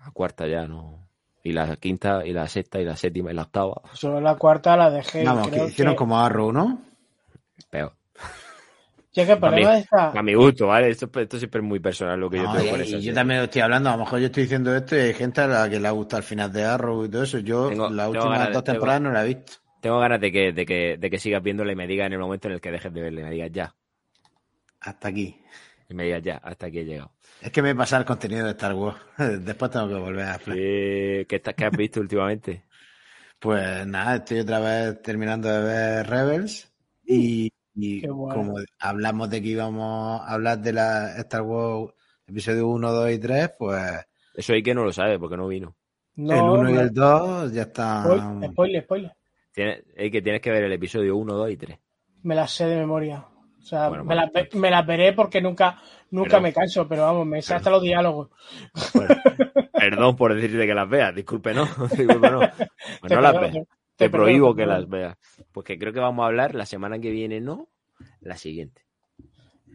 La cuarta ya no. Y la quinta, y la sexta, y la séptima, y la octava. Solo la cuarta la dejé. Vamos, que hicieron que... como Arrow, ¿no? Peor. Ya que para, mi, está... a mi gusto, ¿vale? Esto, esto siempre es muy personal lo que no, yo tengo y, por eso. Y yo también estoy hablando, a lo mejor yo estoy diciendo esto y hay gente a la que le ha gustado el final de Arrow y todo eso. Yo tengo, las últimas dos temporadas tengo, no la he visto. Tengo ganas de que, de, que, de que sigas viéndola y me digas en el momento en el que dejes de verla y me digas ya. Hasta aquí. Y me digas ya, hasta aquí he llegado. Es que me pasa el contenido de Star Wars. Después tengo que volver a Flash. ¿Qué, ¿Qué, ¿Qué has visto últimamente? Pues nada, estoy otra vez terminando de ver Rebels y y bueno. como hablamos de que íbamos a hablar de la Star Wars episodio 1, 2 y 3, pues. Eso hay que no lo sabe porque no vino. No, el 1 no. y el 2 ya están. Spoiler, spoiler. Tienes, es que tienes que ver el episodio 1, 2 y 3. Me las sé de memoria. O sea, bueno, me, la, me las veré porque nunca, nunca pero, me canso, pero vamos, me sé hasta los diálogos. Bueno, perdón por decirte que las veas, disculpe, no. Disculpe, no. Pues no las veas. Te, te prohíbo que las veas. Porque creo que vamos a hablar la semana que viene, no, la siguiente.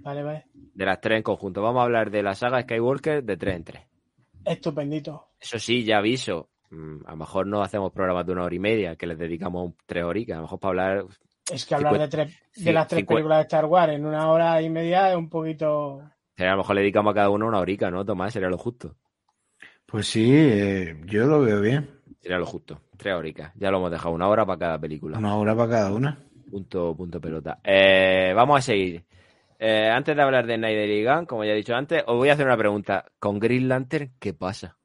Vale, vale. De las tres en conjunto. Vamos a hablar de la saga Skywalker de tres en tres. Estupendito. Eso sí, ya aviso. A lo mejor no hacemos programas de una hora y media, que les dedicamos tres horitas. A lo mejor para hablar. Es que hablar de, tres, de las tres películas de Star Wars en una hora y media es un poquito. A lo mejor le dedicamos a cada uno una horica, ¿no, Tomás? Sería lo justo. Pues sí, eh, yo lo veo bien. Sería lo justo. Tres horitas. Ya lo hemos dejado. Una hora para cada película. Una hora para cada una. Punto, punto pelota. Eh, vamos a seguir. Eh, antes de hablar de Snyder y Gunn, como ya he dicho antes, os voy a hacer una pregunta. ¿Con Green Lantern qué pasa?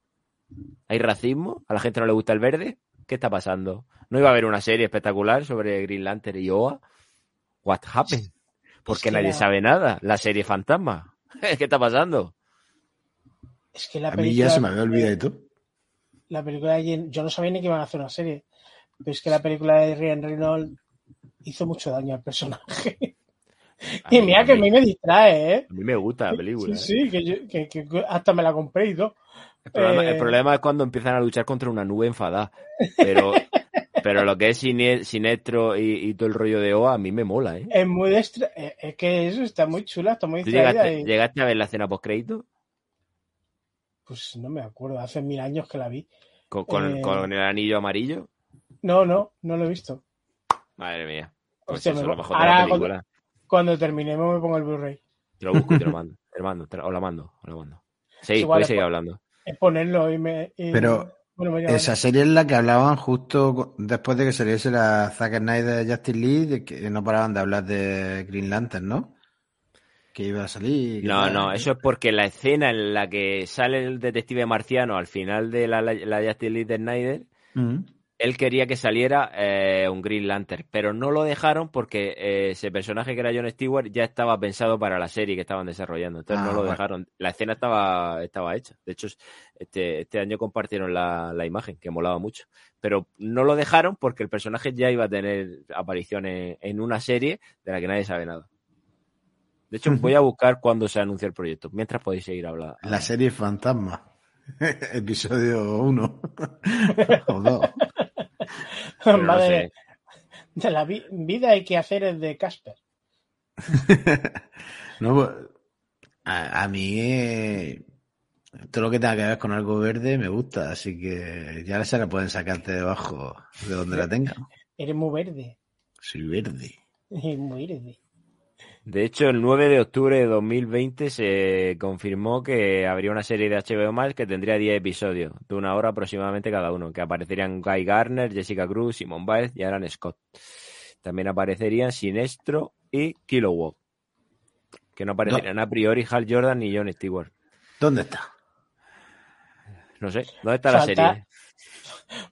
¿Hay racismo? ¿A la gente no le gusta el verde? ¿Qué está pasando? ¿No iba a haber una serie espectacular sobre Green Lantern y Oa? What happened? Porque es nadie la... sabe nada. La serie fantasma. ¿Qué está pasando? Es que la película... A mí ya se me había olvidado de tú. La película de... Yo no sabía ni que iban a hacer una serie. Pero es que la película de Ryan Reynolds hizo mucho daño al personaje. Y mí, mira que a mí me distrae, ¿eh? A mí me gusta la película. Sí, sí, que, yo, que, que hasta me la compré y todo. El problema, eh... el problema, es cuando empiezan a luchar contra una nube enfadada. Pero, pero lo que es Sinestro y, y, todo el rollo de OA, a mí me mola, ¿eh? Es muy destra... Es que eso está muy chula, está muy llegaste, y... ¿Llegaste a ver la escena post-crédito? Pues no me acuerdo, hace mil años que la vi. ¿Con, con, eh... ¿Con, el anillo amarillo? No, no, no lo he visto. Madre mía. Pues Hostia, eso me... es lo mejor Ahora, de la película. Cuando, cuando, terminemos me pongo el Blu-ray. Te lo busco y te lo mando. Te lo mando, te lo, o la mando, o la mando. Sí, igual puedes seguir hablando. Es ponerlo y me... Y... Pero esa serie es la que hablaban justo después de que saliese la Zack Snyder de Justice League, de que no paraban de hablar de Green Lantern, ¿no? Que iba a salir. No, no, eso es porque la escena en la que sale el detective marciano al final de la, la, Justice League de Snyder, mm él quería que saliera eh, un Green Lantern, pero no lo dejaron porque eh, ese personaje que era John Stewart ya estaba pensado para la serie que estaban desarrollando. Entonces no ah, lo dejaron. La escena estaba, estaba hecha. De hecho, este, este año compartieron la, imagen, que molaba mucho. Pero no lo dejaron porque el personaje ya iba a tener apariciones en una serie de la que nadie sabe nada. De hecho, voy a buscar cuándo se anunció el proyecto. Mientras podéis seguir hablando. La serie Fantasma. Episodio 1 o 2. de la vida hay que hacer el de Casper. no, pues, a, mí eh, todo lo que tenga que ver con algo verde me gusta, así que ya se la pueden sacarte debajo de donde la tengan. Eres muy verde. Soy verde. muy verde. De hecho, el 9 de octubre de 2020 se confirmó que habría una serie de HBO más que tendría 10 episodios, de una hora aproximadamente cada uno, que aparecerían Guy Garner, Jessica Cruz, Simon Biles y Aaron Scott. También aparecerían Sinestro y Kilowog, que no aparecerían a priori Hal Jordan ni John Stewart. ¿Dónde está? No sé, ¿dónde está la serie?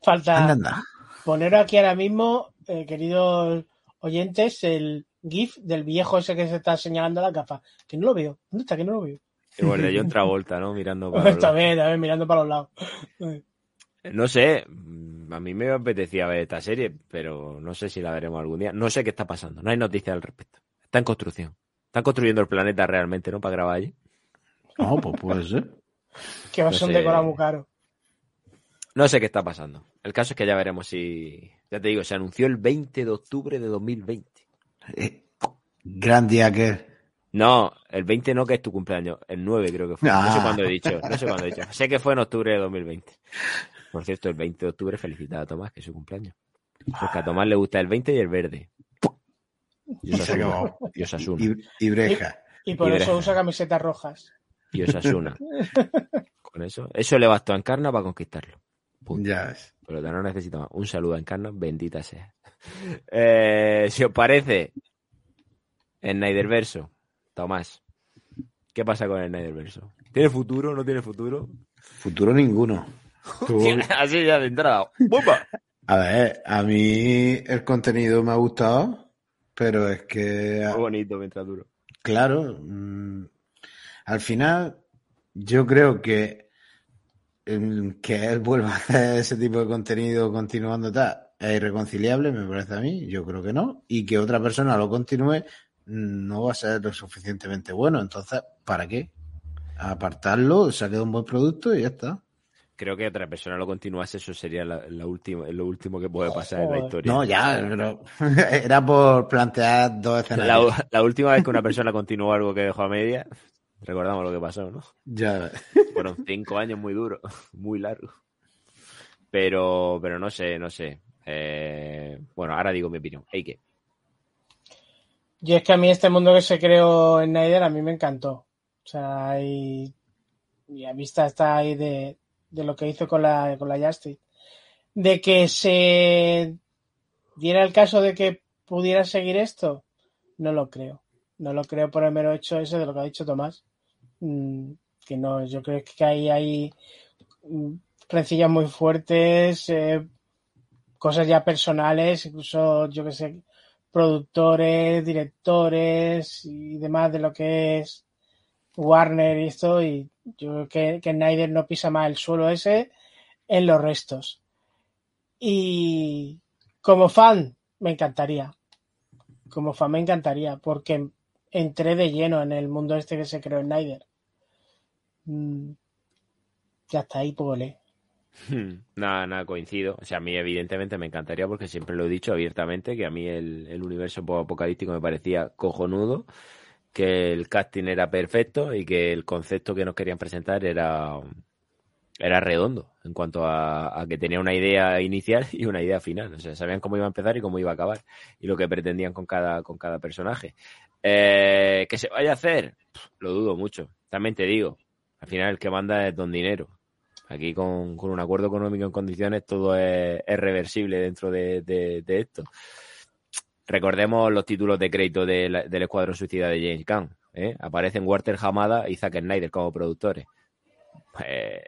Falta poner aquí ahora mismo, eh, queridos oyentes, el GIF del viejo ese que se está señalando la gafa. Que no lo veo. ¿Dónde está? Que no lo veo. Igual de John Travolta, ¿no? Mirando para los lados. mirando para los lados. No sé, a mí me apetecía ver esta serie, pero no sé si la veremos algún día. No sé qué está pasando, no hay noticias al respecto. Está en construcción. Están construyendo el planeta realmente, ¿no? Para grabar allí. No, pues puede ser. que va a ser un decorado muy caro. No sé qué está pasando. El caso es que ya veremos si. Ya te digo, se anunció el 20 de octubre de 2020. Eh, gran día que No, el 20 no, que es tu cumpleaños. El 9 creo que fue. No sé ah. cuándo he dicho. No sé cuándo he dicho. Sé que fue en octubre de 2020. Por cierto, el 20 de octubre felicitado a Tomás, que es su cumpleaños. Porque a Tomás le gusta el 20 y el verde. Y Osasuna. Y, Breja. Y, por eso usa camisetas rojas. Y Osasuna. Con eso. Eso le bastó a Encarna para conquistarlo. Ya Pero no necesito más. Un saludo a Encarna, bendita sea. Eh, si os parece, en Verso, Tomás, ¿qué pasa con el Verso? ¿Tiene futuro? ¿No tiene futuro? Futuro ninguno. Así ya de entrada. A ver, a mí el contenido me ha gustado, pero es que. Muy bonito mientras duro. Claro. Mm, al final, yo creo que que él vuelva a hacer ese tipo de contenido continuando tal es irreconciliable, me parece a mí, yo creo que no, y que otra persona lo continúe no va a ser lo suficientemente bueno. Entonces, ¿para qué? Apartarlo, saque un buen producto y ya está. Creo que otra persona lo continuase, eso sería la, última, lo último que puede pasar en la historia. No, ya, pero era por plantear dos escenarios. La, última vez que una persona continuó algo que dejó a media, recordamos lo que pasó, ¿no? Ya. Fueron cinco años muy duros, muy largos. Pero, pero no sé, no sé. Eh, bueno, ahora digo mi opinión. ¿Hay qué? Y es que a mí este mundo que se creó en Snyder a mí me encantó. O sea, y, a vista está ahí de, lo que hizo con la, con la Justice. De que se diera el caso de que pudiera seguir esto, no lo creo. No lo creo por el mero hecho ese de lo que ha dicho Tomás. Mm, que no, yo creo que hay, hay mm, rencillas muy fuertes, eh, cosas ya personales, incluso yo que sé, productores, directores y demás de lo que es Warner y esto, y yo creo que, que Snyder no pisa más el suelo ese en los restos. Y como fan, me encantaría. Como fan me encantaría, porque entré de lleno en el mundo este que se creó Snyder. Mm, ya está ahí, pues Nada, nada, coincido. O sea, a mí evidentemente me encantaría porque siempre lo he dicho abiertamente que a mí el, el universo apocalíptico me parecía cojonudo, que el casting era perfecto y que el concepto que nos querían presentar era, era redondo en cuanto a, que tenía una idea inicial y una idea final. O sea, sabían cómo iba a empezar y cómo iba a acabar y lo que pretendían con cada, con cada personaje. Eh, ¿Que se vaya a hacer? Lo dudo mucho. También te digo, al final el que manda es don dinero Aquí con, un acuerdo económico en condiciones todo es, reversible dentro de, esto. Recordemos los títulos de crédito del Escuadrón Suicida de James Gunn. ¿eh? Aparecen Walter Hamada y Zack Snyder como productores. Pues,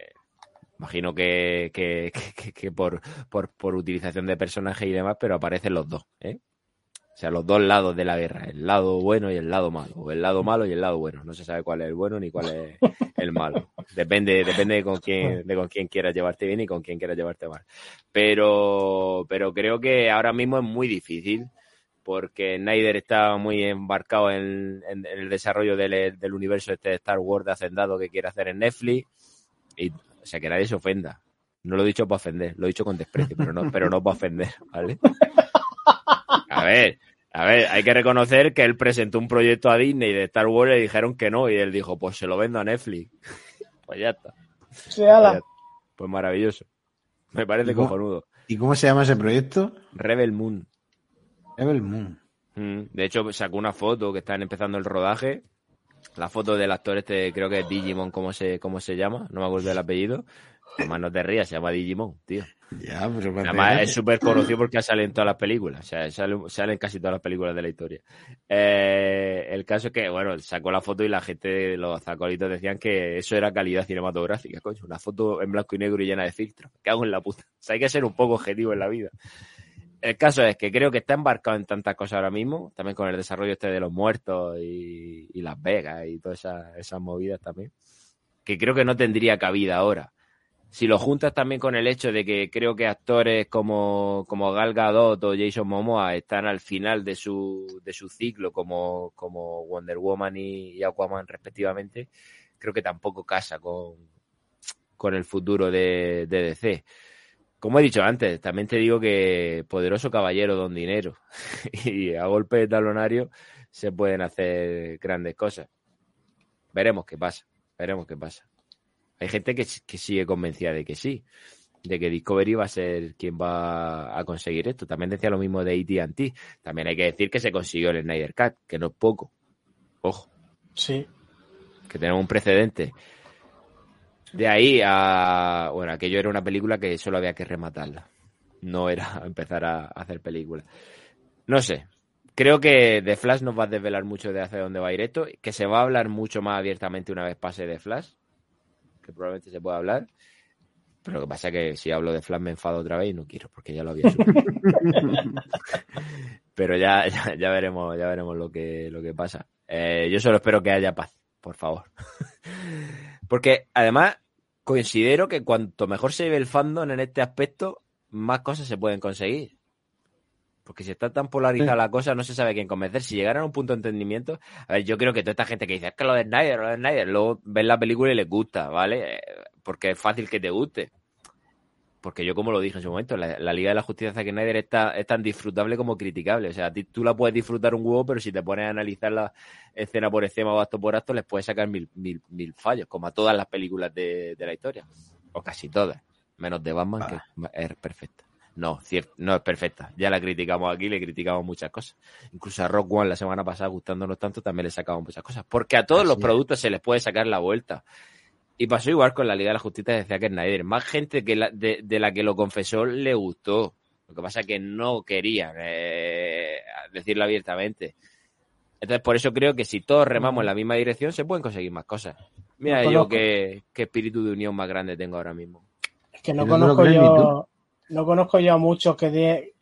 imagino que, que, por, por, por, utilización de personajes y demás, pero aparecen los dos. ¿eh? O sea, los dos lados de la guerra, el lado bueno y el lado malo, o el lado malo y el lado bueno. No se sabe cuál es el bueno ni cuál es el malo. Depende, depende de con quién, de con quién quieras llevarte bien y con quién quieras llevarte mal. Pero, pero creo que ahora mismo es muy difícil porque Snyder está muy embarcado en, el desarrollo del, universo este de Star Wars de Hacendado que quiere hacer en Netflix. Y, o sea, que nadie se ofenda. No lo he dicho para ofender, lo he dicho con desprecio, pero no, pero no para ofender, ¿vale? A ver, a ver, hay que reconocer que él presentó un proyecto a Disney de Star Wars y le dijeron que no, y él dijo, pues se lo vendo a Netflix. pues ya está. Pues, pues, maravilloso. Me parece cojonudo. ¿Y cómo se llama ese proyecto? Rebel Moon. Rebel Moon. Mm, de hecho, sacó una foto que están empezando el rodaje. La foto del actor este, creo que es Digimon, ¿cómo se, cómo se llama? No me acuerdo del apellido. Además, no te rías, se llama Digimon, tío. Ya, pero Además, es súper conocido porque sale en todas las películas. O sea, sale, en casi todas las películas de la historia. Eh, el caso es que, bueno, sacó la foto y la gente, los zacolitos decían que eso era calidad cinematográfica, coño. Una foto en blanco y negro y llena de filtros. ¿Qué hago en la puta? O sea, hay que ser un poco objetivo en la vida. El caso es que creo que está embarcado en tantas cosas ahora mismo, también con el desarrollo este de los muertos y, Las Vegas y todas esas, esas movidas también, que creo que no tendría cabida ahora si lo juntas también con el hecho de que creo que actores como, como Gal Gadot o Jason Momoa están al final de su, de su ciclo como, como Wonder Woman y, Aquaman respectivamente, creo que tampoco casa con, con el futuro de, DC. Como he dicho antes, también te digo que poderoso caballero don dinero y a golpe de talonario se pueden hacer grandes cosas. Veremos qué pasa, veremos qué pasa. Hay gente que, sigue convencida de que sí, de que Discovery va a ser quien va a conseguir esto. También decía lo mismo de AT&T. También hay que decir que se consiguió el Snyder Cut, que no es poco. Ojo. Sí. Que tenemos un precedente. De ahí a... Bueno, aquello era una película que solo había que rematarla. No era empezar a hacer películas. No sé. Creo que The Flash nos va a desvelar mucho de hacia dónde va a ir esto. Que se va a hablar mucho más abiertamente una vez pase de Flash que probablemente se pueda hablar. Pero lo que pasa es que si hablo de Flash me enfado otra vez y no quiero, porque ya lo había Pero ya, ya, veremos, ya veremos lo que, lo que pasa. Eh, yo solo espero que haya paz, por favor. porque además considero que cuanto mejor se ve el fandom en este aspecto, más cosas se pueden conseguir. Porque si está tan polarizada la cosa, no se sabe quién convencer. Si llegaran a un punto de entendimiento, a ver, yo creo que toda esta gente que dice, es que lo de Snyder, lo de Snyder, luego ven la película y les gusta, ¿vale? Eh, porque es fácil que te guste. Porque yo, como lo dije en su momento, la, Liga de la Justicia de Zack Snyder es tan, disfrutable como criticable. O sea, tú la puedes disfrutar un huevo, pero si te pones a analizar la escena por escena o acto por acto, les puedes sacar mil, mil, mil fallos, como a todas las películas de, de la historia. O casi todas. Menos de Batman, que es perfecta. No, cierto, no es perfecta. Ya la criticamos aquí, le criticamos muchas cosas. Incluso a Rock One la semana pasada, gustándonos tanto, también le sacamos muchas cosas. Porque a todos los productos se les puede sacar la vuelta. Y pasó igual con la Liga de la Justicia de Zack Snyder. Más gente que de, la que lo confesó le gustó. Lo que pasa es que no querían eh, decirlo abiertamente. Entonces, por eso creo que si todos remamos en la misma dirección, se pueden conseguir más cosas. Mira yo qué, espíritu de unión más grande tengo ahora mismo. Es que no conozco yo no conozco yo a muchos que,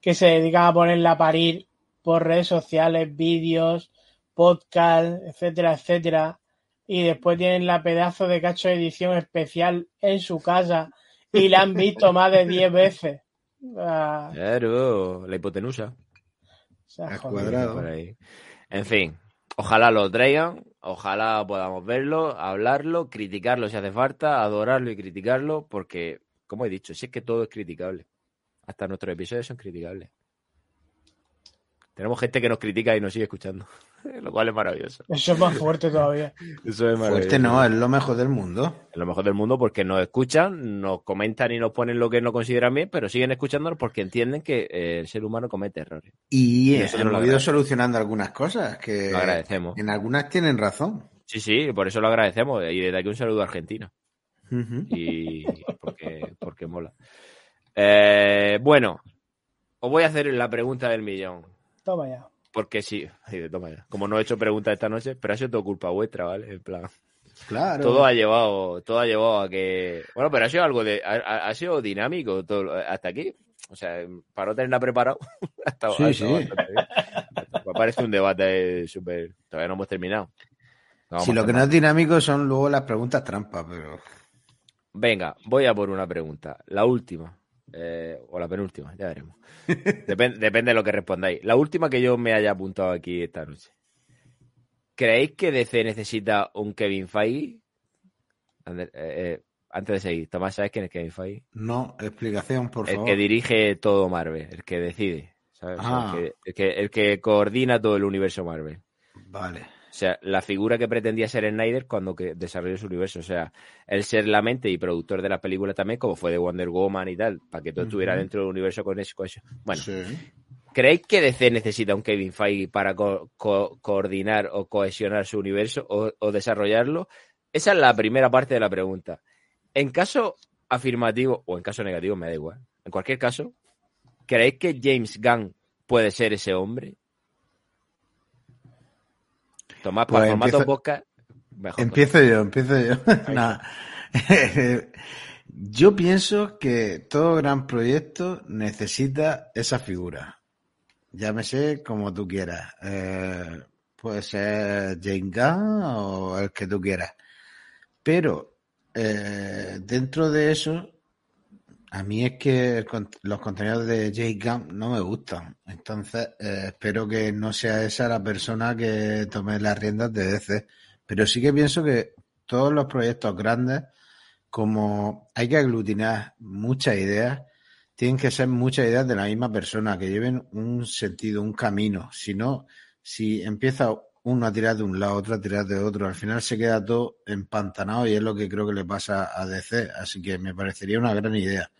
que se dedican a ponerla a parir por redes sociales, vídeos, podcast, etcétera, etcétera, y después tienen la pedazo de cacho de edición especial en su casa y la han visto más de 10 veces. Ah. Claro, la hipotenusa. cuadrado. En fin, ojalá lo traigan, ojalá podamos verlo, hablarlo, criticarlo si hace falta, adorarlo y criticarlo, porque como he dicho, si es que todo es criticable. Hasta nuestros episodios son criticables. Tenemos gente que nos critica y nos sigue escuchando, lo cual es maravilloso. Eso es más fuerte todavía. Eso es maravilloso. Fuerte no, es lo mejor del mundo. Es lo mejor del mundo porque nos escuchan, nos comentan y nos ponen lo que no consideran bien, pero siguen escuchándonos porque entienden que eh, el ser humano comete errores. Y, hemos ido solucionando algunas cosas que lo agradecemos. en algunas tienen razón. Sí, sí, por eso lo agradecemos y desde aquí un saludo a Argentina. Y porque, porque mola. Eh, bueno, os voy a hacer la pregunta del millón. Toma ya. Porque sí, toma ya. Como no he hecho preguntas esta noche, pero ha sido todo culpa vuestra, ¿vale? En plan. Claro. Todo ha llevado, todo ha llevado a que. Bueno, pero ha sido algo de. Ha, ha sido dinámico todo, hasta aquí. O sea, para no tenerla preparado. hasta, sí, sí. Me parece un debate súper. Todavía no hemos terminado. si lo que no es dinámico son luego las preguntas trampas, pero. Venga, voy a por una pregunta. La última. Eh, o la penúltima, ya veremos. Depende, depende de lo que respondáis. La última que yo me haya apuntado aquí esta noche. ¿Creéis que DC necesita un Kevin Feige? Eh, eh, antes de seguir, Tomás, ¿sabes quién es Kevin Feige? No, explicación, por el favor. El que dirige todo Marvel, el que decide, ¿sabes? Ah. El, que, el, que, el, que, coordina todo el universo Marvel. Vale. O sea, la figura que pretendía ser Snyder cuando que desarrolló su universo. O sea, el ser la mente y productor de la película también, como fue de Wonder Woman y tal, para que todo uh -huh. estuviera dentro del universo con eso. Con eso. Bueno, sí. ¿creéis que DC necesita un Kevin Feige para co co coordinar o cohesionar su universo o, o desarrollarlo? Esa es la primera parte de la pregunta. En caso afirmativo o en caso negativo, me da igual. En cualquier caso, ¿creéis que James Gunn puede ser ese hombre? Tomás, para Pues formato empiezo- podcast, mejor. Empiezo yo, empiezo yo. Yo pienso que todo gran proyecto necesita esa figura. Llámese como tú quieras. Eh, puede ser Jane Gunn o el que tú quieras. Pero eh, dentro de eso, a mí es que los contenidos de Jake Gunn no me gustan. Entonces, eh, espero que no sea esa la persona que tome las riendas de DC. Pero sí que pienso que todos los proyectos grandes, como hay que aglutinar muchas ideas, tienen que ser muchas ideas de la misma persona, que lleven un sentido, un camino. Si no, si empieza uno a tirar de un lado, otro a tirar de otro, al final se queda todo empantanado y es lo que creo que le pasa a DC. Así que me parecería una gran idea.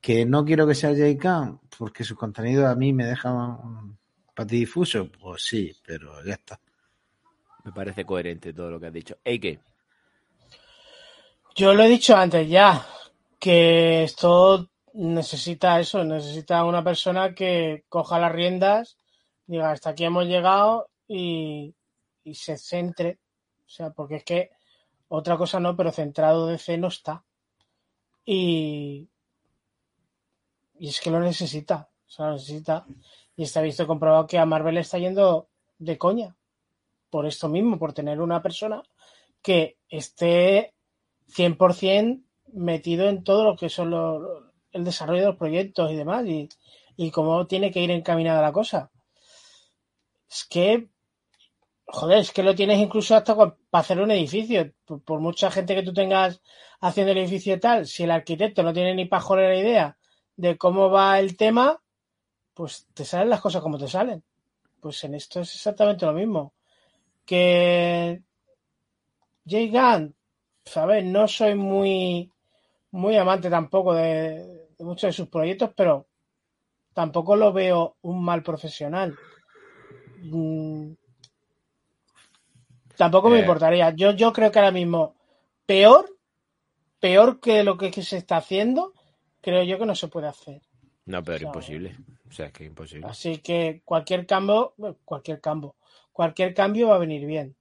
Que no quiero que sea Jay Khan, porque su contenido a mí me deja un patidifuso, pues sí, pero ya está. Me parece coherente todo lo que has dicho. ¿Ey qué? Yo lo he dicho antes ya, que esto necesita eso, necesita una persona que coja las riendas, diga, hasta aquí hemos llegado y, y se centre. O sea, porque es que otra cosa no, pero centrado DC no está. Y, y es que lo necesita, o lo necesita. Y está visto comprobado que a Marvel le está yendo de coña. Por esto mismo, por tener una persona que esté 100% metido en todo lo que son el desarrollo de los proyectos y demás y, y cómo tiene que ir encaminada la cosa. Es que, joder, es que lo tienes incluso hasta para hacer un edificio. Por, por, mucha gente que tú tengas haciendo el edificio y tal, si el arquitecto no tiene ni pajolera idea de cómo va el tema, pues te salen las cosas como te salen. Pues en esto es exactamente lo mismo. Que Jay Gunn, ver, no soy muy, muy amante tampoco de, de, muchos de sus proyectos, pero tampoco lo veo un mal profesional. Mm, tampoco me Eh. importaría. Yo, yo creo que ahora mismo, peor, peor que lo que, que se está haciendo, creo yo que no se puede hacer. No, pero O sea, imposible. O sea, es que imposible. Así que cualquier cambio, cualquier cambio, cualquier cambio va a venir bien.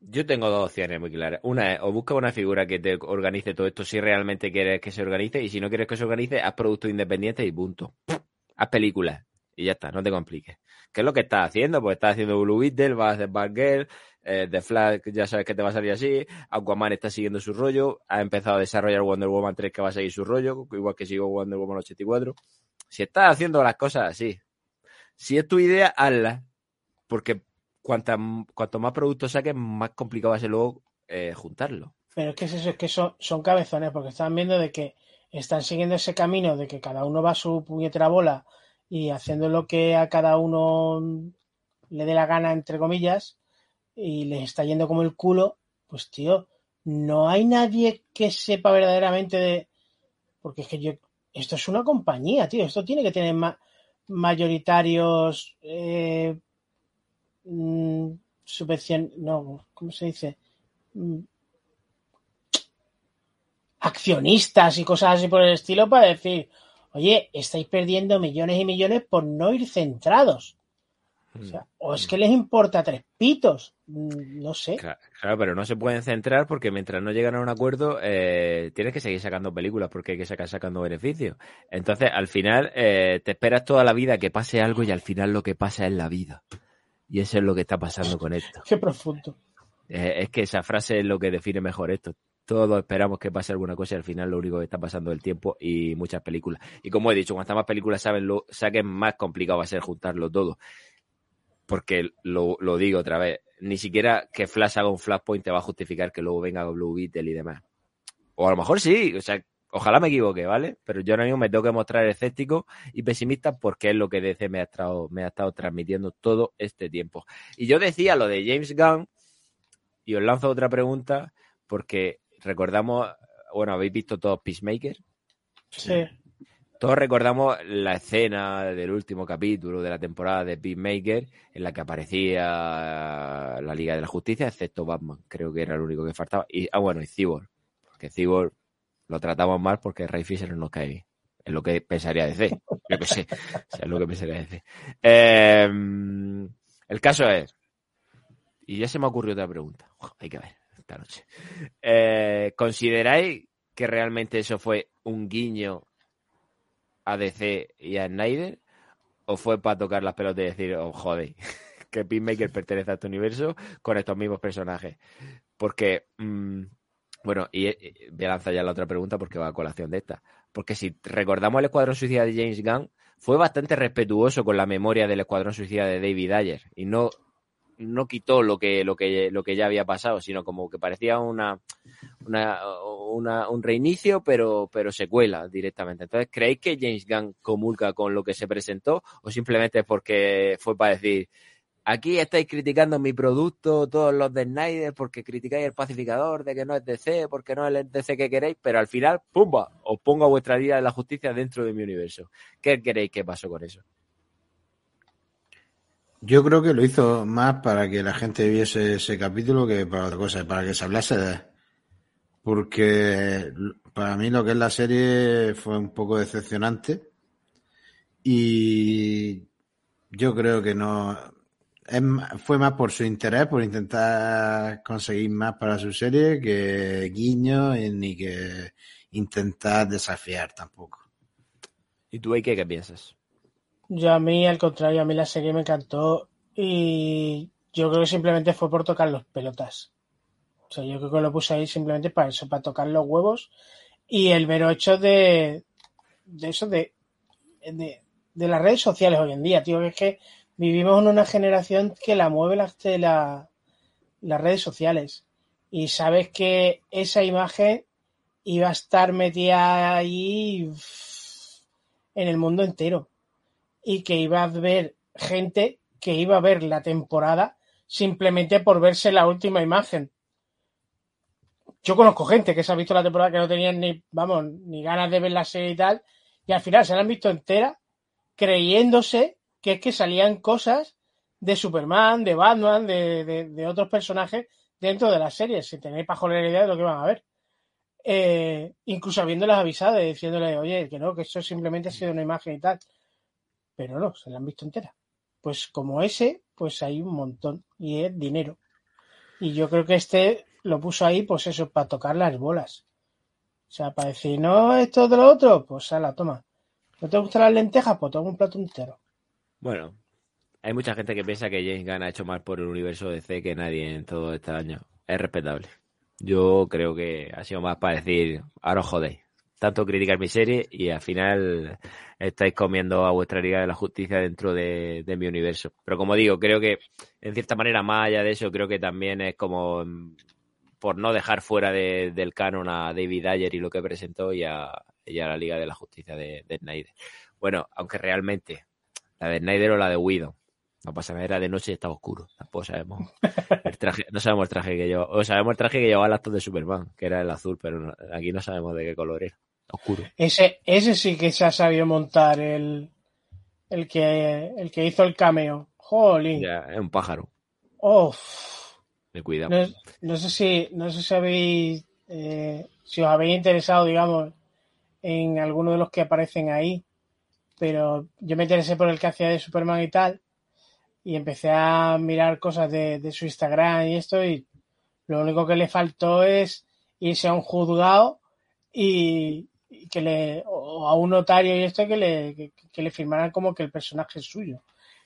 Yo tengo dos opciones muy claras. Una es, o busca una figura que te organice todo esto si realmente quieres que se organice, y si no quieres que se organice, haz productos independientes y punto. Haz películas. Y ya está, no te compliques. ¿Qué es lo que estás haciendo? Pues estás haciendo Blue Beetle, vas a hacer Batgirl, eh, The Flash ya sabes que te va a salir así, Aquaman está siguiendo su rollo, ha empezado a desarrollar Wonder Woman 3 que va a seguir su rollo, igual que sigo Wonder Woman 84. Si estás haciendo las cosas así, si es tu idea, hazla. Porque cuanta, cuanto más productos saques, más complicado va a ser luego eh, juntarlo. Pero es que es eso, es que son, son cabezones, porque están viendo de que están siguiendo ese camino de que cada uno va a su puñetera bola y haciendo lo que a cada uno le dé la gana, entre comillas, y les está yendo como el culo, pues tío, no hay nadie que sepa verdaderamente de... Porque es que yo... Esto es una compañía, tío, esto tiene que tener ma mayoritarios... Eh, mm. No, ¿cómo se dice? Mm, accionistas y cosas así por el estilo para decir, oye, estáis perdiendo millones y millones por no ir centrados. O, es que les importa tres pitos, mm, no sé. Claro, pero no se pueden centrar porque mientras no llegan a un acuerdo eh, tienes que seguir sacando películas porque hay que sacar sacando beneficios. Entonces, al final eh, te esperas toda la vida que pase algo y al final lo que pasa es la vida. Y eso es lo que está pasando con esto. Qué profundo. Eh, es que esa frase es lo que define mejor esto. Todos esperamos que pase alguna cosa y al final lo único que está pasando es el tiempo y muchas películas. Y como he dicho, cuantas más películas saben lo, saquen, más complicado va a ser juntarlo todo porque lo, digo otra vez, ni siquiera que Flash haga un Flashpoint te va a justificar que luego venga Blue Beetle y demás. O a lo mejor sí, o sea, ojalá me equivoque, ¿vale? Pero yo ahora mismo me tengo que mostrar escéptico y pesimista porque es lo que DC me ha estado, me ha estado transmitiendo todo este tiempo. Y yo decía lo de James Gunn, y os lanzo otra pregunta, porque recordamos, bueno, habéis visto todos Peacemaker. Sí. Todos recordamos la escena del último capítulo de la temporada de Peacemaker en la que aparecía la Liga de la Justicia, excepto Batman, creo que era el único que faltaba. Y, ah, bueno, y Cyborg, porque Cyborg lo tratamos mal porque Ray Fisher no nos cae bien. Es lo que pensaría DC. Yo que sé. es lo que pensaría DC. Em, el caso es, y ya se me ocurrió otra pregunta. hay que ver esta noche. Eh, ¿Consideráis que realmente eso fue un guiño a DC y a Snyder? ¿O fue para tocar las pelotas y decir, oh, joder, que Pinmaker pertenece a este universo con estos mismos personajes? Porque, mm, bueno, y, voy a lanzar ya la otra pregunta porque va a colación de esta. Porque si recordamos el Escuadrón Suicida de James Gunn, fue bastante respetuoso con la memoria del Escuadrón Suicida de David Ayer y no no quitó lo que, lo que, lo que ya había pasado, sino como que parecía una, una, un reinicio, pero, pero secuela directamente. Entonces, ¿creéis que James Gunn comulga con lo que se presentó o simplemente porque fue para decir, aquí estáis criticando mi producto, todos los de Snyder, porque criticáis el pacificador de que no es DC, porque no es el DC que queréis, pero al final, ¡pumba! Os pongo a vuestra vida de la justicia dentro de mi universo. ¿Qué queréis que pasó con eso? Yo creo que lo hizo más para que la gente viese ese capítulo que para otra cosa, para que se hablase de Porque para mí lo que es la serie fue un poco decepcionante. Y yo creo que no. fue más por su interés, por intentar conseguir más para su serie que guiño ni que intentar desafiar tampoco. ¿Y tú, qué, qué piensas? Yo a mí, al contrario, a mí la serie me encantó y yo creo que simplemente fue por tocar los pelotas. O sea, yo creo que lo puse ahí simplemente para eso, para tocar los huevos y el mero hecho de, de eso, de, de, las redes sociales hoy en día, tío, que es que vivimos en una generación que la mueve las, la, las redes sociales y sabes que esa imagen iba a estar metida ahí en el mundo entero y que iba a haber gente que iba a ver la temporada simplemente por verse la última imagen. Yo conozco gente que se ha visto la temporada que no tenían ni, vamos, ni ganas de ver la serie y tal, y al final se la han visto entera creyéndose que es que salían cosas de Superman, de Batman, de, de, otros personajes dentro de la serie, si tenéis para joder la idea de lo que van a ver. Eh, incluso habiéndolas avisado y diciéndole, oye, que no, que eso simplemente ha sido una imagen y tal pero no, se la han visto entera. Pues como ese, pues hay un montón y es dinero. Y yo creo que este lo puso ahí, pues eso, para tocar las bolas. O sea, para decir, no, esto de lo otro, pues a la toma. ¿No te gustan las lentejas? Pues toma un plato entero. Bueno, hay mucha gente que piensa que James Gunn ha hecho más por el universo de C que nadie en todo este año. Es respetable. Yo creo que ha sido más para decir, ahora os jodéis tanto criticar mi serie y al final estáis comiendo a vuestra Liga de la Justicia dentro de, mi universo. Pero como digo, creo que en cierta manera, más allá de eso, creo que también es como mm, por no dejar fuera del canon a David Ayer y lo que presentó y a, la Liga de la Justicia de, Snyder. Bueno, aunque realmente la de Snyder o la de Widow. No pasa nada, era de noche y estaba oscuro. Tampoco sabemos el traje, no sabemos el traje que llevaba. O sabemos el traje que llevaba el actor de Superman, que era el azul, pero aquí no sabemos de qué color era oscuro. Ese, ese sí que se ha sabido montar el, el que el que hizo el cameo. Jolín. Ya, es un pájaro. Me cuida. No, sé si, no sé si habéis eh, si os habéis interesado, digamos, en alguno de los que aparecen ahí, pero yo me interesé por el que hacía de Superman y tal, y empecé a mirar cosas de, su Instagram y esto, y lo único que le faltó es irse a un juzgado y, que le, o a un notario y esto, que le, que, le firmaran como que el personaje es suyo.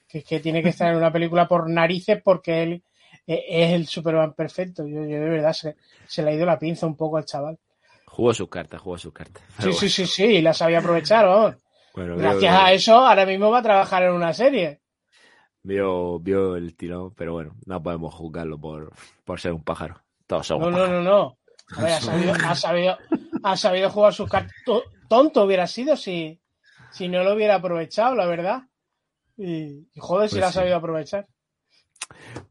Que, que tiene que estar en una película por narices porque él e, es el Superman perfecto. Yo, de verdad se, se, le ha ido la pinza un poco al chaval. Jugó sus cartas, jugó sus cartas. Sí, sí, sí, sí, y las sabía aprovechar, vamos. Gracias a eso, ahora mismo va a trabajar en una serie. Vio, vio el tirón, pero bueno, no podemos juzgarlo por, por ser un pájaro. Todos somos No, no, no, no. Ha, sabido, ha, sabido, jugar sus cartas. Tonto hubiera sido si, si no lo hubiera aprovechado, la verdad. Y, joder, si pues lo ha sabido aprovechar.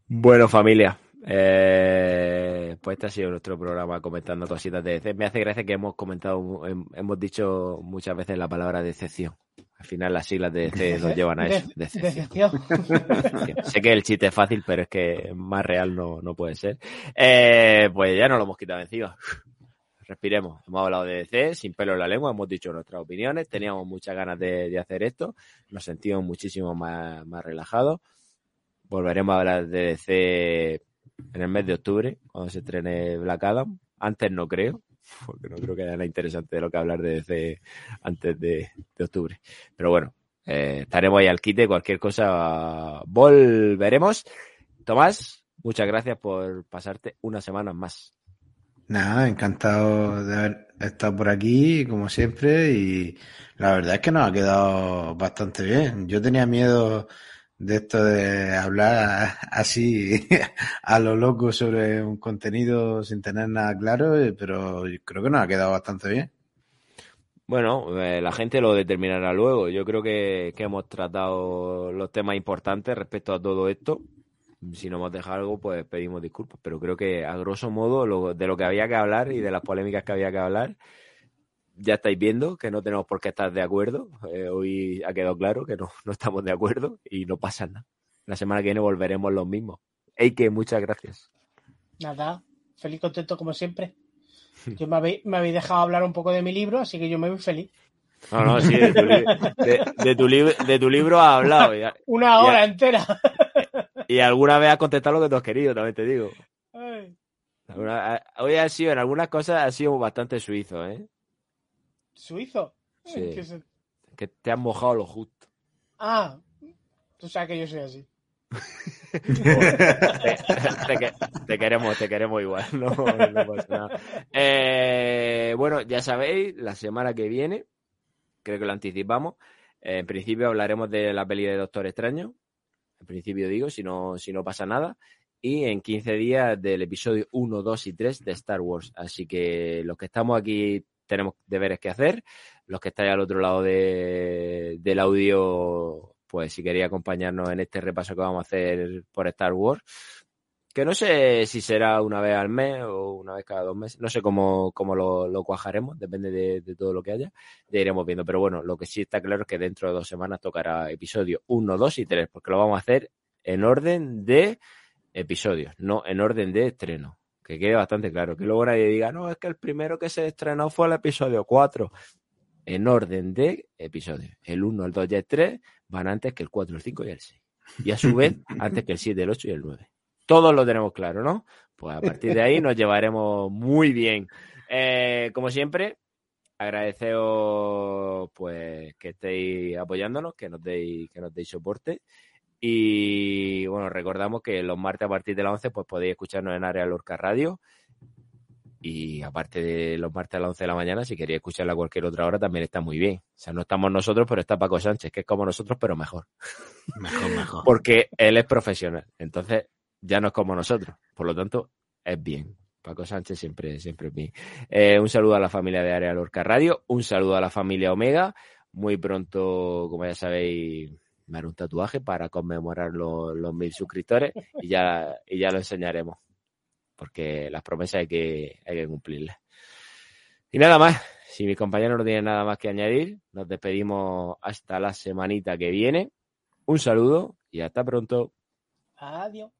Bueno, familia, eh, pues este ha sido nuestro programa comentando cositas de. Me hace gracia que hemos comentado, hemos dicho muchas veces la palabra decepción. Al final las siglas de DC nos llevan a eso. Decepción. sé que el chiste es fácil, pero es que más real no, no puede ser. Eh, pues ya no lo hemos quitado encima. Respiremos. Hemos hablado de DC sin pelo en la lengua, hemos dicho nuestras opiniones, teníamos muchas ganas de, de hacer esto, nos sentimos muchísimo más, más relajados. Volveremos a hablar de DC en el mes de octubre, cuando se estrene Black Adam. Antes no creo, porque no creo que haya nada interesante de lo que hablar de DC antes de, octubre. Pero bueno, eh, estaremos ahí al quite, cualquier cosa volveremos. Tomás, muchas gracias por pasarte una semana más. Nada, encantado de haber estado por aquí, como siempre, y la verdad es que nos ha quedado bastante bien. Yo tenía miedo de esto de hablar así a lo loco sobre un contenido sin tener nada claro, eh, pero creo que nos ha quedado bastante bien. Bueno, eh, la gente lo determinará luego. Yo creo que, hemos tratado los temas importantes respecto a todo esto. Si no hemos dejado algo, pues pedimos disculpas. Pero creo que a grosso modo de lo que había que hablar y de las polémicas que había que hablar, ya estáis viendo que no tenemos por qué estar de acuerdo. Eh, hoy ha quedado claro que no, no, estamos de acuerdo y no pasa nada. La semana que viene volveremos los mismos. que muchas gracias. Nada, feliz contento como siempre. Yo me habéis, me habéis dejado hablar un poco de mi libro, así que yo me voy feliz. No, no, sí, de tu, de, tu, de tu libro has hablado. Una hora entera. Y alguna vez has contestado lo que tú has querido, también te digo. hoy ha sido, en algunas cosas, ha sido bastante suizo, ¿eh? ¿Suizo? Sí. Que te han mojado lo justo. Ah, tú sabes que yo soy así. te, queremos, te queremos igual. No, pasa nada. Eh, bueno, ya sabéis, la semana que viene, creo que lo anticipamos. Eh, en principio hablaremos de la peli de Doctor Extraño. En principio digo, si no, si no pasa nada. Y en 15 días del episodio 1, 2 y 3 de Star Wars. Así que los que estamos aquí tenemos deberes que hacer. Los que estáis al otro lado de, del audio, pues si queréis acompañarnos en este repaso que vamos a hacer por Star Wars, que no sé si será una vez al mes o una vez cada dos meses, no sé cómo, cómo lo, cuajaremos, depende de, todo lo que haya, ya iremos viendo. Pero bueno, lo que sí está claro es que dentro de dos semanas tocará episodio 1, 2 y 3, porque lo vamos a hacer en orden de episodios, no en orden de estreno que quede bastante claro, que luego nadie diga, no, es que el primero que se estrenó fue el episodio 4, en orden de episodios. El 1, el 2 y el 3 van antes que el 4, el 5 y el 6. Y a su vez, antes que el 7, el 8 y el 9. Todos lo tenemos claro, ¿no? Pues a partir de ahí nos llevaremos muy bien. Eh, como siempre, agradeceos pues que estéis apoyándonos, que nos deis, que nos deis soporte. Y bueno, recordamos que los martes a partir de las 11 pues podéis escucharnos en Área Lorca Radio. Y aparte de los martes a las 11 de la mañana, si queréis escucharla a cualquier otra hora, también está muy bien. O sea, no estamos nosotros, pero está Paco Sánchez, que es como nosotros, pero mejor. Mejor, mejor. Porque él es profesional. Entonces, ya no es como nosotros. Por lo tanto, es bien. Paco Sánchez siempre, siempre es bien. Eh, un saludo a la familia de Área Lorca Radio. Un saludo a la familia Omega. Muy pronto, como ya sabéis, me haré un tatuaje para conmemorar los, mil suscriptores y ya, y ya lo enseñaremos. Porque las promesas hay que, hay que cumplirlas. Y nada más, si mis compañeros no tienen nada más que añadir, nos despedimos hasta la semanita que viene. Un saludo y hasta pronto. Adiós.